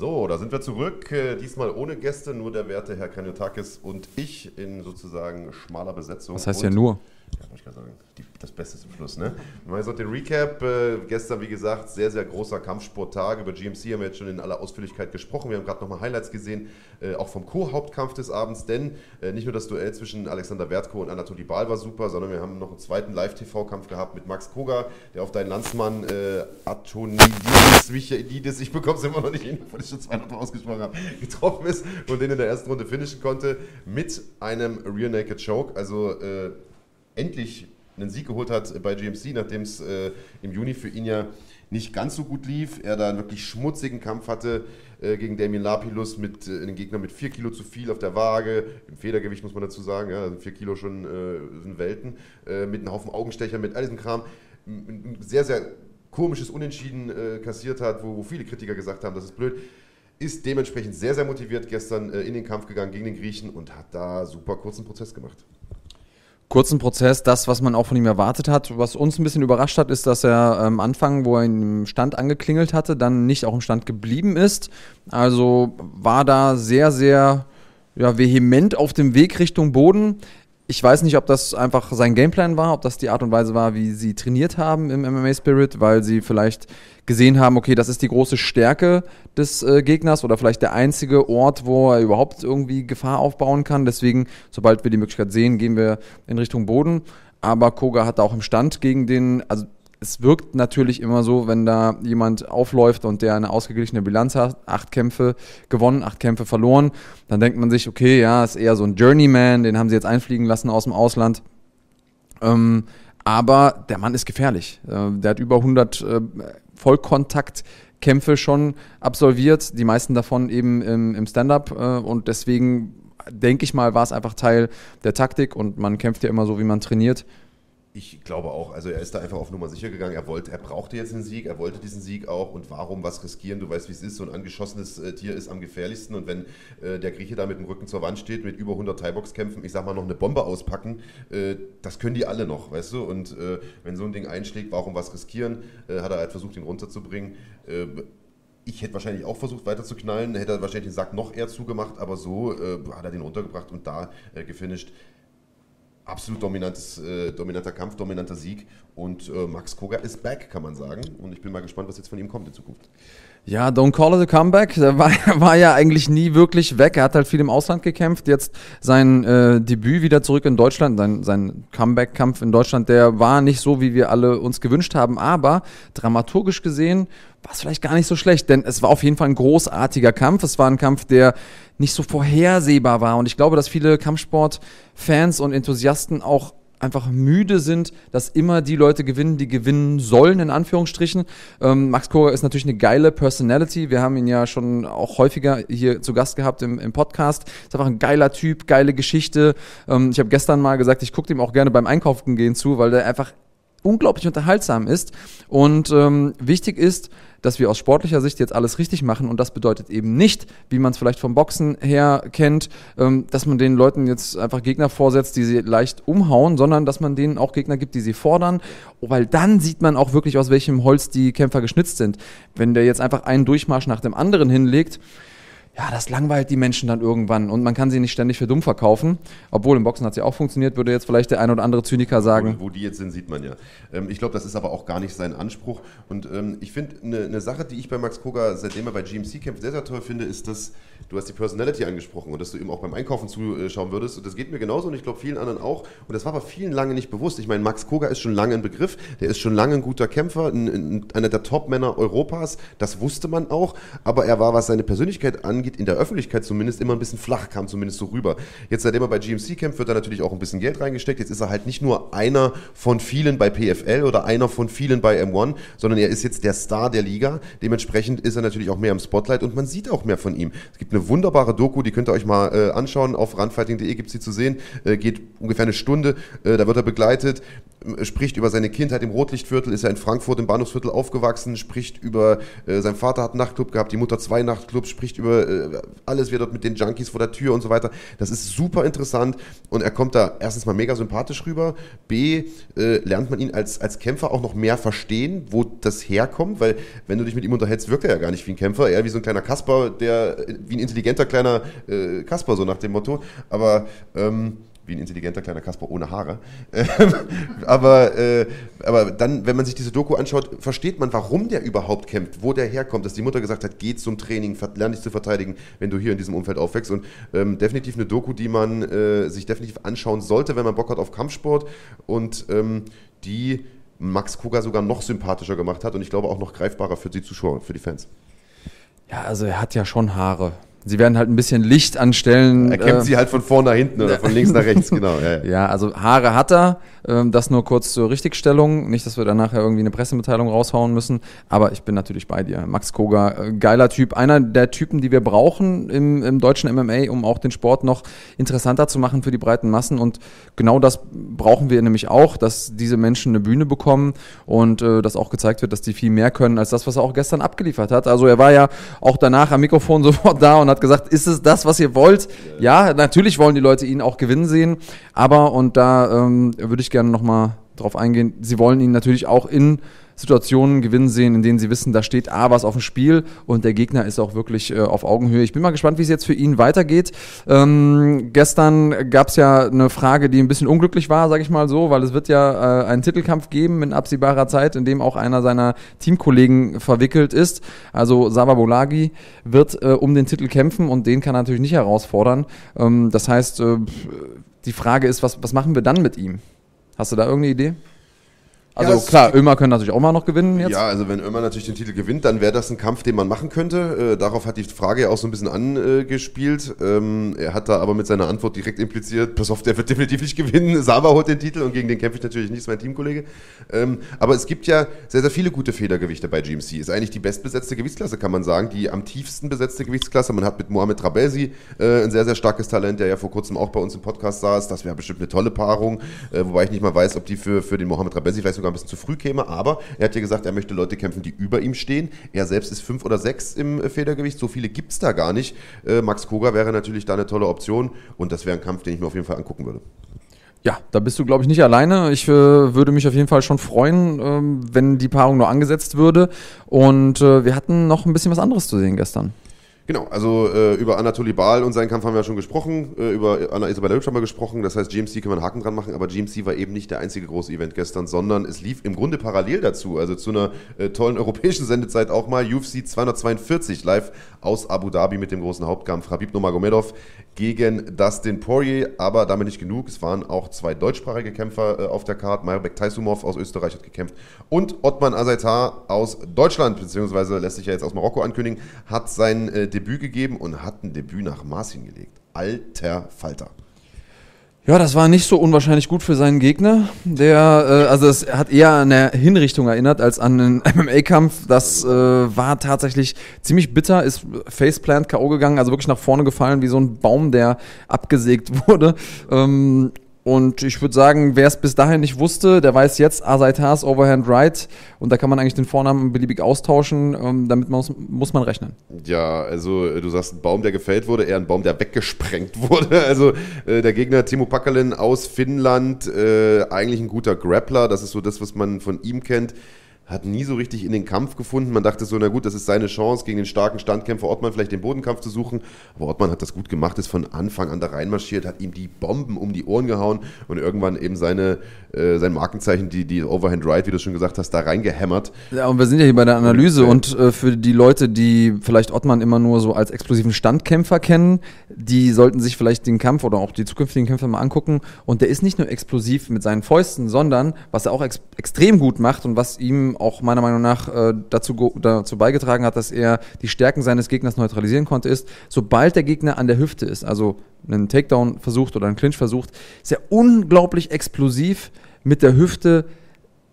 So, da sind wir zurück. Äh, diesmal ohne Gäste, nur der werte Herr Kanyotakis und ich in sozusagen schmaler Besetzung. Was heißt ja nur? Ich gerade sagen. Die, das Beste zum Schluss, ne? Mal so den Recap. Äh, gestern, wie gesagt, sehr, sehr großer Kampfsporttag. Über GMC haben wir jetzt schon in aller Ausführlichkeit gesprochen. Wir haben gerade nochmal Highlights gesehen, äh, auch vom Co-Hauptkampf des Abends. Denn äh, nicht nur das Duell zwischen Alexander Wertko und Anatoly Bal war super, sondern wir haben noch einen zweiten Live-TV-Kampf gehabt mit Max Koga, der auf deinen Landsmann äh, Atonidis, Michaelidis, ich bekomme es immer noch nicht hin, weil ich schon zweimal ausgesprochen habe, getroffen ist und den in der ersten Runde finishen konnte mit einem Rear Naked Choke. Also äh, endlich einen Sieg geholt hat bei GMC, nachdem es äh, im Juni für ihn ja nicht ganz so gut lief. Er da einen wirklich schmutzigen Kampf hatte äh, gegen Damien Lapilus mit äh, einem Gegner mit 4 Kilo zu viel auf der Waage. Im Federgewicht muss man dazu sagen, ja, sind 4 Kilo schon äh, sind Welten. Äh, mit einem Haufen Augenstecher, mit all diesem Kram. Ein sehr, sehr komisches Unentschieden äh, kassiert hat, wo, wo viele Kritiker gesagt haben, das ist blöd ist dementsprechend sehr, sehr motiviert gestern äh, in den Kampf gegangen gegen den Griechen und hat da super kurzen Prozess gemacht. Kurzen Prozess, das, was man auch von ihm erwartet hat. Was uns ein bisschen überrascht hat, ist, dass er am Anfang, wo er im Stand angeklingelt hatte, dann nicht auch im Stand geblieben ist. Also war da sehr, sehr ja, vehement auf dem Weg Richtung Boden. Ich weiß nicht, ob das einfach sein Gameplan war, ob das die Art und Weise war, wie sie trainiert haben im MMA Spirit, weil sie vielleicht gesehen haben, okay, das ist die große Stärke des äh, Gegners oder vielleicht der einzige Ort, wo er überhaupt irgendwie Gefahr aufbauen kann. Deswegen, sobald wir die Möglichkeit sehen, gehen wir in Richtung Boden. Aber Koga hat auch im Stand gegen den, also es wirkt natürlich immer so, wenn da jemand aufläuft und der eine ausgeglichene Bilanz hat, acht Kämpfe gewonnen, acht Kämpfe verloren, dann denkt man sich, okay, ja, ist eher so ein Journeyman, den haben sie jetzt einfliegen lassen aus dem Ausland. Ähm, aber der Mann ist gefährlich. Äh, der hat über 100 äh, Vollkontaktkämpfe schon absolviert, die meisten davon eben im, im Stand-up äh, und deswegen denke ich mal, war es einfach Teil der Taktik und man kämpft ja immer so, wie man trainiert. Ich glaube auch, also er ist da einfach auf Nummer sicher gegangen. Er wollte, er brauchte jetzt einen Sieg, er wollte diesen Sieg auch. Und warum was riskieren? Du weißt, wie es ist. So ein angeschossenes äh, Tier ist am gefährlichsten. Und wenn äh, der Grieche da mit dem Rücken zur Wand steht, mit über 100 Thai-Box-Kämpfen, ich sag mal noch eine Bombe auspacken, äh, das können die alle noch, weißt du? Und äh, wenn so ein Ding einschlägt, warum was riskieren? Äh, hat er halt versucht, ihn runterzubringen. Äh, ich hätte wahrscheinlich auch versucht weiter zu knallen, hätte wahrscheinlich den Sack noch eher zugemacht, aber so hat er den runtergebracht und da gefinisht absolut dominantes, äh, dominanter Kampf, dominanter Sieg. Und äh, Max Koga ist back, kann man sagen. Und ich bin mal gespannt, was jetzt von ihm kommt in Zukunft. Ja, Don't Call It a Comeback. Der war, war ja eigentlich nie wirklich weg. Er hat halt viel im Ausland gekämpft. Jetzt sein äh, Debüt wieder zurück in Deutschland, sein, sein Comeback-Kampf in Deutschland, der war nicht so, wie wir alle uns gewünscht haben. Aber dramaturgisch gesehen war es vielleicht gar nicht so schlecht, denn es war auf jeden Fall ein großartiger Kampf. Es war ein Kampf, der nicht so vorhersehbar war. Und ich glaube, dass viele Kampfsport-Fans und Enthusiasten auch einfach müde sind, dass immer die Leute gewinnen, die gewinnen sollen, in Anführungsstrichen. Ähm, Max Koga ist natürlich eine geile Personality. Wir haben ihn ja schon auch häufiger hier zu Gast gehabt im, im Podcast. Ist einfach ein geiler Typ, geile Geschichte. Ähm, ich habe gestern mal gesagt, ich gucke ihm auch gerne beim Einkaufen gehen zu, weil der einfach unglaublich unterhaltsam ist. Und ähm, wichtig ist, dass wir aus sportlicher Sicht jetzt alles richtig machen. Und das bedeutet eben nicht, wie man es vielleicht vom Boxen her kennt, ähm, dass man den Leuten jetzt einfach Gegner vorsetzt, die sie leicht umhauen, sondern dass man denen auch Gegner gibt, die sie fordern. Weil dann sieht man auch wirklich, aus welchem Holz die Kämpfer geschnitzt sind. Wenn der jetzt einfach einen Durchmarsch nach dem anderen hinlegt, ja, das langweilt die Menschen dann irgendwann und man kann sie nicht ständig für dumm verkaufen. Obwohl im Boxen hat sie auch funktioniert, würde jetzt vielleicht der ein oder andere Zyniker sagen. Wo, wo die jetzt sind, sieht man ja. Ähm, ich glaube, das ist aber auch gar nicht sein Anspruch. Und ähm, ich finde, eine ne Sache, die ich bei Max Koga, seitdem er bei GMC kämpft, sehr, sehr toll finde, ist, dass du hast die Personality angesprochen und dass du ihm auch beim Einkaufen zuschauen würdest. Und das geht mir genauso und ich glaube vielen anderen auch. Und das war aber vielen lange nicht bewusst. Ich meine, Max Koga ist schon lange ein Begriff, der ist schon lange ein guter Kämpfer, ein, ein, einer der Top-Männer Europas. Das wusste man auch. Aber er war, was seine Persönlichkeit angeht, in der Öffentlichkeit zumindest immer ein bisschen flach, kam zumindest so rüber. Jetzt, seitdem er bei GMC kämpft, wird da natürlich auch ein bisschen Geld reingesteckt. Jetzt ist er halt nicht nur einer von vielen bei PFL oder einer von vielen bei M1, sondern er ist jetzt der Star der Liga. Dementsprechend ist er natürlich auch mehr im Spotlight und man sieht auch mehr von ihm. Es gibt eine wunderbare Doku, die könnt ihr euch mal äh, anschauen. Auf randfighting.de gibt es sie zu sehen. Äh, geht ungefähr eine Stunde. Äh, da wird er begleitet spricht über seine Kindheit im Rotlichtviertel, ist er in Frankfurt im Bahnhofsviertel aufgewachsen, spricht über, äh, sein Vater hat einen Nachtclub gehabt, die Mutter zwei Nachtclubs, spricht über äh, alles, wie er dort mit den Junkies vor der Tür und so weiter. Das ist super interessant und er kommt da erstens mal mega sympathisch rüber, B, äh, lernt man ihn als, als Kämpfer auch noch mehr verstehen, wo das herkommt, weil wenn du dich mit ihm unterhältst, wirkt er ja gar nicht wie ein Kämpfer, eher wie so ein kleiner Kasper, der, wie ein intelligenter kleiner äh, Kasper, so nach dem Motto, aber ähm, wie ein intelligenter kleiner Kasper ohne Haare. aber, äh, aber dann, wenn man sich diese Doku anschaut, versteht man, warum der überhaupt kämpft, wo der herkommt, dass die Mutter gesagt hat, geh zum Training, lerne dich zu verteidigen, wenn du hier in diesem Umfeld aufwächst. Und ähm, definitiv eine Doku, die man äh, sich definitiv anschauen sollte, wenn man Bock hat auf Kampfsport und ähm, die Max Koga sogar noch sympathischer gemacht hat und ich glaube auch noch greifbarer für die Zuschauer, für die Fans. Ja, also er hat ja schon Haare. Sie werden halt ein bisschen Licht anstellen. Er kämpft äh, sie halt von vorn nach hinten oder von links nach rechts, genau. Ja, ja. ja, also Haare hat er. Ähm, das nur kurz zur Richtigstellung. Nicht, dass wir dann nachher irgendwie eine Pressemitteilung raushauen müssen. Aber ich bin natürlich bei dir. Max Koga, äh, geiler Typ. Einer der Typen, die wir brauchen im, im deutschen MMA, um auch den Sport noch interessanter zu machen für die breiten Massen. Und genau das brauchen wir nämlich auch, dass diese Menschen eine Bühne bekommen und äh, dass auch gezeigt wird, dass die viel mehr können als das, was er auch gestern abgeliefert hat. Also er war ja auch danach am Mikrofon sofort da und hat gesagt, ist es das, was ihr wollt? Ja, natürlich wollen die Leute ihn auch gewinnen sehen. Aber, und da ähm, würde ich gerne nochmal drauf eingehen, sie wollen ihn natürlich auch in Situationen gewinnen sehen, in denen sie wissen, da steht A was auf dem Spiel und der Gegner ist auch wirklich äh, auf Augenhöhe. Ich bin mal gespannt, wie es jetzt für ihn weitergeht. Ähm, gestern gab es ja eine Frage, die ein bisschen unglücklich war, sage ich mal so, weil es wird ja äh, einen Titelkampf geben in absehbarer Zeit, in dem auch einer seiner Teamkollegen verwickelt ist. Also Sava Bolagi wird äh, um den Titel kämpfen und den kann er natürlich nicht herausfordern. Ähm, das heißt, äh, die Frage ist, was, was machen wir dann mit ihm? Hast du da irgendeine Idee? Also Ja, klar, Ömer können natürlich auch mal noch gewinnen jetzt. Ja, also wenn Ömer natürlich den Titel gewinnt, dann wäre das ein Kampf, den man machen könnte. Äh, darauf hat die Frage ja auch so ein bisschen angespielt. Ähm, er hat da aber mit seiner Antwort direkt impliziert, pass auf, der wird definitiv nicht gewinnen. Sava holt den Titel und gegen den kämpfe ich natürlich nicht, ist mein Teamkollege. Ähm, aber es gibt ja sehr, sehr viele gute Federgewichte bei GMC. Ist eigentlich die bestbesetzte Gewichtsklasse, kann man sagen. Die am tiefsten besetzte Gewichtsklasse. Man hat mit Mohamed Trabelsi äh, ein sehr, sehr starkes Talent, der ja vor kurzem auch bei uns im Podcast saß. Das wäre bestimmt eine tolle Paarung. Äh, wobei ich nicht mal weiß, ob die für, für den Mohamed Trabelsi vielleicht sogar ein bisschen zu früh käme. Aber er hat ja gesagt, er möchte Leute kämpfen, die über ihm stehen. Er selbst ist fünf oder sechs im äh, Federgewicht. So viele gibt es da gar nicht. Äh, Max Koga wäre natürlich da eine tolle Option. Und das wäre ein Kampf, den ich mir auf jeden Fall angucken würde. Ja, da bist du, glaube ich, nicht alleine. Ich äh, würde mich auf jeden Fall schon freuen, ähm, wenn die Paarung nur angesetzt würde. Und äh, wir hatten noch ein bisschen was anderes zu sehen gestern. Genau, also äh, über Anatoly Baal und seinen Kampf haben wir ja schon gesprochen, äh, über Anna Isabella Hübsch haben wir gesprochen, das heißt GMC können wir einen Haken dran machen, aber GMC war eben nicht der einzige große Event gestern, sondern es lief im Grunde parallel dazu, also zu einer äh, tollen europäischen Sendezeit auch mal, UFC 242 live aus Abu Dhabi mit dem großen Hauptkampf Habib Nurmagomedov gegen Dustin Poirier, aber damit nicht genug, es waren auch zwei deutschsprachige Kämpfer äh, auf der Karte, Mairbek Taisumov aus Österreich hat gekämpft. Und Ottman Azaitar aus Deutschland, beziehungsweise lässt sich ja jetzt aus Marokko ankündigen, hat sein äh, Debüt gegeben und hat ein Debüt nach Maß hingelegt. Alter Falter. Ja, das war nicht so unwahrscheinlich gut für seinen Gegner. Der, äh, also es hat eher an eine Hinrichtung erinnert als an einen MMA-Kampf. Das äh, war tatsächlich ziemlich bitter, ist Faceplant K.O. gegangen, also wirklich nach vorne gefallen wie so ein Baum, der abgesägt wurde. Ähm, und ich würde sagen, wer es bis dahin nicht wusste, der weiß jetzt Asaitars Overhand Right. Und da kann man eigentlich den Vornamen beliebig austauschen. Ähm, damit muss, muss man rechnen. Ja, also äh, du sagst, ein Baum, der gefällt wurde, eher ein Baum, der weggesprengt wurde. Also äh, der Gegner Timo Packalin aus Finnland, äh, eigentlich ein guter Grappler. Das ist so das, was man von ihm kennt. Hat nie so richtig in den Kampf gefunden. Man dachte so, na gut, das ist seine Chance, gegen den starken Standkämpfer Ottmann vielleicht den Bodenkampf zu suchen. Aber Ottmann hat das gut gemacht, ist von Anfang an da reinmarschiert, hat ihm die Bomben um die Ohren gehauen und irgendwann eben seine, äh, sein Markenzeichen, die, die Overhand Right, wie du schon gesagt hast, da reingehämmert. Ja, und wir sind ja hier bei der Analyse und äh, für die Leute, die vielleicht Ottmann immer nur so als explosiven Standkämpfer kennen, die sollten sich vielleicht den Kampf oder auch die zukünftigen Kämpfer mal angucken. Und der ist nicht nur explosiv mit seinen Fäusten, sondern was er auch ex extrem gut macht und was ihm auch meiner Meinung nach äh, dazu, dazu beigetragen hat, dass er die Stärken seines Gegners neutralisieren konnte, ist, sobald der Gegner an der Hüfte ist, also einen Takedown versucht oder einen Clinch versucht, ist er unglaublich explosiv mit der Hüfte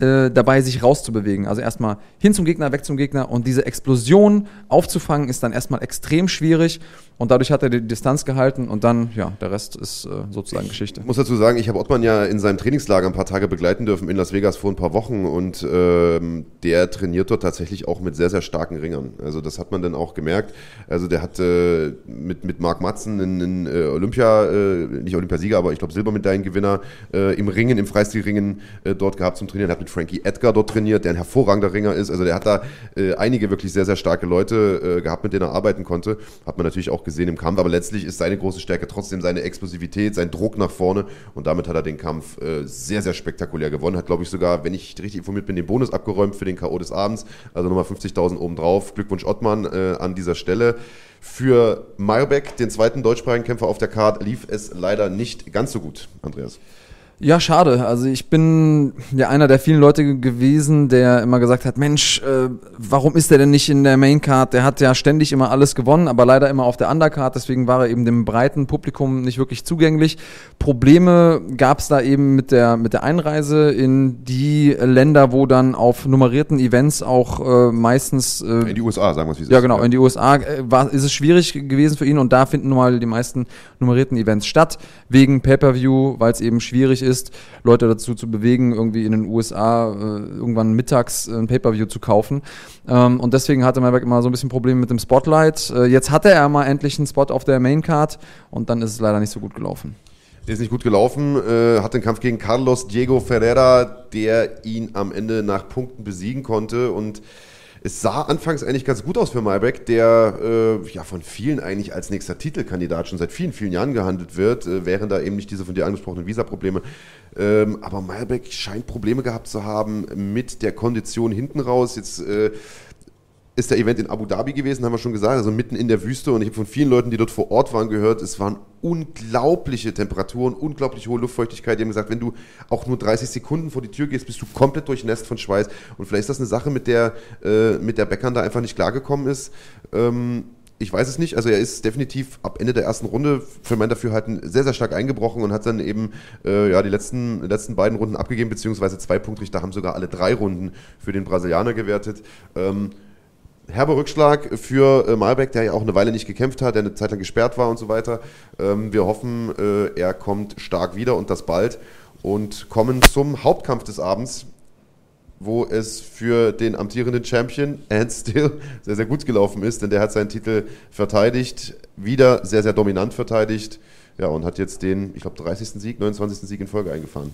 äh, dabei, sich rauszubewegen. Also erstmal hin zum Gegner, weg zum Gegner und diese Explosion aufzufangen ist dann erstmal extrem schwierig und dadurch hat er die Distanz gehalten und dann, ja, der Rest ist äh, sozusagen Geschichte. Ich muss dazu sagen, ich habe Ottmann ja in seinem Trainingslager ein paar Tage begleiten dürfen in Las Vegas vor ein paar Wochen und ähm, der trainiert dort tatsächlich auch mit sehr, sehr starken Ringern. Also das hat man dann auch gemerkt. Also der hat äh, mit, mit Marc Matzen einen, äh, Olympia, äh, nicht Olympiasieger, aber ich glaube Silbermedaillengewinner äh, im Ringen, im Freistilringen äh, dort gehabt zum Trainieren. Er hat mit Frankie Edgar dort trainiert, der ein hervorragender Ringer ist. Also der hat da einige wirklich sehr, sehr starke Leute gehabt, mit denen er arbeiten konnte. Hat man natürlich auch gesehen im Kampf, aber letztlich ist seine große Stärke trotzdem seine Explosivität, sein Druck nach vorne und damit hat er den Kampf äh, sehr, sehr spektakulär gewonnen. Hat, glaube ich, sogar, wenn ich richtig informiert bin, den Bonus abgeräumt für den K.O. des Abends. Also nochmal 50.000 obendrauf. Glückwunsch Ottmann äh, an dieser Stelle. Für Meyerbeck, den zweiten deutschsprachigen Kämpfer auf der Card, lief es leider nicht ganz so gut, Andreas. Ja, schade. Also ich bin ja einer der vielen Leute ge- gewesen, der immer gesagt hat, Mensch, äh, warum ist der denn nicht in der Maincard? Der hat ja ständig immer alles gewonnen, aber leider immer auf der Undercard, deswegen war er eben dem breiten Publikum nicht wirklich zugänglich. Probleme gab es da eben mit der, mit der Einreise in die Länder, wo dann auf nummerierten Events auch äh, meistens... Äh, In die USA, sagen wir es wie es ja, genau. In die USA äh, war, ist es schwierig gewesen für ihn und da finden nun mal die meisten nummerierten Events statt, wegen Pay-Per-View, weil es eben schwierig ist, Leute dazu zu bewegen, irgendwie in den USA äh, irgendwann mittags ein Pay-Per-View zu kaufen. Ähm, und deswegen hatte Mayberg immer so ein bisschen Probleme mit dem Spotlight. Äh, jetzt hatte er mal endlich einen Spot auf der Maincard und dann ist es leider nicht so gut gelaufen. Ist nicht gut gelaufen, äh, hat den Kampf gegen Carlos Diego Ferreira, der ihn am Ende nach Punkten besiegen konnte und es sah anfangs eigentlich ganz gut aus für Malbeck, der äh, ja von vielen eigentlich als nächster Titelkandidat schon seit vielen, vielen Jahren gehandelt wird, äh, während da eben nicht diese von dir angesprochenen Visaprobleme. Ähm, aber Malbeck scheint Probleme gehabt zu haben mit der Kondition hinten raus. Jetzt äh, ist der Event in Abu Dhabi gewesen, haben wir schon gesagt, also mitten in der Wüste. Und ich habe von vielen Leuten, die dort vor Ort waren, gehört, es waren unglaubliche Temperaturen, unglaublich hohe Luftfeuchtigkeit. Die haben gesagt, wenn du auch nur 30 Sekunden vor die Tür gehst, bist du komplett durchnässt von Schweiß. Und vielleicht ist das eine Sache, mit der, äh, mit der Beckern da einfach nicht klargekommen ist. Ähm, ich weiß es nicht. Also er ist definitiv ab Ende der ersten Runde für mein Dafürhalten sehr, sehr stark eingebrochen und hat dann eben äh, ja, die letzten, letzten beiden Runden abgegeben, beziehungsweise zwei Punktrichter haben sogar alle drei Runden für den Brasilianer gewertet. Ähm, herber Rückschlag für äh, Malbeck, der ja auch eine Weile nicht gekämpft hat, der eine Zeit lang gesperrt war und so weiter. Ähm, wir hoffen, äh, er kommt stark wieder und das bald. Und kommen zum Hauptkampf des Abends, wo es für den amtierenden Champion and Still sehr, sehr gut gelaufen ist, denn der hat seinen Titel verteidigt, wieder sehr, sehr dominant verteidigt. Ja, und hat jetzt den, ich glaube, 30. Sieg, 29. Sieg in Folge eingefahren.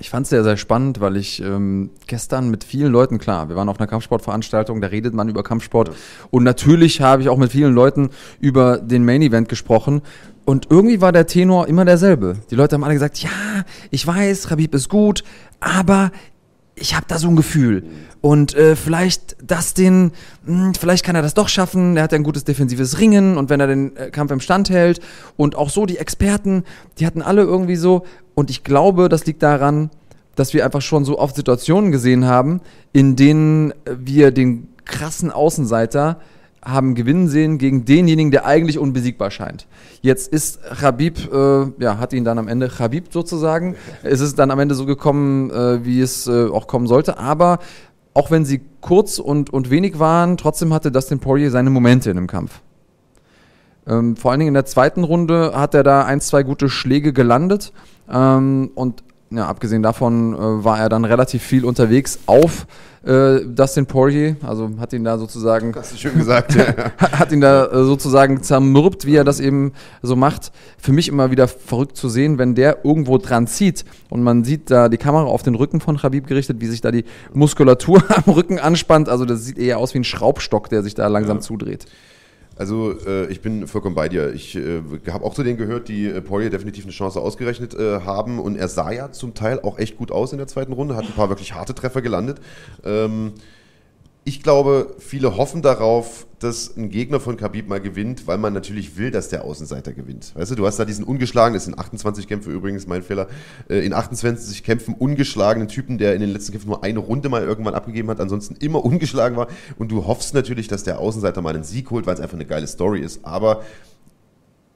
Ich fand es sehr, sehr spannend, weil ich ähm, gestern mit vielen Leuten, klar, wir waren auf einer Kampfsportveranstaltung, da redet man über Kampfsport. Ja. Und natürlich habe ich auch mit vielen Leuten über den Main Event gesprochen. Und irgendwie war der Tenor immer derselbe. Die Leute haben alle gesagt, ja, ich weiß, Habib ist gut, aber ich habe da so ein Gefühl. Und äh, vielleicht das den, mh, hm, vielleicht kann er das doch schaffen. Er hat ja ein gutes defensives Ringen und wenn er den äh, Kampf im Stand hält. Und auch so die Experten, die hatten alle irgendwie so. Und ich glaube, das liegt daran, dass wir einfach schon so oft Situationen gesehen haben, in denen wir den krassen Außenseiter haben gewinnen sehen gegen denjenigen, der eigentlich unbesiegbar scheint. Jetzt ist Habib, äh, ja, hat ihn dann am Ende Habib sozusagen. Es ist dann am Ende so gekommen, äh, wie es äh, auch kommen sollte. Aber auch wenn sie kurz und, und wenig waren, trotzdem hatte Dustin Poirier seine Momente in dem Kampf. Ähm, vor allen Dingen in der zweiten Runde hat er da ein, zwei gute Schläge gelandet. Ähm, und ja, abgesehen davon äh, war er dann relativ viel unterwegs auf äh, Dustin Poirier, also hat ihn da sozusagen. Hast du schön gesagt, ja. hat ihn da äh, sozusagen zermürbt, wie er das eben so macht. Für mich immer wieder verrückt zu sehen, wenn der irgendwo dran zieht und man sieht da die Kamera auf den Rücken von Khabib gerichtet, wie sich da die Muskulatur am Rücken anspannt. Also das sieht eher aus wie ein Schraubstock, der sich da langsam ja. zudreht. Also äh, ich bin vollkommen bei dir. Ich äh, habe auch zu denen gehört, die äh, Poirier definitiv eine Chance ausgerechnet äh, haben und er sah ja zum Teil auch echt gut aus in der zweiten Runde, hat ein paar wirklich harte Treffer gelandet. Ähm, ich glaube, viele hoffen darauf, dass ein Gegner von Khabib mal gewinnt, weil man natürlich will, dass der Außenseiter gewinnt. Weißt du, du hast da diesen ungeschlagenen, das sind 28 Kämpfe übrigens, mein Fehler, äh, in 28 Kämpfen ungeschlagenen Typen, der in den letzten Kämpfen nur eine Runde mal irgendwann abgegeben hat, ansonsten immer ungeschlagen war. Und du hoffst natürlich, dass der Außenseiter mal einen Sieg holt, weil es einfach eine geile Story ist. Aber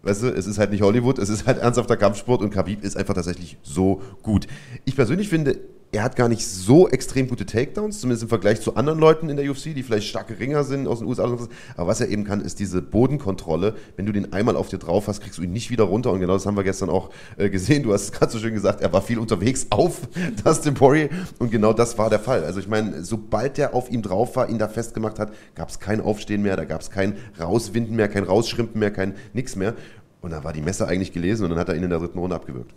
Weißt du, es ist halt nicht Hollywood, es ist halt ernsthafter Kampfsport und Khabib ist einfach tatsächlich so gut. Ich persönlich finde, er hat gar nicht so extrem gute Takedowns, zumindest im Vergleich zu anderen Leuten in der UFC, die vielleicht starke Ringer sind aus den USA. Aber was er eben kann, ist diese Bodenkontrolle. Wenn du den einmal auf dir drauf hast, kriegst du ihn nicht wieder runter. Und genau das haben wir gestern auch äh, gesehen. Du hast es gerade so schön gesagt, er war viel unterwegs auf Dustin Poirier. Und genau das war der Fall. Also ich meine, sobald der auf ihm drauf war, ihn da festgemacht hat, gab es kein Aufstehen mehr, da gab es kein Rauswinden mehr, kein Rausschrimpen mehr, kein nix mehr. Und da war die Messe eigentlich gelesen und dann hat er ihn in der dritten Runde abgewürgt.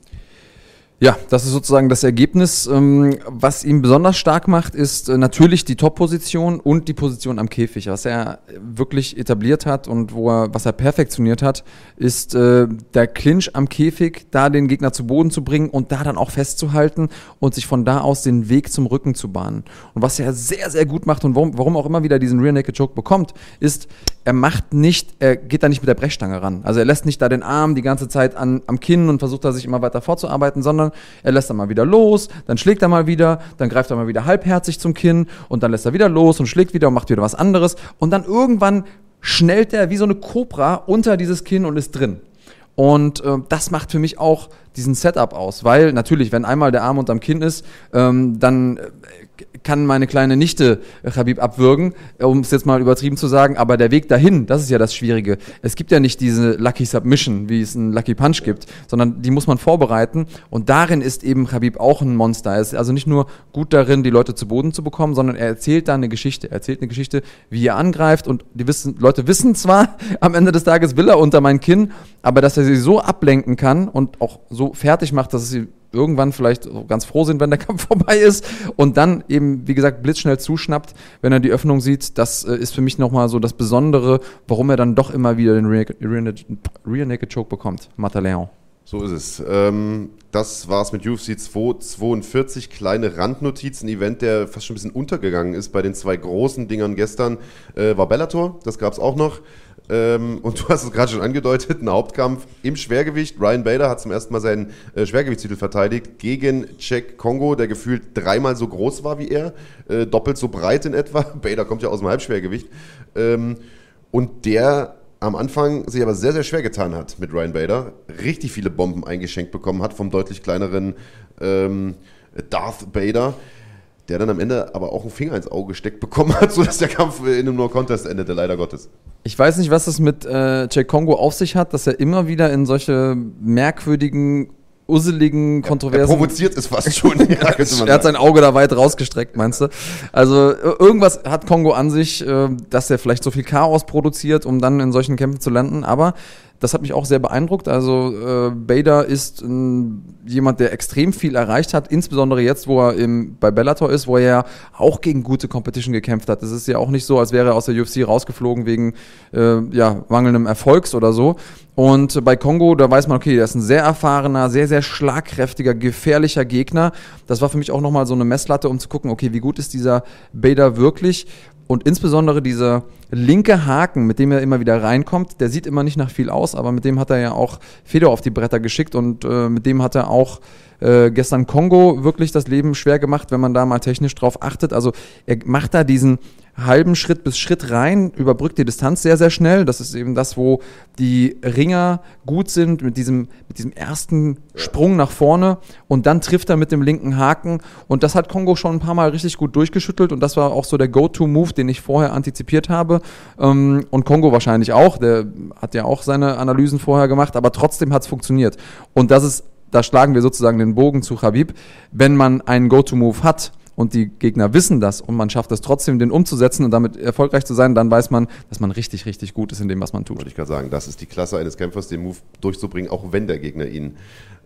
Ja, das ist sozusagen das Ergebnis. Ähm, was ihn besonders stark macht, ist äh, natürlich die Top-Position und die Position am Käfig. Was er wirklich etabliert hat und wo er, was er perfektioniert hat, ist äh, der Clinch am Käfig, da den Gegner zu Boden zu bringen und da dann auch festzuhalten und sich von da aus den Weg zum Rücken zu bahnen. Und was er sehr, sehr gut macht und warum, warum auch immer wieder diesen Rear Naked Choke bekommt, ist, er macht nicht, er geht da nicht mit der Brechstange ran. Also er lässt nicht da den Arm die ganze Zeit an, am Kinn und versucht da sich immer weiter vorzuarbeiten, sondern er lässt dann mal wieder los, dann schlägt er mal wieder, dann greift er mal wieder halbherzig zum Kinn und dann lässt er wieder los und schlägt wieder und macht wieder was anderes und dann irgendwann schnellt er wie so eine Cobra unter dieses Kinn und ist drin. Und äh, das macht für mich auch diesen Setup aus, weil natürlich, wenn einmal der Arm unterm Kinn ist, ähm, dann äh, kann meine kleine Nichte Khabib abwürgen, um es jetzt mal übertrieben zu sagen, aber der Weg dahin, das ist ja das Schwierige. Es gibt ja nicht diese Lucky Submission, wie es einen Lucky Punch gibt, sondern die muss man vorbereiten und darin ist eben Khabib auch ein Monster. Er ist also nicht nur gut darin, die Leute zu Boden zu bekommen, sondern er erzählt da eine Geschichte. Er erzählt eine Geschichte, wie er angreift und die wissen, Leute wissen zwar, am Ende des Tages will er unter mein Kinn, aber dass er sie so ablenken kann und auch so fertig macht, dass es sie irgendwann vielleicht ganz froh sind, wenn der Kampf vorbei ist und dann eben, wie gesagt, blitzschnell zuschnappt, wenn er die Öffnung sieht. Das äh, ist für mich nochmal so das Besondere, warum er dann doch immer wieder den Rear, Naked Choke bekommt. Mataleon. So ist es. Ähm, das war's mit UFC 242. Kleine Randnotizen. Event, der fast schon ein bisschen untergegangen ist bei den zwei großen Dingern gestern, äh, war Bellator. Das gab's auch noch. Ähm, und du hast es gerade schon angedeutet, ein Hauptkampf im Schwergewicht. Ryan Bader hat zum ersten Mal seinen äh, Schwergewichtstitel verteidigt gegen Jack Kongo, der gefühlt dreimal so groß war wie er, äh, doppelt so breit in etwa. Bader kommt ja aus dem Halbschwergewicht. Ähm, und der am Anfang sich aber sehr, sehr schwer getan hat mit Ryan Bader. Richtig viele Bomben eingeschenkt bekommen hat vom deutlich kleineren ähm, Darth Bader der dann am Ende aber auch einen Finger ins Auge gesteckt bekommen hat, sodass der Kampf in einem No-Contest endete, leider Gottes. Ich weiß nicht, was es mit äh, Jack Kongo auf sich hat, dass er immer wieder in solche merkwürdigen, usseligen, kontroversen. Er provoziert es fast schon. ja, er hat sein Auge da weit rausgestreckt, meinst du? Also irgendwas hat Kongo an sich, äh, dass er vielleicht so viel Chaos produziert, um dann in solchen Kämpfen zu landen. Aber das hat mich auch sehr beeindruckt. Also äh, Bader ist ein, jemand, der extrem viel erreicht hat, insbesondere jetzt, wo er im, bei Bellator ist, wo er ja auch gegen gute Competition gekämpft hat. Es ist ja auch nicht so, als wäre er aus der UFC rausgeflogen wegen äh, ja, mangelndem Erfolgs oder so. Und bei Kongo, da weiß man, okay, der ist ein sehr erfahrener, sehr, sehr schlagkräftiger, gefährlicher Gegner. Das war für mich auch nochmal so eine Messlatte, um zu gucken, okay, wie gut ist dieser Bader wirklich? Und insbesondere dieser linke Haken, mit dem er immer wieder reinkommt, der sieht immer nicht nach viel aus, aber mit dem hat er ja auch Fedor auf die Bretter geschickt und äh, mit dem hat er auch äh, gestern Kongo wirklich das Leben schwer gemacht, wenn man da mal technisch drauf achtet. Also er macht da diesen halben Schritt bis Schritt rein, überbrückt die Distanz sehr, sehr schnell. Das ist eben das, wo die Ringer gut sind, mit diesem, mit diesem ersten Sprung nach vorne. Und dann trifft er mit dem linken Haken. Und das hat Kongo schon ein paar Mal richtig gut durchgeschüttelt. Und das war auch so der Go-To-Move, den ich vorher antizipiert habe. Ähm, und Kongo wahrscheinlich auch, der hat ja auch seine Analysen vorher gemacht, aber trotzdem hat es funktioniert. Und das ist, da schlagen wir sozusagen den Bogen zu Habib, wenn man einen Go-To-Move hat, und die Gegner wissen das und man schafft es trotzdem, den umzusetzen und damit erfolgreich zu sein, dann weiß man, dass man richtig, richtig gut ist in dem, was man tut. Wollte ich gerade sagen, das ist die Klasse eines Kämpfers, den Move durchzubringen, auch wenn der Gegner ihn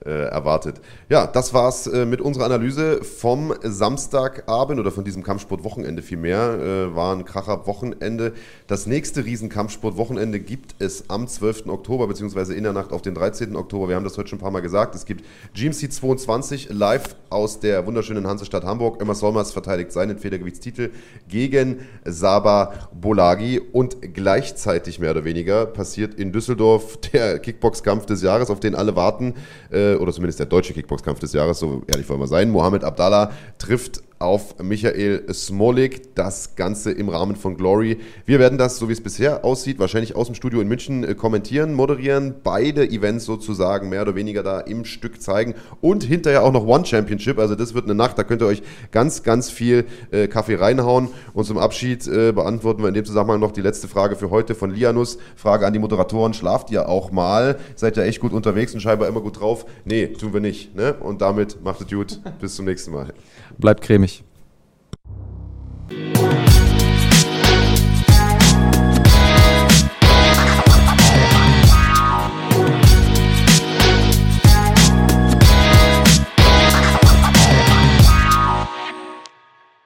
erwartet. Ja, das war's äh, mit unserer Analyse vom Samstagabend oder von diesem Kampfsportwochenende vielmehr. Äh, war ein kracher Wochenende. Das nächste Riesenkampfsportwochenende gibt es am 12. Oktober, beziehungsweise in der Nacht auf den 13. Oktober. Wir haben das heute schon ein paar Mal gesagt. Es gibt GMC 22 live aus der wunderschönen Hansestadt Hamburg. Emma Solmers verteidigt seinen Federgewichtstitel gegen Saba Bolagi und gleichzeitig mehr oder weniger passiert in Düsseldorf der Kickboxkampf des Jahres, auf den alle warten. Äh, oder zumindest der deutsche Kickboxkampf des Jahres, so ehrlich wollen wir sein. Mohamed Abdallah trifft auf Michael Smolik. Das Ganze im Rahmen von Glory. Wir werden das, so wie es bisher aussieht, wahrscheinlich aus dem Studio in München äh, kommentieren, moderieren, beide Events sozusagen mehr oder weniger da im Stück zeigen und hinterher auch noch One Championship. Also das wird eine Nacht, da könnt ihr euch ganz, ganz viel äh, Kaffee reinhauen. Und zum Abschied äh, beantworten wir in dem Zusammenhang noch die letzte Frage für heute von Lianus. Frage an die Moderatoren, schlaft ihr auch mal? Seid ihr echt gut unterwegs und scheinbar immer gut drauf? Nee, tun wir nicht. Ne? Und damit macht es gut. Bis zum nächsten Mal. Bleibt cremig. Thank you.